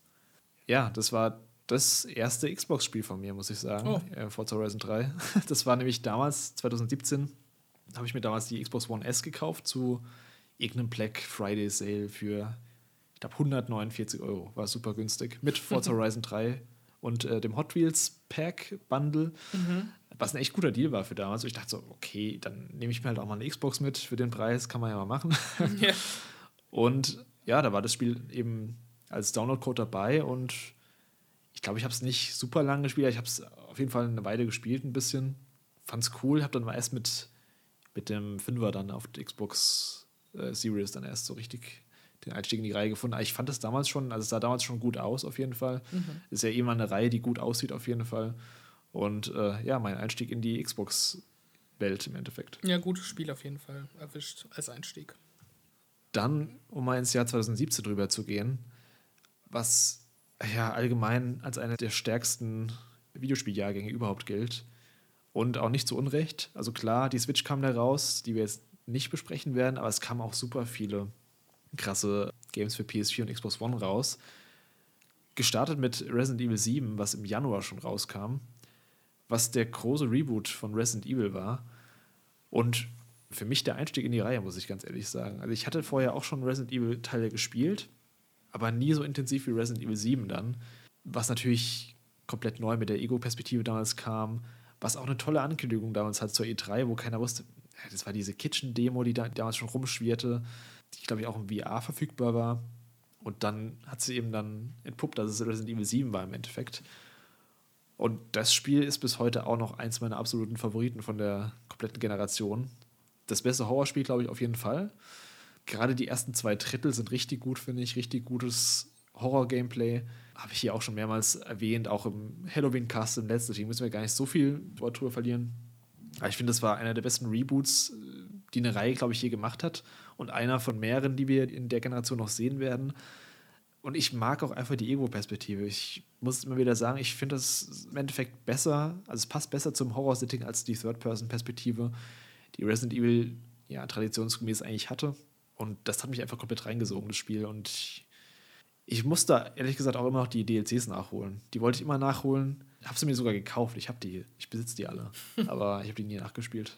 Speaker 1: ja, das war das erste Xbox-Spiel von mir, muss ich sagen. Oh. Äh, Forza Horizon 3. *laughs* Das war nämlich damals, 2017, habe ich mir damals die Xbox One S gekauft zu irgendeinem Black Friday Sale für, ich glaube, 149 Euro. War super günstig. Mit *laughs* Forza Horizon 3 und äh, dem Hot Wheels Pack Bundle. Mhm. Was ein echt guter Deal war für damals. Und ich dachte so, okay, dann nehme ich mir halt auch mal eine Xbox mit für den Preis, kann man ja mal machen. *laughs* Ja. Und ja, da war das Spiel eben als Download-Code dabei und ich glaube, ich habe es nicht super lange gespielt. Ich habe es auf jeden Fall eine Weile gespielt, ein bisschen. Fand es cool, habe dann mal erst mit mit dem Fünfer dann auf der Xbox äh, Series dann erst so richtig den Einstieg in die Reihe gefunden. Aber ich fand das damals schon, also es sah damals schon gut aus auf jeden Fall. Mhm. Ist ja immer eine Reihe, die gut aussieht auf jeden Fall. Und äh, ja, mein Einstieg in die Xbox-Welt im Endeffekt.
Speaker 2: Ja, gutes Spiel auf jeden Fall erwischt als Einstieg.
Speaker 1: Dann, um mal ins Jahr 2017 drüber zu gehen, was ja allgemein als einer der stärksten Videospieljahrgänge überhaupt gilt, und auch nicht zu Unrecht. Also klar, die Switch kam da raus, die wir jetzt nicht besprechen werden, aber es kamen auch super viele krasse Games für PS4 und Xbox One raus. Gestartet mit Resident Evil 7, was im Januar schon rauskam, was der große Reboot von Resident Evil war. Und für mich der Einstieg in die Reihe, muss ich ganz ehrlich sagen. Also ich hatte vorher auch schon Resident Evil Teile gespielt, aber nie so intensiv wie Resident Evil 7 dann, was natürlich komplett neu mit der Ego-Perspektive damals kam, was auch eine tolle Ankündigung damals hat zur E3, wo keiner wusste, das war diese Kitchen-Demo, die da damals schon rumschwirrte, die, glaube ich, auch im VR verfügbar war. Und dann hat sie eben dann entpuppt, dass es Resident Evil 7 war im Endeffekt. Und das Spiel ist bis heute auch noch eins meiner absoluten Favoriten von der kompletten Generation. Das beste Horrorspiel, glaube ich, auf jeden Fall. Gerade die ersten zwei Drittel sind richtig gut, finde ich. Richtig gutes Horror-Gameplay habe ich hier auch schon mehrmals erwähnt, auch im Halloween-Cast im letzten Team müssen wir gar nicht so viel drüber verlieren. Aber ich finde, das war einer der besten Reboots, die eine Reihe, glaube ich, je gemacht hat. Und einer von mehreren, die wir in der Generation noch sehen werden. Und ich mag auch einfach die Ego-Perspektive. Ich muss immer wieder sagen, ich finde das im Endeffekt besser, also es passt besser zum Horror-Setting als die Third-Person-Perspektive, die Resident Evil ja traditionsgemäß eigentlich hatte. Und das hat mich einfach komplett reingesogen, das Spiel. Und ich ich musste ehrlich gesagt auch immer noch die DLCs nachholen. Die wollte ich immer nachholen. Habe sie mir sogar gekauft. Ich habe die. Ich besitze die alle. *laughs* Aber ich habe die nie nachgespielt.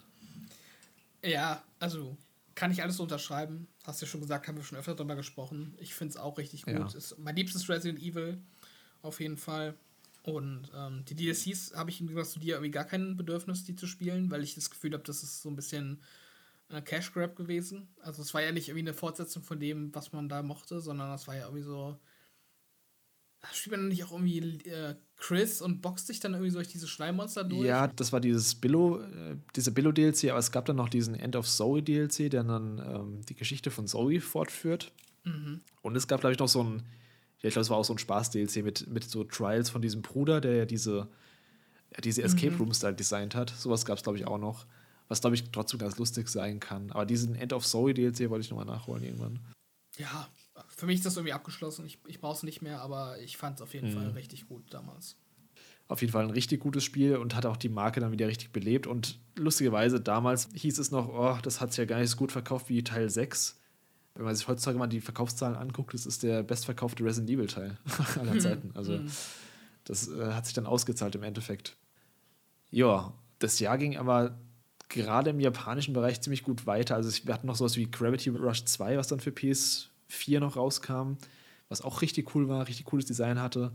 Speaker 2: Ja, also kann ich alles unterschreiben. Hast du ja schon gesagt, haben wir schon öfter darüber gesprochen. Ich finde es auch richtig gut. Ja. Ist mein liebstes Resident Evil auf jeden Fall. Und ähm, die DLCs habe ich im Gegensatz zu dir irgendwie gar kein Bedürfnis, die zu spielen, weil ich das Gefühl habe, das ist so ein bisschen Cash Grab gewesen. Also es war ja nicht irgendwie eine Fortsetzung von dem, was man da mochte, sondern das war ja irgendwie so. Spielt man nicht auch irgendwie äh, Chris und boxt sich dann irgendwie so durch diese Schleimmonster durch?
Speaker 1: Ja, das war dieses Billo, äh, diese Billo-DLC, aber es gab dann noch diesen End of Zoe DLC, der dann ähm, die Geschichte von Zoe fortführt. Mhm. Und es gab, glaube ich, noch so ein, ja, ich glaube, es war auch so ein Spaß-DLC mit, mit so Trials von diesem Bruder, der ja diese, ja, diese Escape mhm. Rooms da designt hat. Sowas gab es, glaube ich, auch noch was glaube ich trotzdem ganz lustig sein kann. Aber diesen End of Zoe DLC wollte ich nochmal nachholen irgendwann.
Speaker 2: Ja, für mich ist das irgendwie abgeschlossen. Ich, ich brauche es nicht mehr, aber ich fand es auf jeden mhm. Fall richtig gut damals.
Speaker 1: Auf jeden Fall ein richtig gutes Spiel und hat auch die Marke dann wieder richtig belebt. Und lustigerweise, damals hieß es noch, oh, das hat sich ja gar nicht so gut verkauft wie Teil 6. Wenn man sich heutzutage mal die Verkaufszahlen anguckt, das ist der bestverkaufte Resident Evil Teil *laughs* aller Zeiten. Also mhm. das äh, hat sich dann ausgezahlt im Endeffekt. Ja, das Jahr ging aber gerade im japanischen Bereich ziemlich gut weiter. Also wir hatten noch sowas wie Gravity Rush 2, was dann für PS4 noch rauskam, was auch richtig cool war, richtig cooles Design hatte.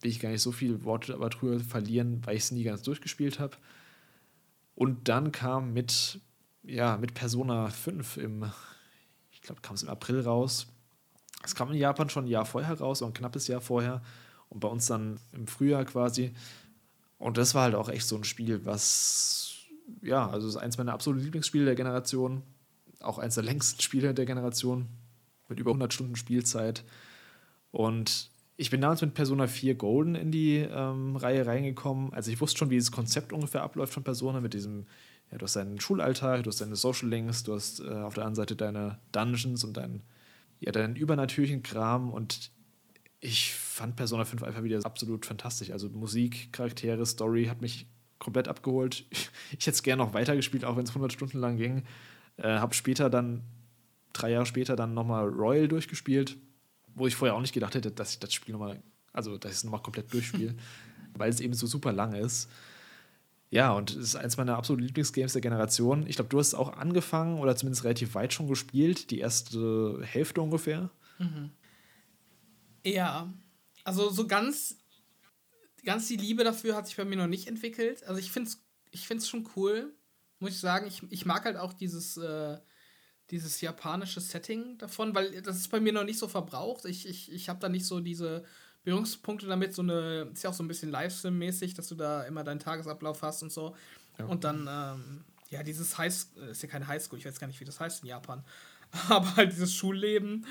Speaker 1: Will ich gar nicht so viel Worte aber drüber verlieren, weil ich es nie ganz durchgespielt habe. Und dann kam mit, ja, mit Persona 5 im, ich glaube, kam es im April raus. Es kam in Japan schon ein Jahr vorher raus, so ein knappes Jahr vorher. Und bei uns dann im Frühjahr quasi. Und das war halt auch echt so ein Spiel, was, ja, also ist eins meiner absoluten Lieblingsspiele der Generation. Auch eins der längsten Spiele der Generation. Mit über 100 Stunden Spielzeit. Und ich bin damals mit Persona 4 Golden in die ähm, Reihe reingekommen. Also ich wusste schon, wie dieses Konzept ungefähr abläuft von Persona mit diesem, ja, du hast deinen Schulalltag, du hast deine Social Links, du hast äh, auf der anderen Seite deine Dungeons und deinen, ja, deinen übernatürlichen Kram und ich fand Persona 5 einfach wieder absolut fantastisch. Also Musik, Charaktere, Story hat mich komplett abgeholt. *laughs* Ich hätte es gerne noch weitergespielt, auch wenn es 100 Stunden lang ging. Äh, habe später dann, drei Jahre später, dann nochmal Royal durchgespielt wo ich vorher auch nicht gedacht hätte, dass ich das Spiel nochmal, also dass ich es nochmal komplett durchspiele, *laughs* weil es eben so super lang ist. Ja, und es ist eins meiner absoluten Lieblingsgames der Generation. Ich glaube, du hast es auch angefangen oder zumindest relativ weit schon gespielt, die erste Hälfte ungefähr. Mhm.
Speaker 2: Ja, also so ganz, ganz die Liebe dafür hat sich bei mir noch nicht entwickelt. Also ich finde es ich find's schon cool, muss ich sagen. Ich, ich mag halt auch dieses, äh, dieses japanische Setting davon, weil das ist bei mir noch nicht so verbraucht. Ich, ich, ich habe da nicht so diese Berührungspunkte damit, so eine, ist ja auch so ein bisschen Livestream-mäßig, dass du da immer deinen Tagesablauf hast und so. Ja. Und dann, ähm, ja, dieses High ist ja keine Highschool, ich weiß gar nicht, wie das heißt in Japan, *laughs* aber halt dieses Schulleben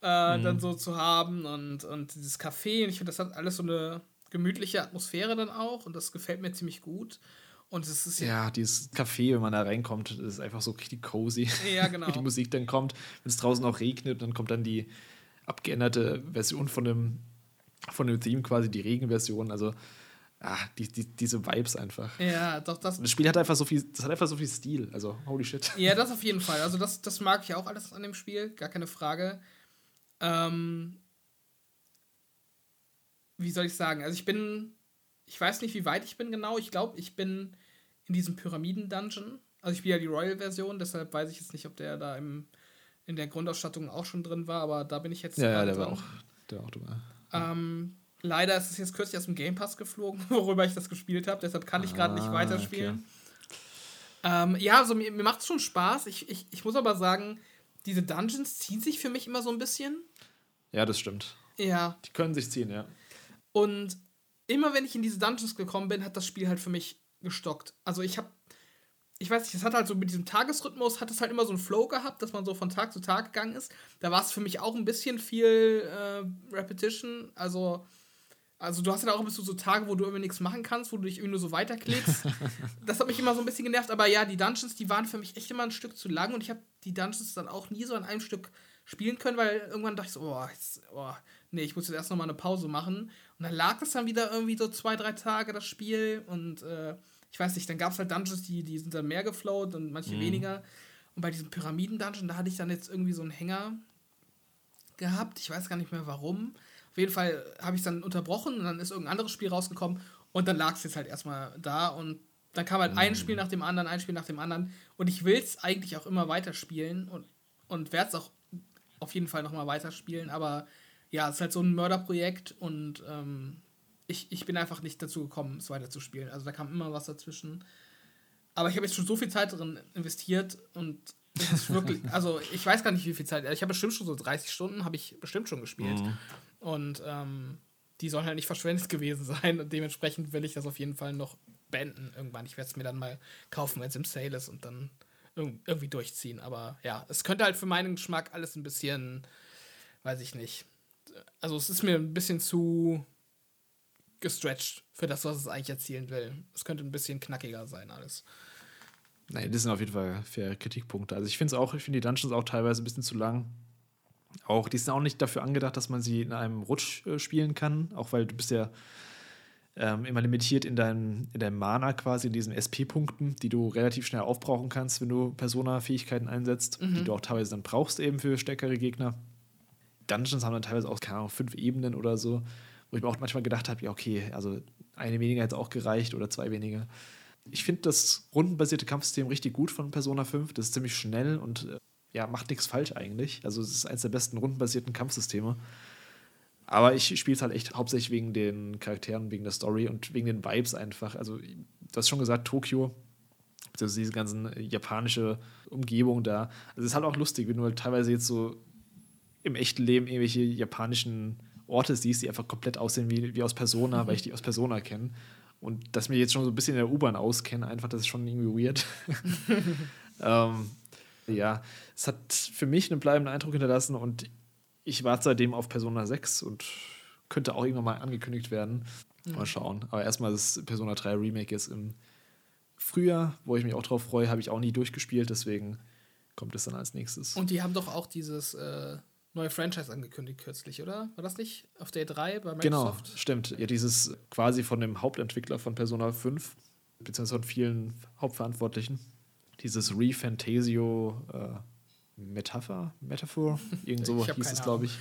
Speaker 2: äh, mhm. dann so zu haben und, und dieses Café. Und ich finde, das hat alles so eine gemütliche Atmosphäre dann auch und das gefällt mir ziemlich gut. Und es ist
Speaker 1: ja, ja dieses Café, wenn man da reinkommt, ist einfach so richtig cozy. Ja, *laughs* genau. Wie die Musik dann kommt. Wenn es draußen auch regnet, dann kommt dann die abgeänderte Version von dem, von dem Theme, quasi die Regenversion. Also, ah, die, die, diese Vibes einfach.
Speaker 2: Ja, doch, das.
Speaker 1: Das Spiel hat einfach so viel, das hat einfach so viel Stil. Also, holy shit.
Speaker 2: Ja, *laughs* das auf jeden Fall. Also, das, das mag ich auch alles an dem Spiel, gar keine Frage. Ähm, wie soll ich sagen? Also, ich bin. Ich weiß nicht, wie weit ich bin genau. Ich glaube, ich bin in diesem Pyramiden-Dungeon. Also ich spiele ja die Royal-Version, deshalb weiß ich jetzt nicht, ob der da im, in der Grundausstattung auch schon drin war, aber da bin ich jetzt.
Speaker 1: Ja, ja der, war auch, der war auch
Speaker 2: drin. Ähm, leider ist es jetzt kürzlich aus dem Game Pass geflogen, *laughs* worüber ich das gespielt habe, deshalb kann ich gerade ah, nicht weiterspielen. Okay. Ähm, ja, also mir, mir macht es schon Spaß. Ich, ich, ich muss aber sagen, diese Dungeons ziehen sich für mich immer so ein bisschen.
Speaker 1: Ja, das stimmt.
Speaker 2: Ja.
Speaker 1: Die können sich ziehen, ja.
Speaker 2: Und immer wenn ich in diese Dungeons gekommen bin, hat das Spiel halt für mich gestockt. Also ich habe, ich weiß nicht, es hat halt so mit diesem Tagesrhythmus, hat es halt immer so einen Flow gehabt, dass man so von Tag zu Tag gegangen ist. Da war es für mich auch ein bisschen viel äh, Repetition. Also, also du hast ja halt auch ein bisschen so Tage, wo du irgendwie nichts machen kannst, wo du dich irgendwie nur so weiterklickst. *laughs* das hat mich immer so ein bisschen genervt. Aber ja, die Dungeons, die waren für mich echt immer ein Stück zu lang und ich habe die Dungeons dann auch nie so an einem Stück spielen können, weil irgendwann dachte ich so, oh, jetzt, oh nee, ich muss jetzt erst noch mal eine Pause machen. Und dann lag es dann wieder irgendwie so zwei, drei Tage, das Spiel. Und äh, ich weiß nicht, dann gab es halt Dungeons, die, die sind dann mehr geflowt und manche mhm. weniger. Und bei diesem Pyramiden-Dungeon, da hatte ich dann jetzt irgendwie so einen Hänger gehabt. Ich weiß gar nicht mehr warum. Auf jeden Fall habe ich es dann unterbrochen und dann ist irgendein anderes Spiel rausgekommen und dann lag es jetzt halt erstmal da und dann kam halt mhm. ein Spiel nach dem anderen, ein Spiel nach dem anderen und ich will es eigentlich auch immer weiterspielen und, und werde es auch auf jeden Fall nochmal weiterspielen, aber ja, es ist halt so ein Mörderprojekt und ähm, ich, ich bin einfach nicht dazu gekommen, es weiterzuspielen. Also da kam immer was dazwischen. Aber ich habe jetzt schon so viel Zeit drin investiert und es ist wirklich, *laughs* also ich weiß gar nicht, wie viel Zeit. Ich habe bestimmt schon so 30 Stunden, habe ich bestimmt schon gespielt. Mhm. Und ähm, die sollen halt nicht verschwendet gewesen sein. Und dementsprechend will ich das auf jeden Fall noch beenden irgendwann. Ich werde es mir dann mal kaufen, wenn es im Sale ist und dann irgendwie durchziehen. Aber ja, es könnte halt für meinen Geschmack alles ein bisschen, weiß ich nicht. Also es ist mir ein bisschen zu gestretched für das, was es eigentlich erzielen will. Es könnte ein bisschen knackiger sein, alles.
Speaker 1: Nein, das sind auf jeden Fall faire Kritikpunkte. Also ich finde es auch, ich finde die Dungeons auch teilweise ein bisschen zu lang. Auch, die sind auch nicht dafür angedacht, dass man sie in einem Rutsch äh, spielen kann, auch weil du bist ja ähm, immer limitiert in deinem, in deinem Mana quasi, in diesen SP-Punkten, die du relativ schnell aufbrauchen kannst, wenn du Persona-Fähigkeiten einsetzt, mhm. die du auch teilweise dann brauchst eben für stärkere Gegner. Dungeons haben dann teilweise auch, keine Ahnung, fünf Ebenen oder so wo ich mir auch manchmal gedacht habe, ja, okay, also eine weniger hätte auch gereicht oder zwei weniger. Ich finde das rundenbasierte Kampfsystem richtig gut von Persona 5. Das ist ziemlich schnell und äh, ja, macht nichts falsch eigentlich. Also es ist eines der besten rundenbasierten Kampfsysteme. Aber ich spiele es halt echt hauptsächlich wegen den Charakteren, wegen der Story und wegen den Vibes einfach. Also, du hast schon gesagt, Tokio beziehungsweise diese ganzen japanische Umgebung da. Also es ist halt auch lustig, wenn du halt teilweise jetzt so im echten Leben irgendwelche japanischen Orte siehst, die einfach komplett aussehen wie, wie aus Persona, weil ich die aus Persona kenne. Und dass mir jetzt schon so ein bisschen in der U-Bahn auskenne, einfach, das ist schon irgendwie weird. *laughs* ähm, ja, es hat für mich einen bleibenden Eindruck hinterlassen und ich warte seitdem auf Persona 6 und könnte auch irgendwann mal angekündigt werden. Mhm. Mal schauen. Aber erstmal das Persona 3 Remake ist im Frühjahr, wo ich mich auch drauf freue, habe ich auch nie durchgespielt, deswegen kommt es dann als nächstes.
Speaker 2: Und die haben doch auch dieses äh, neue Franchise angekündigt kürzlich, oder? War das nicht auf der 3 bei
Speaker 1: Microsoft? Genau, stimmt. Ja, dieses quasi von dem Hauptentwickler von Persona 5, beziehungsweise von vielen Hauptverantwortlichen. Dieses Refantasio äh, Metapher, Metaphor, *laughs* irgend so hieß es, glaube ich.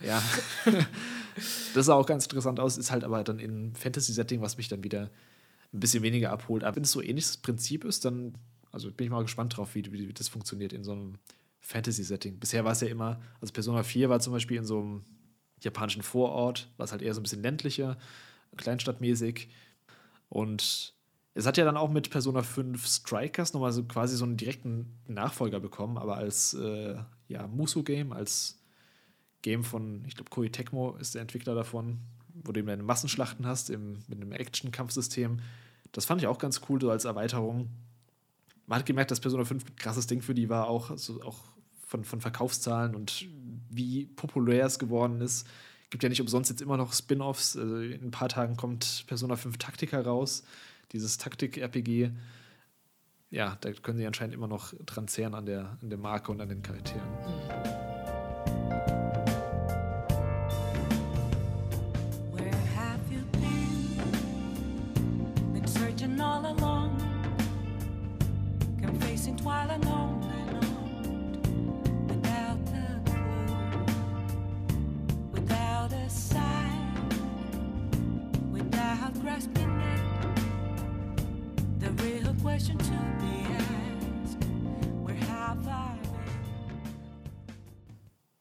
Speaker 1: ja. *laughs* das sah auch ganz interessant aus, ist halt aber dann in Fantasy-Setting, was mich dann wieder ein bisschen weniger abholt. Aber wenn es so ähnliches Prinzip ist, dann also bin ich mal gespannt drauf, wie, wie, wie das funktioniert in so einem Fantasy-Setting. Bisher war es ja immer, also Persona 4 war zum Beispiel in so einem japanischen Vorort, war es halt eher so ein bisschen ländlicher, kleinstadtmäßig. Und es hat ja dann auch mit Persona 5 Strikers nochmal so quasi so einen direkten Nachfolger bekommen, aber als äh, ja, Musu-Game, als Game von, ich glaube, Koei Tecmo ist der Entwickler davon, wo du eben deine Massenschlachten hast im, mit einem Action-Kampfsystem. Das fand ich auch ganz cool, so als Erweiterung. Man hat gemerkt, dass Persona 5 ein krasses Ding für die war, auch, also auch von, von Verkaufszahlen und wie populär es geworden ist. Gibt ja nicht umsonst jetzt immer noch Spin-offs. Also in ein paar Tagen kommt Persona 5 Taktika raus, dieses Taktik-RPG. Ja, da können sie anscheinend immer noch dran zehren an der, an der Marke und an den Charakteren. all along, confessing while alone.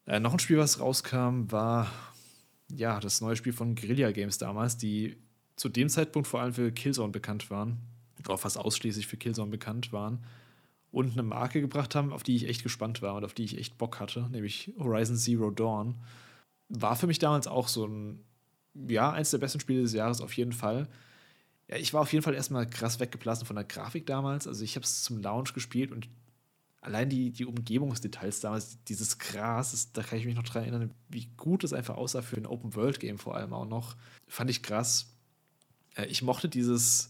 Speaker 1: Äh, noch ein Spiel, was rauskam, war ja das neue Spiel von Guerilla Games damals, die zu dem Zeitpunkt vor allem für Killzone bekannt waren, auch fast ausschließlich für Killzone bekannt waren und eine Marke gebracht haben, auf die ich echt gespannt war und auf die ich echt Bock hatte, nämlich Horizon Zero Dawn. War für mich damals auch so ein, ja, eins der besten Spiele des Jahres auf jeden Fall. Ja, ich war auf jeden Fall erstmal krass weggeblasen von der Grafik damals. Also ich habe es zum Launch gespielt und allein die, die Umgebungsdetails damals, dieses Gras, das, da kann ich mich noch dran erinnern, wie gut es einfach aussah für ein Open-World-Game vor allem auch noch. Fand ich krass. Äh, ich mochte dieses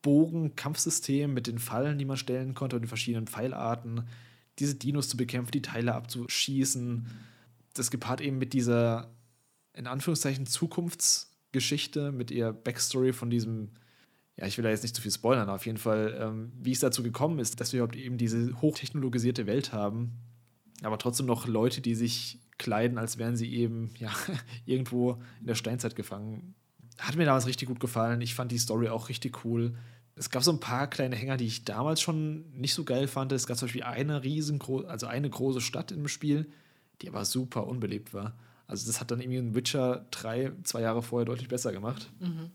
Speaker 1: Bogen-Kampfsystem mit den Fallen, die man stellen konnte und den verschiedenen Pfeilarten, diese Dinos zu bekämpfen, die Teile abzuschießen. Das gepaart eben mit dieser, in Anführungszeichen, Zukunftsgeschichte, mit ihr Backstory von diesem ja, ich will da jetzt nicht zu viel spoilern, auf jeden Fall, ähm, wie es dazu gekommen ist, dass wir überhaupt eben diese hochtechnologisierte Welt haben, aber trotzdem noch Leute, die sich kleiden, als wären sie eben *laughs* ja, irgendwo in der Steinzeit gefangen. Hat mir damals richtig gut gefallen. Ich fand die Story auch richtig cool. Es gab so ein paar kleine Hänger, die ich damals schon nicht so geil fand. Es gab zum Beispiel eine riesengroße, also eine große Stadt im Spiel, die aber super unbelebt war. Also das hat dann irgendwie ein Witcher 3 zwei Jahre vorher deutlich besser gemacht. Mhm.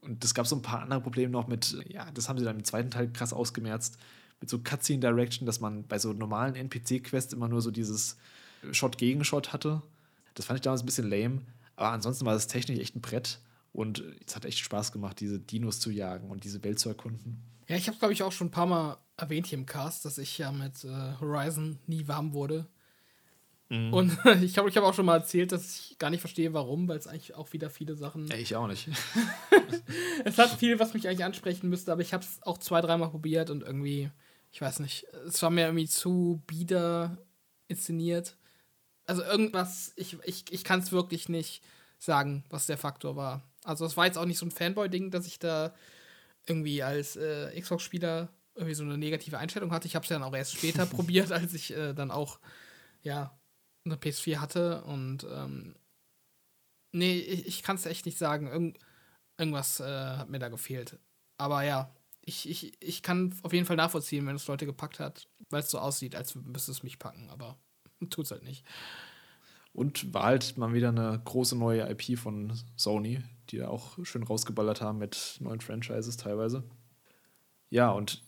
Speaker 1: Und es gab so ein paar andere Probleme noch mit, ja, das haben sie dann im zweiten Teil krass ausgemerzt, mit so Cutscene Direction, dass man bei so normalen NPC-Quests immer nur so dieses Shot gegen Shot hatte. Das fand ich damals ein bisschen lame. Aber ansonsten war es technisch echt ein Brett. Und es hat echt Spaß gemacht, diese Dinos zu jagen und diese Welt zu erkunden.
Speaker 2: Ja, ich habe, glaube ich, auch schon ein paar Mal erwähnt hier im Cast, dass ich ja mit äh, Horizon nie warm wurde. Mhm. Und *laughs* ich glaube, ich habe auch schon mal erzählt, dass ich gar nicht verstehe, warum, weil es eigentlich auch wieder viele Sachen.
Speaker 1: Ja, ich auch nicht. *laughs*
Speaker 2: es hat viel, was mich eigentlich ansprechen müsste, aber ich habe es auch zwei, dreimal probiert und irgendwie, ich weiß nicht, es war mir irgendwie zu bieder inszeniert. Also irgendwas, ich, ich, ich kann es wirklich nicht sagen, was der Faktor war. Also es war jetzt auch nicht so ein Fanboy-Ding, dass ich da irgendwie als äh, Xbox-Spieler irgendwie so eine negative Einstellung hatte. Ich habe es ja dann auch erst später *laughs* probiert, als ich äh, dann auch ja eine PS4 hatte und ähm, nee, ich, ich kann es echt nicht sagen. Irgend, irgendwas äh, hat mir da gefehlt. Aber ja, ich, ich, ich kann auf jeden Fall nachvollziehen, wenn es Leute gepackt hat, weil es so aussieht, als müsste es mich packen, aber *laughs* tut es halt nicht.
Speaker 1: Und war halt mal wieder eine große neue IP von Sony, die da auch schön rausgeballert haben mit neuen Franchises teilweise. Ja, und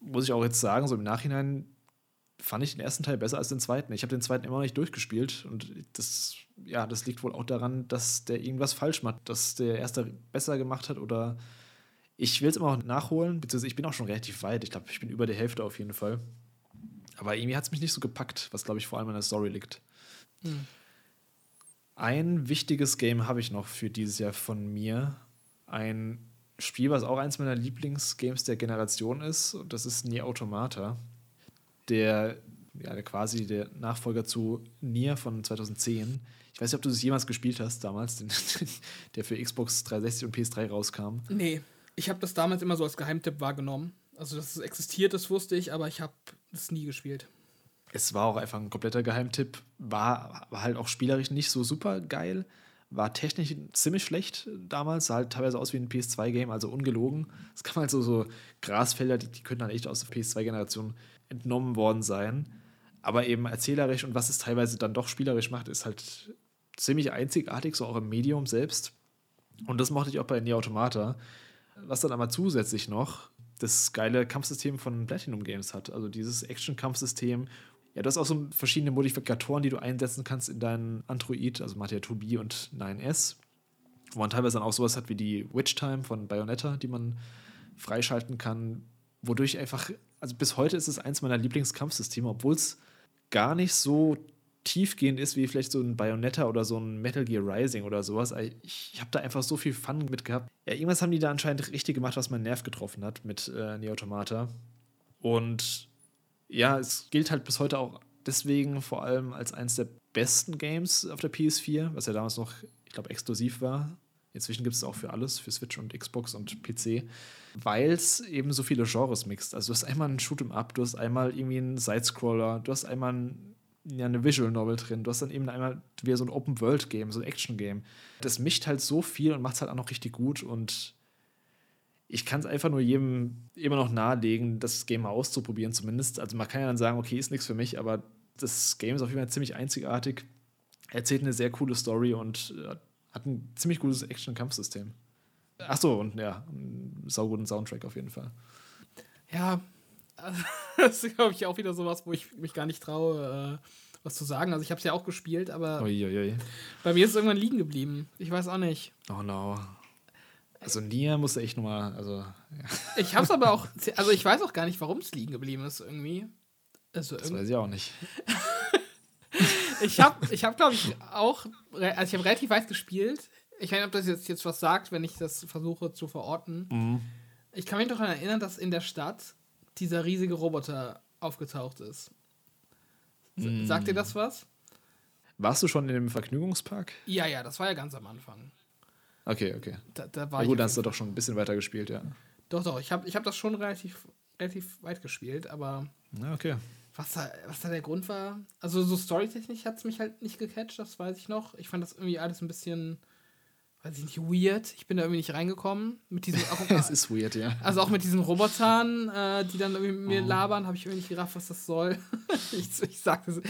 Speaker 1: muss ich auch jetzt sagen, so im Nachhinein fand ich den ersten Teil besser als den zweiten. Ich habe den zweiten immer noch nicht durchgespielt und das, ja, das liegt wohl auch daran, dass der irgendwas falsch macht, dass der erste besser gemacht hat oder ich will es immer noch nachholen, beziehungsweise ich bin auch schon relativ weit. Ich glaube, ich bin über der Hälfte auf jeden Fall. Aber irgendwie hat es mich nicht so gepackt, was glaube ich vor allem an der Story liegt. Mhm. Ein wichtiges Game habe ich noch für dieses Jahr von mir. Ein Spiel, was auch eins meiner Lieblingsgames der Generation ist, und das ist Nier Automata. Der, ja, der quasi der Nachfolger zu Nier von 2010. Ich weiß nicht, ob du das jemals gespielt hast damals, den, *laughs* der für Xbox 360 und PS3 rauskam.
Speaker 2: Nee, ich habe das damals immer so als Geheimtipp wahrgenommen. Also, dass es existiert, das wusste ich, aber ich habe es nie gespielt.
Speaker 1: Es war auch einfach ein kompletter Geheimtipp. War, war halt auch spielerisch nicht so super geil. War technisch ziemlich schlecht damals. Sah halt teilweise aus wie ein PS2-Game, also ungelogen. Es kam halt so, so Grasfelder, die, die könnten dann echt aus der PS2-Generation entnommen worden sein. Aber eben erzählerisch und was es teilweise dann doch spielerisch macht, ist halt ziemlich einzigartig, so auch im Medium selbst. Und das mochte ich auch bei Nier Automata. Was dann aber zusätzlich noch das geile Kampfsystem von Platinum Games hat. Also dieses Action-Kampfsystem. Ja, du hast auch so verschiedene Modifikatoren, die du einsetzen kannst in deinen Android, also Matia 2B und 9S. Wo man teilweise dann auch sowas hat wie die Witch Time von Bayonetta, die man freischalten kann, wodurch einfach, also bis heute ist es eins meiner Lieblingskampfsysteme, obwohl es gar nicht so tiefgehend ist wie vielleicht so ein Bayonetta oder so ein Metal Gear Rising oder sowas. Ich, ich habe da einfach so viel Fun mit gehabt. Ja, irgendwas haben die da anscheinend richtig gemacht, was meinen Nerv getroffen hat mit äh, Neo Automata. Und ja, es gilt halt bis heute auch deswegen vor allem als eines der besten Games auf der PS4, was ja damals noch, ich glaube, exklusiv war. Inzwischen gibt es auch für alles, für Switch und Xbox und PC, weil es eben so viele Genres mixt. Also du hast einmal einen Shoot'em Up, du hast einmal irgendwie einen Sidescroller, du hast einmal einen ja, eine Visual Novel drin. Du hast dann eben einmal wieder so ein Open-World-Game, so ein Action-Game. Das mischt halt so viel und macht es halt auch noch richtig gut. Und ich kann es einfach nur jedem immer noch nahelegen, das Game mal auszuprobieren, zumindest. Also man kann ja dann sagen, okay, ist nichts für mich, aber das Game ist auf jeden Fall ziemlich einzigartig. Erzählt eine sehr coole Story und äh, hat ein ziemlich gutes Action-Kampfsystem. Achso, und ja, einen sauguten Soundtrack auf jeden Fall.
Speaker 2: Ja, *laughs* das ist, glaube ich, auch wieder sowas, wo ich mich gar nicht traue, äh, was zu sagen. Also ich habe es ja auch gespielt, aber Uiuiui. bei mir ist es irgendwann liegen geblieben. Ich weiß auch nicht.
Speaker 1: Oh no. Also Nia musste echt nochmal, also ja. *laughs*
Speaker 2: Ich habe es aber auch, also ich weiß auch gar nicht, warum es liegen geblieben ist irgendwie.
Speaker 1: Also das weiß ich auch nicht. *laughs*
Speaker 2: ich habe, ich hab, glaube ich, auch, also ich habe relativ weit gespielt. Ich weiß nicht, ob das jetzt, jetzt was sagt, wenn ich das versuche zu verorten. Mhm. Ich kann mich doch daran erinnern, dass in der Stadt dieser riesige Roboter aufgetaucht ist. Mm. Sagt dir das was?
Speaker 1: Warst du schon in dem Vergnügungspark?
Speaker 2: Ja, ja, das war ja ganz am Anfang.
Speaker 1: Okay, okay.
Speaker 2: Da, da war
Speaker 1: ja, gut, dann hast du doch schon ein bisschen weiter gespielt, ja.
Speaker 2: Doch, doch, ich habe ich hab das schon relativ, relativ weit gespielt, aber.
Speaker 1: Ja, okay.
Speaker 2: Was da, was da der Grund war? Also, so storytechnisch hat es mich halt nicht gecatcht, das weiß ich noch. Ich fand das irgendwie alles ein bisschen weiß ich nicht, weird. Ich bin da irgendwie nicht reingekommen. Mit diesen, *laughs*
Speaker 1: es ist weird, ja.
Speaker 2: Also auch mit diesen Robotern, äh, die dann irgendwie mit mir oh. labern, habe ich irgendwie nicht gerafft, was das soll. *laughs* ich, ich sag das.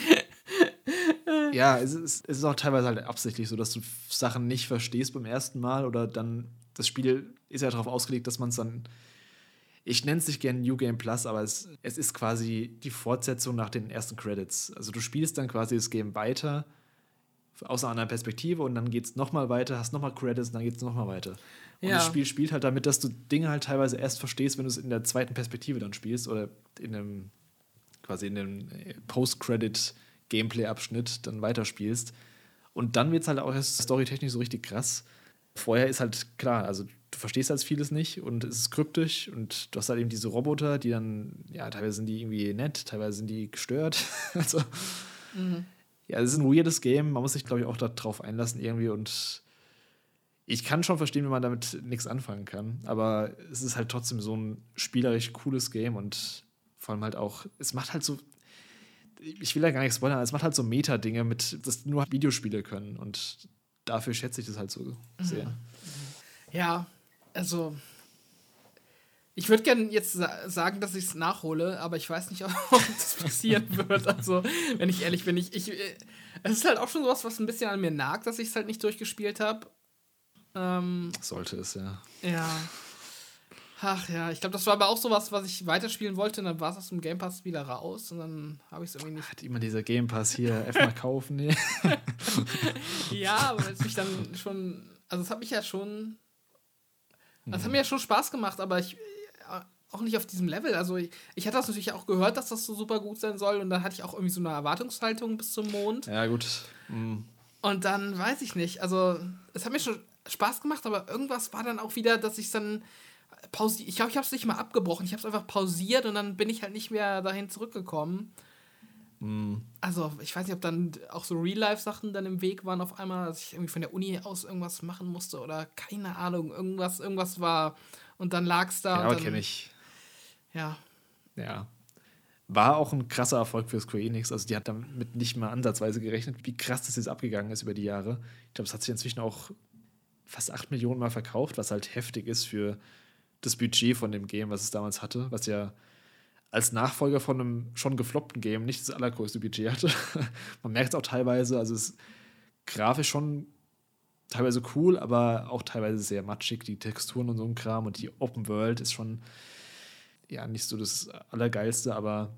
Speaker 1: ja, es ist, es ist auch teilweise halt absichtlich so, dass du Sachen nicht verstehst beim ersten Mal oder dann das Spiel ist ja darauf ausgelegt, dass man es dann ich nenne es nicht gerne New Game Plus, aber es, es ist quasi die Fortsetzung nach den ersten Credits. Also du spielst dann quasi das Game weiter aus einer anderen Perspektive und dann geht es nochmal weiter, hast nochmal Credits und dann geht es nochmal weiter. Und ja. das Spiel spielt halt damit, dass du Dinge halt teilweise erst verstehst, wenn du es in der zweiten Perspektive dann spielst oder in einem quasi in einem Post-Credit-Gameplay-Abschnitt dann weiterspielst. Und dann wird es halt auch erst storytechnisch so richtig krass. Vorher ist halt klar, also du verstehst halt vieles nicht und es ist kryptisch und du hast halt eben diese Roboter, die dann, ja, teilweise sind die irgendwie nett, teilweise sind die gestört. *laughs* also, mhm ja, es ist ein weirdes Game. Man muss sich, glaube ich, auch darauf einlassen irgendwie. Und ich kann schon verstehen, wenn man damit nichts anfangen kann. Aber es ist halt trotzdem so ein spielerisch cooles Game und vor allem halt auch, es macht halt so. Ich will da gar nichts spoilern, aber es macht halt so Meta-Dinge, mit, das nur Videospiele können. Und dafür schätze ich das halt so sehr.
Speaker 2: Ja, also ich würde gerne jetzt sagen, dass ich es nachhole, aber ich weiß nicht, *laughs* ob das passieren wird. Also, wenn ich ehrlich bin, ich, ich, äh, es ist halt auch schon sowas, was ein bisschen an mir nagt, dass ich es halt nicht durchgespielt habe. Ähm,
Speaker 1: Sollte es, ja.
Speaker 2: Ja. Ach ja, ich glaube, das war aber auch sowas, was ich weiterspielen wollte. Und dann war es aus dem Game Pass wieder raus und dann habe ich es irgendwie nicht.
Speaker 1: Hat immer dieser Game Pass hier, einfach mal kaufen. Nee. *laughs*
Speaker 2: ja, aber es mich dann schon. Also, es hat mich ja schon. Das hat mir ja schon Spaß gemacht, aber ich. Auch nicht auf diesem Level. Also, ich, ich hatte das natürlich auch gehört, dass das so super gut sein soll. Und dann hatte ich auch irgendwie so eine Erwartungshaltung bis zum Mond.
Speaker 1: Ja, gut. Mhm.
Speaker 2: Und dann weiß ich nicht. Also, es hat mir schon Spaß gemacht, aber irgendwas war dann auch wieder, dass ich dann pausiert. Ich glaube, ich habe es nicht mal abgebrochen. Ich habe es einfach pausiert und dann bin ich halt nicht mehr dahin zurückgekommen.
Speaker 1: Mhm.
Speaker 2: Also, ich weiß nicht, ob dann auch so Real-Life-Sachen dann im Weg waren auf einmal, dass ich irgendwie von der Uni aus irgendwas machen musste oder keine Ahnung, irgendwas, irgendwas war und dann lag es da.
Speaker 1: Ja, aber kenne ich.
Speaker 2: Ja.
Speaker 1: Ja. War auch ein krasser Erfolg für Square Enix. Also, die hat damit nicht mal ansatzweise gerechnet, wie krass das jetzt abgegangen ist über die Jahre. Ich glaube, es hat sich inzwischen auch fast 8 Millionen Mal verkauft, was halt heftig ist für das Budget von dem Game, was es damals hatte, was ja als Nachfolger von einem schon gefloppten Game nicht das allergrößte Budget hatte. *laughs* Man merkt es auch teilweise, also es ist grafisch schon teilweise cool, aber auch teilweise sehr matschig, die Texturen und so ein Kram und die Open World ist schon ja nicht so das Allergeilste, aber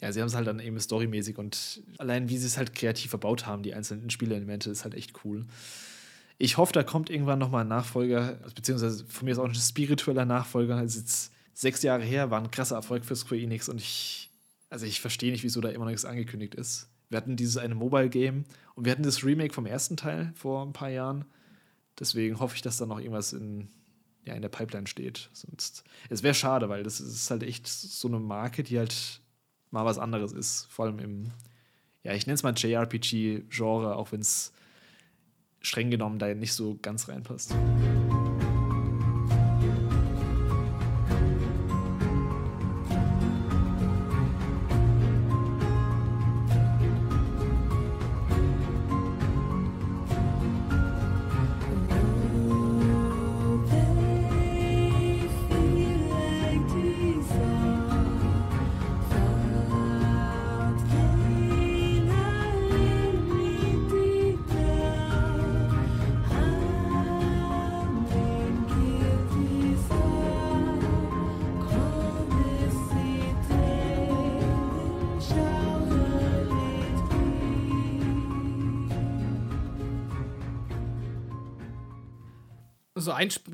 Speaker 1: ja, sie haben es halt dann eben storymäßig und allein wie sie es halt kreativ verbaut haben, die einzelnen Spielelemente, ist halt echt cool. Ich hoffe, da kommt irgendwann nochmal ein Nachfolger, beziehungsweise von mir ist auch ein spiritueller Nachfolger. Ist jetzt sechs Jahre her, war ein krasser Erfolg für Square Enix und ich, also ich verstehe nicht, wieso da immer noch nichts angekündigt ist. Wir hatten dieses eine Mobile-Game und wir hatten das Remake vom ersten Teil vor ein paar Jahren. Deswegen hoffe ich, dass da noch irgendwas in, ja, in der Pipeline steht. Sonst, es wäre schade, weil das ist halt echt so eine Marke, die halt mal was anderes ist. Vor allem im, ja, ich nenne es mal JRPG-Genre, auch wenn es streng genommen da nicht so ganz reinpasst.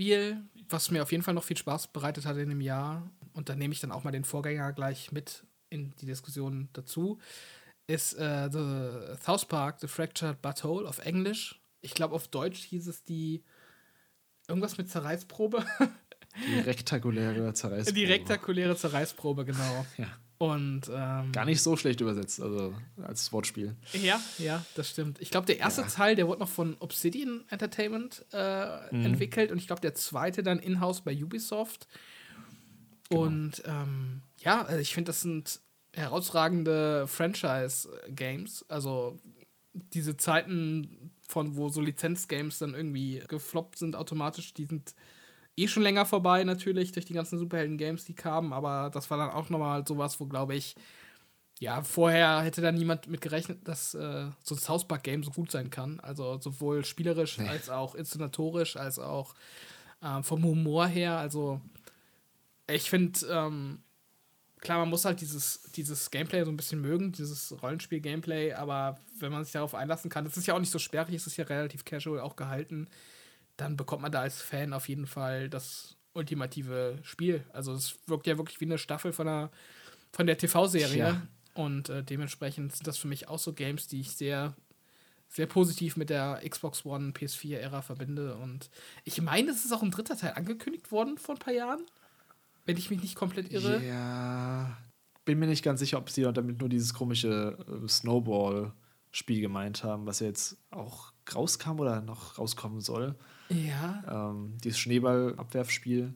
Speaker 2: Spiel, was mir auf jeden Fall noch viel Spaß bereitet hat in dem Jahr, und da nehme ich dann auch mal den Vorgänger gleich mit in die Diskussion dazu, ist äh, The South Park, The Fractured Butthole auf Englisch. Ich glaube, auf Deutsch hieß es die irgendwas mit Zerreißprobe.
Speaker 1: Die *laughs* rektakuläre Zerreißprobe.
Speaker 2: Die rektakuläre Zerreißprobe, genau.
Speaker 1: Ja.
Speaker 2: Und ähm,
Speaker 1: gar nicht so schlecht übersetzt, also als Wortspiel.
Speaker 2: Ja, ja, das stimmt. Ich glaube, der erste ja. Teil, der wurde noch von Obsidian Entertainment äh, mhm. entwickelt und ich glaube, der zweite dann in-house bei Ubisoft. Genau. Und ähm, ja, also ich finde, das sind herausragende Franchise-Games. Also diese Zeiten von wo so Lizenz-Games dann irgendwie gefloppt sind automatisch, die sind eh schon länger vorbei, natürlich, durch die ganzen Superhelden-Games, die kamen, aber das war dann auch nochmal sowas, wo, glaube ich, ja, vorher hätte da niemand mit gerechnet, dass äh, so ein South Park-Game so gut sein kann. Also sowohl spielerisch nee. als auch inszenatorisch, als auch äh, vom Humor her. Also ich finde, ähm, klar, man muss halt dieses, dieses Gameplay so ein bisschen mögen, dieses Rollenspiel-Gameplay, aber wenn man sich darauf einlassen kann, das ist ja auch nicht so sperrig, es ist ja relativ casual auch gehalten dann bekommt man da als Fan auf jeden Fall das ultimative Spiel. Also es wirkt ja wirklich wie eine Staffel von der, von der TV-Serie. Ja. Und äh, dementsprechend sind das für mich auch so Games, die ich sehr, sehr positiv mit der Xbox One, PS4-Ära verbinde. Und ich meine, es ist auch ein dritter Teil angekündigt worden vor ein paar Jahren. Wenn ich mich nicht komplett irre.
Speaker 1: Ja. Bin mir nicht ganz sicher, ob sie damit nur dieses komische äh, Snowball-Spiel gemeint haben, was ja jetzt auch rauskam oder noch rauskommen soll.
Speaker 2: Ja.
Speaker 1: Ähm, dieses Schneeballabwerfspiel.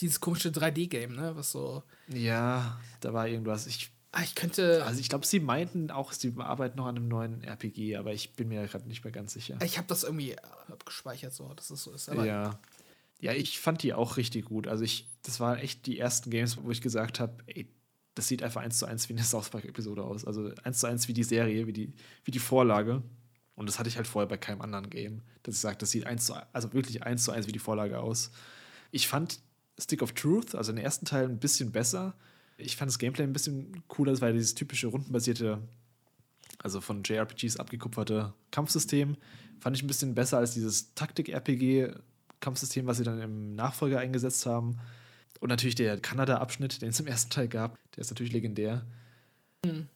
Speaker 2: Dieses komische 3D-Game, ne? Was so.
Speaker 1: Ja, da war irgendwas. Ich,
Speaker 2: ah, ich könnte.
Speaker 1: Also ich glaube, sie meinten auch, sie arbeiten noch an einem neuen RPG, aber ich bin mir gerade nicht mehr ganz sicher.
Speaker 2: Ich habe das irgendwie abgespeichert, so, dass es so ist.
Speaker 1: Aber ja. Ja, ich fand die auch richtig gut. Also ich, das waren echt die ersten Games, wo ich gesagt habe, ey, das sieht einfach eins zu eins wie eine South Park-Episode aus. Also eins zu eins wie die Serie, wie die, wie die Vorlage. Und das hatte ich halt vorher bei keinem anderen Game, dass ich sage, das sieht eins zu, also wirklich eins zu eins wie die Vorlage aus. Ich fand Stick of Truth, also den ersten Teil, ein bisschen besser. Ich fand das Gameplay ein bisschen cooler, weil dieses typische rundenbasierte, also von JRPGs abgekupferte Kampfsystem, fand ich ein bisschen besser als dieses Taktik-RPG-Kampfsystem, was sie dann im Nachfolger eingesetzt haben. Und natürlich der Kanada-Abschnitt, den es im ersten Teil gab, der ist natürlich legendär. Mhm.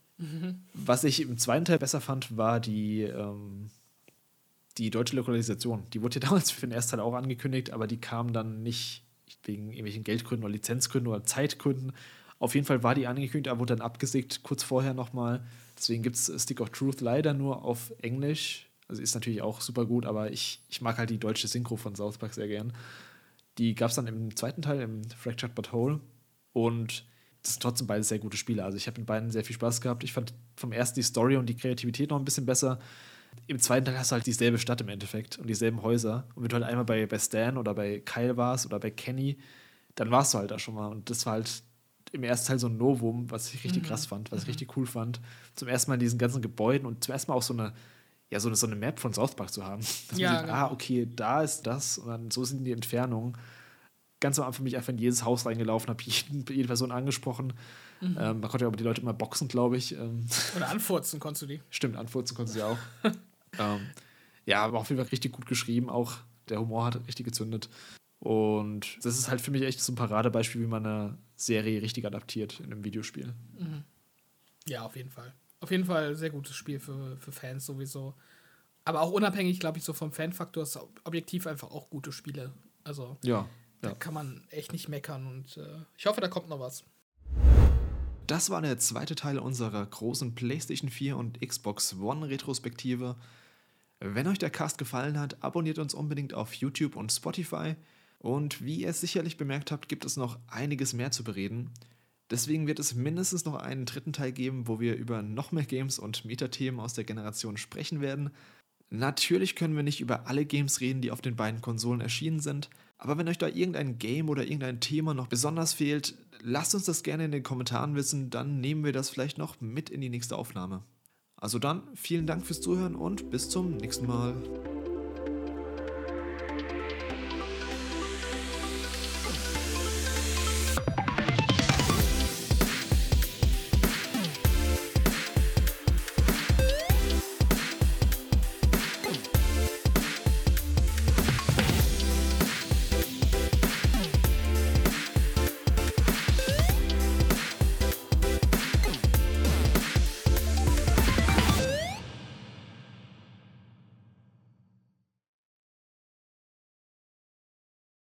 Speaker 1: Was ich im zweiten Teil besser fand, war die, ähm, die deutsche Lokalisation. Die wurde ja *laughs* damals für den ersten Teil auch angekündigt, aber die kam dann nicht wegen irgendwelchen Geldgründen oder Lizenzgründen oder Zeitgründen. Auf jeden Fall war die angekündigt, aber wurde dann abgesägt kurz vorher nochmal. Deswegen gibt es Stick of Truth leider nur auf Englisch. Also ist natürlich auch super gut, aber ich, ich mag halt die deutsche Synchro von South Park sehr gern. Die gab es dann im zweiten Teil, im Fractured But Whole. Und das sind trotzdem beide sehr gute Spiele. Also ich habe mit beiden sehr viel Spaß gehabt. Ich fand vom ersten die Story und die Kreativität noch ein bisschen besser. Im zweiten Teil hast du halt dieselbe Stadt im Endeffekt und dieselben Häuser. Und wenn du halt einmal bei, bei Stan oder bei Kyle warst oder bei Kenny, dann warst du halt da schon mal. Und das war halt im ersten Teil so ein Novum, was ich richtig mhm. krass fand, was ich mhm. richtig cool fand. Zum ersten Mal in diesen ganzen Gebäuden und zum ersten Mal auch so eine, ja, so eine, so eine Map von South Park zu haben. *laughs* Dass ja, man sieht, genau. ah, okay, da ist das und dann so sind die Entfernungen ganz am Anfang bin ich einfach in jedes Haus reingelaufen, habe jede Person angesprochen. Mhm. Ähm, man konnte ja aber die Leute immer boxen, glaube ich. Ähm.
Speaker 2: Oder anfurzen konntest du die.
Speaker 1: Stimmt, anfurzen konntest du sie auch. *laughs* ähm, ja, aber auf jeden Fall richtig gut geschrieben. Auch der Humor hat richtig gezündet. Und das ist halt für mich echt so ein Paradebeispiel, wie man eine Serie richtig adaptiert in einem Videospiel.
Speaker 2: Mhm. Ja, auf jeden Fall. Auf jeden Fall sehr gutes Spiel für, für Fans sowieso. Aber auch unabhängig, glaube ich, so vom Fanfaktor ist objektiv einfach auch gute Spiele. Also
Speaker 1: ja.
Speaker 2: Da kann man echt nicht meckern und äh, ich hoffe, da kommt noch was.
Speaker 1: Das war der zweite Teil unserer großen PlayStation 4 und Xbox One Retrospektive. Wenn euch der Cast gefallen hat, abonniert uns unbedingt auf YouTube und Spotify. Und wie ihr sicherlich bemerkt habt, gibt es noch einiges mehr zu bereden. Deswegen wird es mindestens noch einen dritten Teil geben, wo wir über noch mehr Games und Metathemen aus der Generation sprechen werden. Natürlich können wir nicht über alle Games reden, die auf den beiden Konsolen erschienen sind, aber wenn euch da irgendein Game oder irgendein Thema noch besonders fehlt, lasst uns das gerne in den Kommentaren wissen, dann nehmen wir das vielleicht noch mit in die nächste Aufnahme. Also dann, vielen Dank fürs Zuhören und bis zum nächsten Mal.